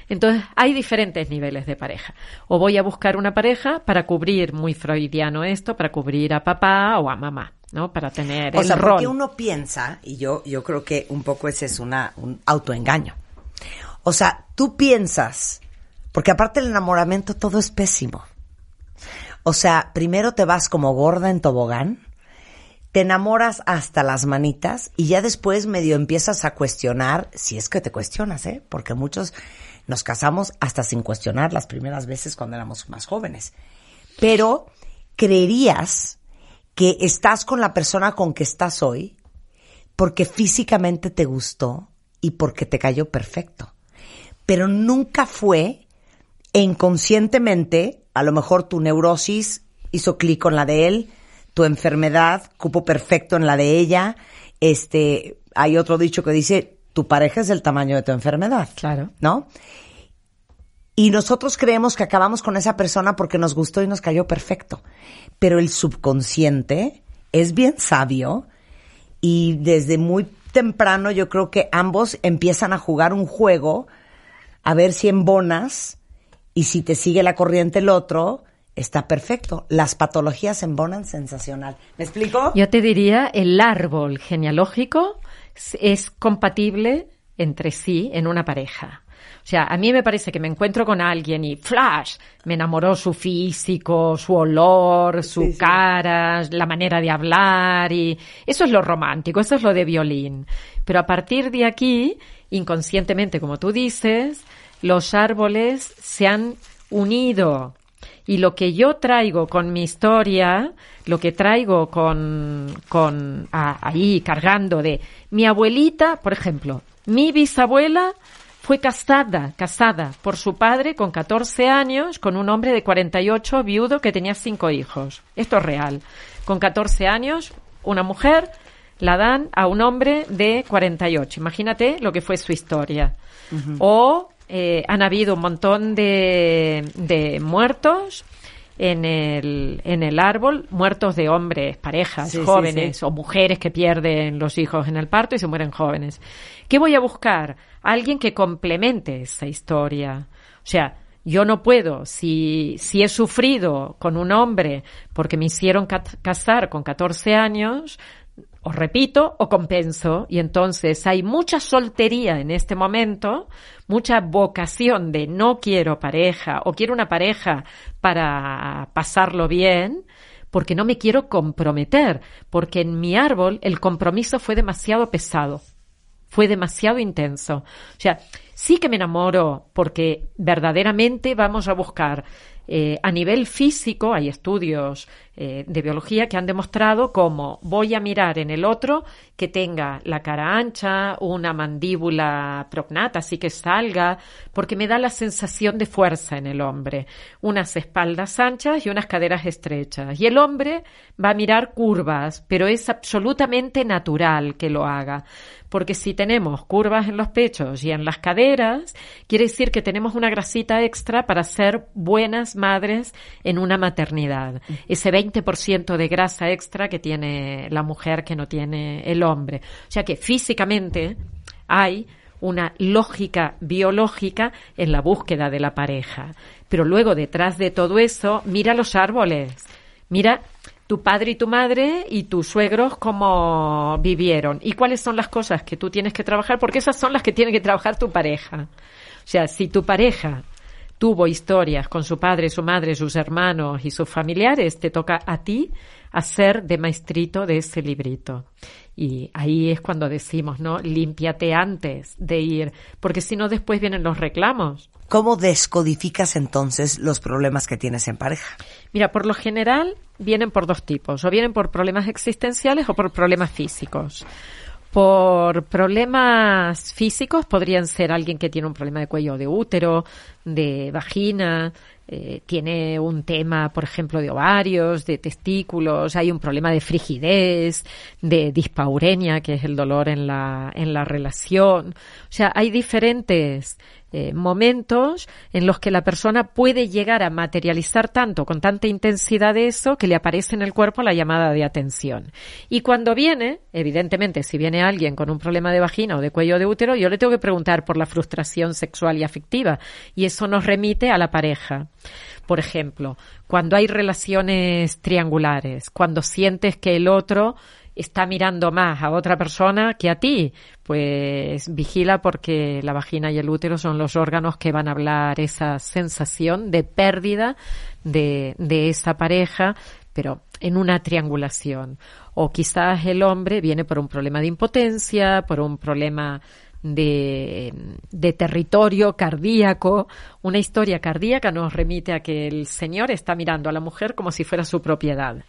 Entonces, hay diferentes niveles de pareja. O voy a buscar una pareja para cubrir, muy freudiano esto, para cubrir a papá o a mamá, ¿no? Para tener O el sea, rol. porque uno piensa, y yo, yo creo que un poco ese es una, un autoengaño. O sea, tú piensas, porque aparte el enamoramiento todo es pésimo. O sea, primero te vas como gorda en tobogán, te enamoras hasta las manitas y ya después medio empiezas a cuestionar, si es que te cuestionas, ¿eh? Porque muchos Nos casamos hasta sin cuestionar las primeras veces cuando éramos más jóvenes. Pero creerías que estás con la persona con que estás hoy porque físicamente te gustó y porque te cayó perfecto. Pero nunca fue e inconscientemente, a lo mejor tu neurosis hizo clic con la de él, tu enfermedad cupo perfecto en la de ella. Este, hay otro dicho que dice, tu pareja es el tamaño de tu enfermedad. Claro. ¿No? Y nosotros creemos que acabamos con esa persona porque nos gustó y nos cayó perfecto. Pero el subconsciente es bien sabio y desde muy temprano yo creo que ambos empiezan a jugar un juego a ver si embonas y si te sigue la corriente el otro, está perfecto. Las patologías embonan sensacional. ¿Me explico? Yo te diría, el árbol genealógico es- es compatible entre sí en una pareja. O sea, a mí me parece que me encuentro con alguien y flash, me enamoró su físico, su olor, su cara, la manera de hablar y eso es lo romántico, eso es lo de violín. Pero a partir de aquí, inconscientemente, como tú dices, los árboles se han unido y lo que yo traigo con mi historia, lo que traigo con, con a- ahí cargando de mi abuelita, por ejemplo, mi bisabuela fue casada, casada por su padre con 14 años con un hombre de 48 viudo que tenía cinco hijos. Esto es real. Con 14 años, una mujer la dan a un hombre de 48. Imagínate lo que fue su historia. O eh, han habido un montón de, de muertos en el, en el árbol, muertos de hombres, parejas, Sí, jóvenes sí. o mujeres que pierden los hijos en el parto y se mueren jóvenes. ¿Qué voy a buscar? Alguien que complemente esa historia. O sea, yo no puedo, si, si he sufrido con un hombre porque me hicieron ca- casar con 14 años, o repito o compenso y entonces hay mucha soltería en este momento, mucha vocación de no quiero pareja o quiero una pareja para pasarlo bien porque no me quiero comprometer, porque en mi árbol el compromiso fue demasiado pesado, fue demasiado intenso. O sea, sí que me enamoro porque verdaderamente vamos a buscar eh, a nivel físico, hay estudios eh, de biología que han demostrado cómo voy a mirar en el otro que tenga la cara ancha, una mandíbula prognata, así que salga, porque me da la sensación de fuerza en el hombre, unas espaldas anchas y unas caderas estrechas. Y el hombre va a mirar curvas, pero es absolutamente natural que lo haga porque si tenemos curvas en los pechos y en las caderas, quiere decir que tenemos una grasita extra para ser buenas madres en una maternidad. Ese 20% de grasa extra que tiene la mujer que no tiene el hombre. O sea que físicamente hay una lógica biológica en la búsqueda de la pareja. Pero luego detrás de todo eso, mira los árboles. Mira tu padre y tu madre y tus suegros cómo vivieron y cuáles son las cosas que tú tienes que trabajar, porque esas son las que tiene que trabajar tu pareja. O sea, si tu pareja tuvo historias con su padre, su madre, sus hermanos y sus familiares, te toca a ti hacer de maestrito de ese librito. Y ahí es cuando decimos, ¿no? Límpiate antes de ir, porque si no después vienen los reclamos. ¿Cómo descodificas entonces los problemas que tienes en pareja? Mira, por lo general vienen por dos tipos, o vienen por problemas existenciales o por problemas físicos. Por problemas físicos podrían ser alguien que tiene un problema de cuello de útero, de vagina, eh, tiene un tema, por ejemplo, de ovarios, de testículos, hay un problema de frigidez, de dispaurenia, que es el dolor en la, en la relación. O sea, hay diferentes eh, momentos en los que la persona puede llegar a materializar tanto, con tanta intensidad de eso, que le aparece en el cuerpo la llamada de atención. Y cuando viene, evidentemente, si viene alguien con un problema de vagina o de cuello de útero, yo le tengo que preguntar por la frustración sexual y afectiva. Y eso nos remite a la pareja. Por ejemplo, cuando hay relaciones triangulares, cuando sientes que el otro está mirando más a otra persona que a ti, pues vigila porque la vagina y el útero son los órganos que van a hablar esa sensación de pérdida de, de esa pareja, pero en una triangulación. O quizás el hombre viene por un problema de impotencia, por un problema de, de territorio cardíaco. Una historia cardíaca nos remite a que el Señor está mirando a la mujer como si fuera su propiedad.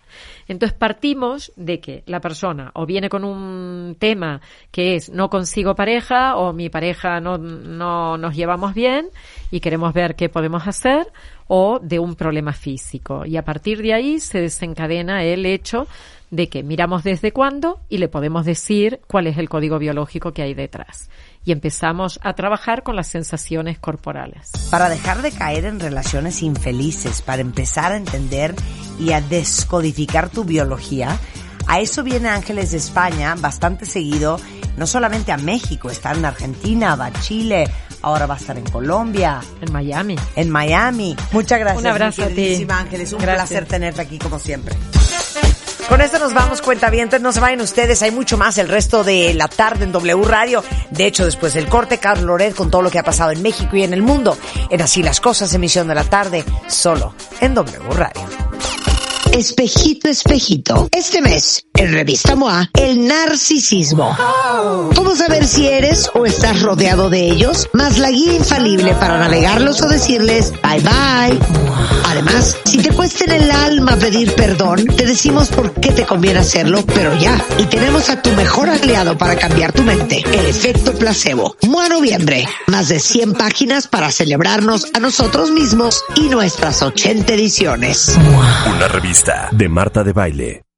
Entonces partimos de que la persona o viene con un tema que es no consigo pareja o mi pareja no, no nos llevamos bien y queremos ver qué podemos hacer o de un problema físico. Y a partir de ahí se desencadena el hecho de que miramos desde cuándo y le podemos decir cuál es el código biológico que hay detrás. Y empezamos a trabajar con las sensaciones corporales. Para dejar de caer en relaciones infelices, para empezar a entender y a descodificar tu biología, a eso viene Ángeles de España bastante seguido, no solamente a México, está en Argentina, va a Chile, ahora va a estar en Colombia. En Miami. En Miami. Muchas gracias. Un abrazo a ti. Ángeles, un Gracias. placer tenerte aquí como siempre. Con esto nos vamos, cuenta bien, no se vayan ustedes, hay mucho más el resto de la tarde en W Radio. De hecho, después del corte, Carlos Loret con todo lo que ha pasado en México y en el mundo. En Así las Cosas, emisión de la tarde, solo en W Radio. Espejito, espejito. Este mes, en Revista MOA, el narcisismo. ¿Cómo saber si eres o estás rodeado de ellos? Más la guía infalible para navegarlos o decirles bye bye. Además, si te cuesta en el alma pedir perdón, te decimos por qué te conviene hacerlo, pero ya. Y tenemos a tu mejor aliado para cambiar tu mente, el efecto placebo. MOA Noviembre. Más de 100 páginas para celebrarnos a nosotros mismos y nuestras 80 ediciones. Una de Marta de Baile.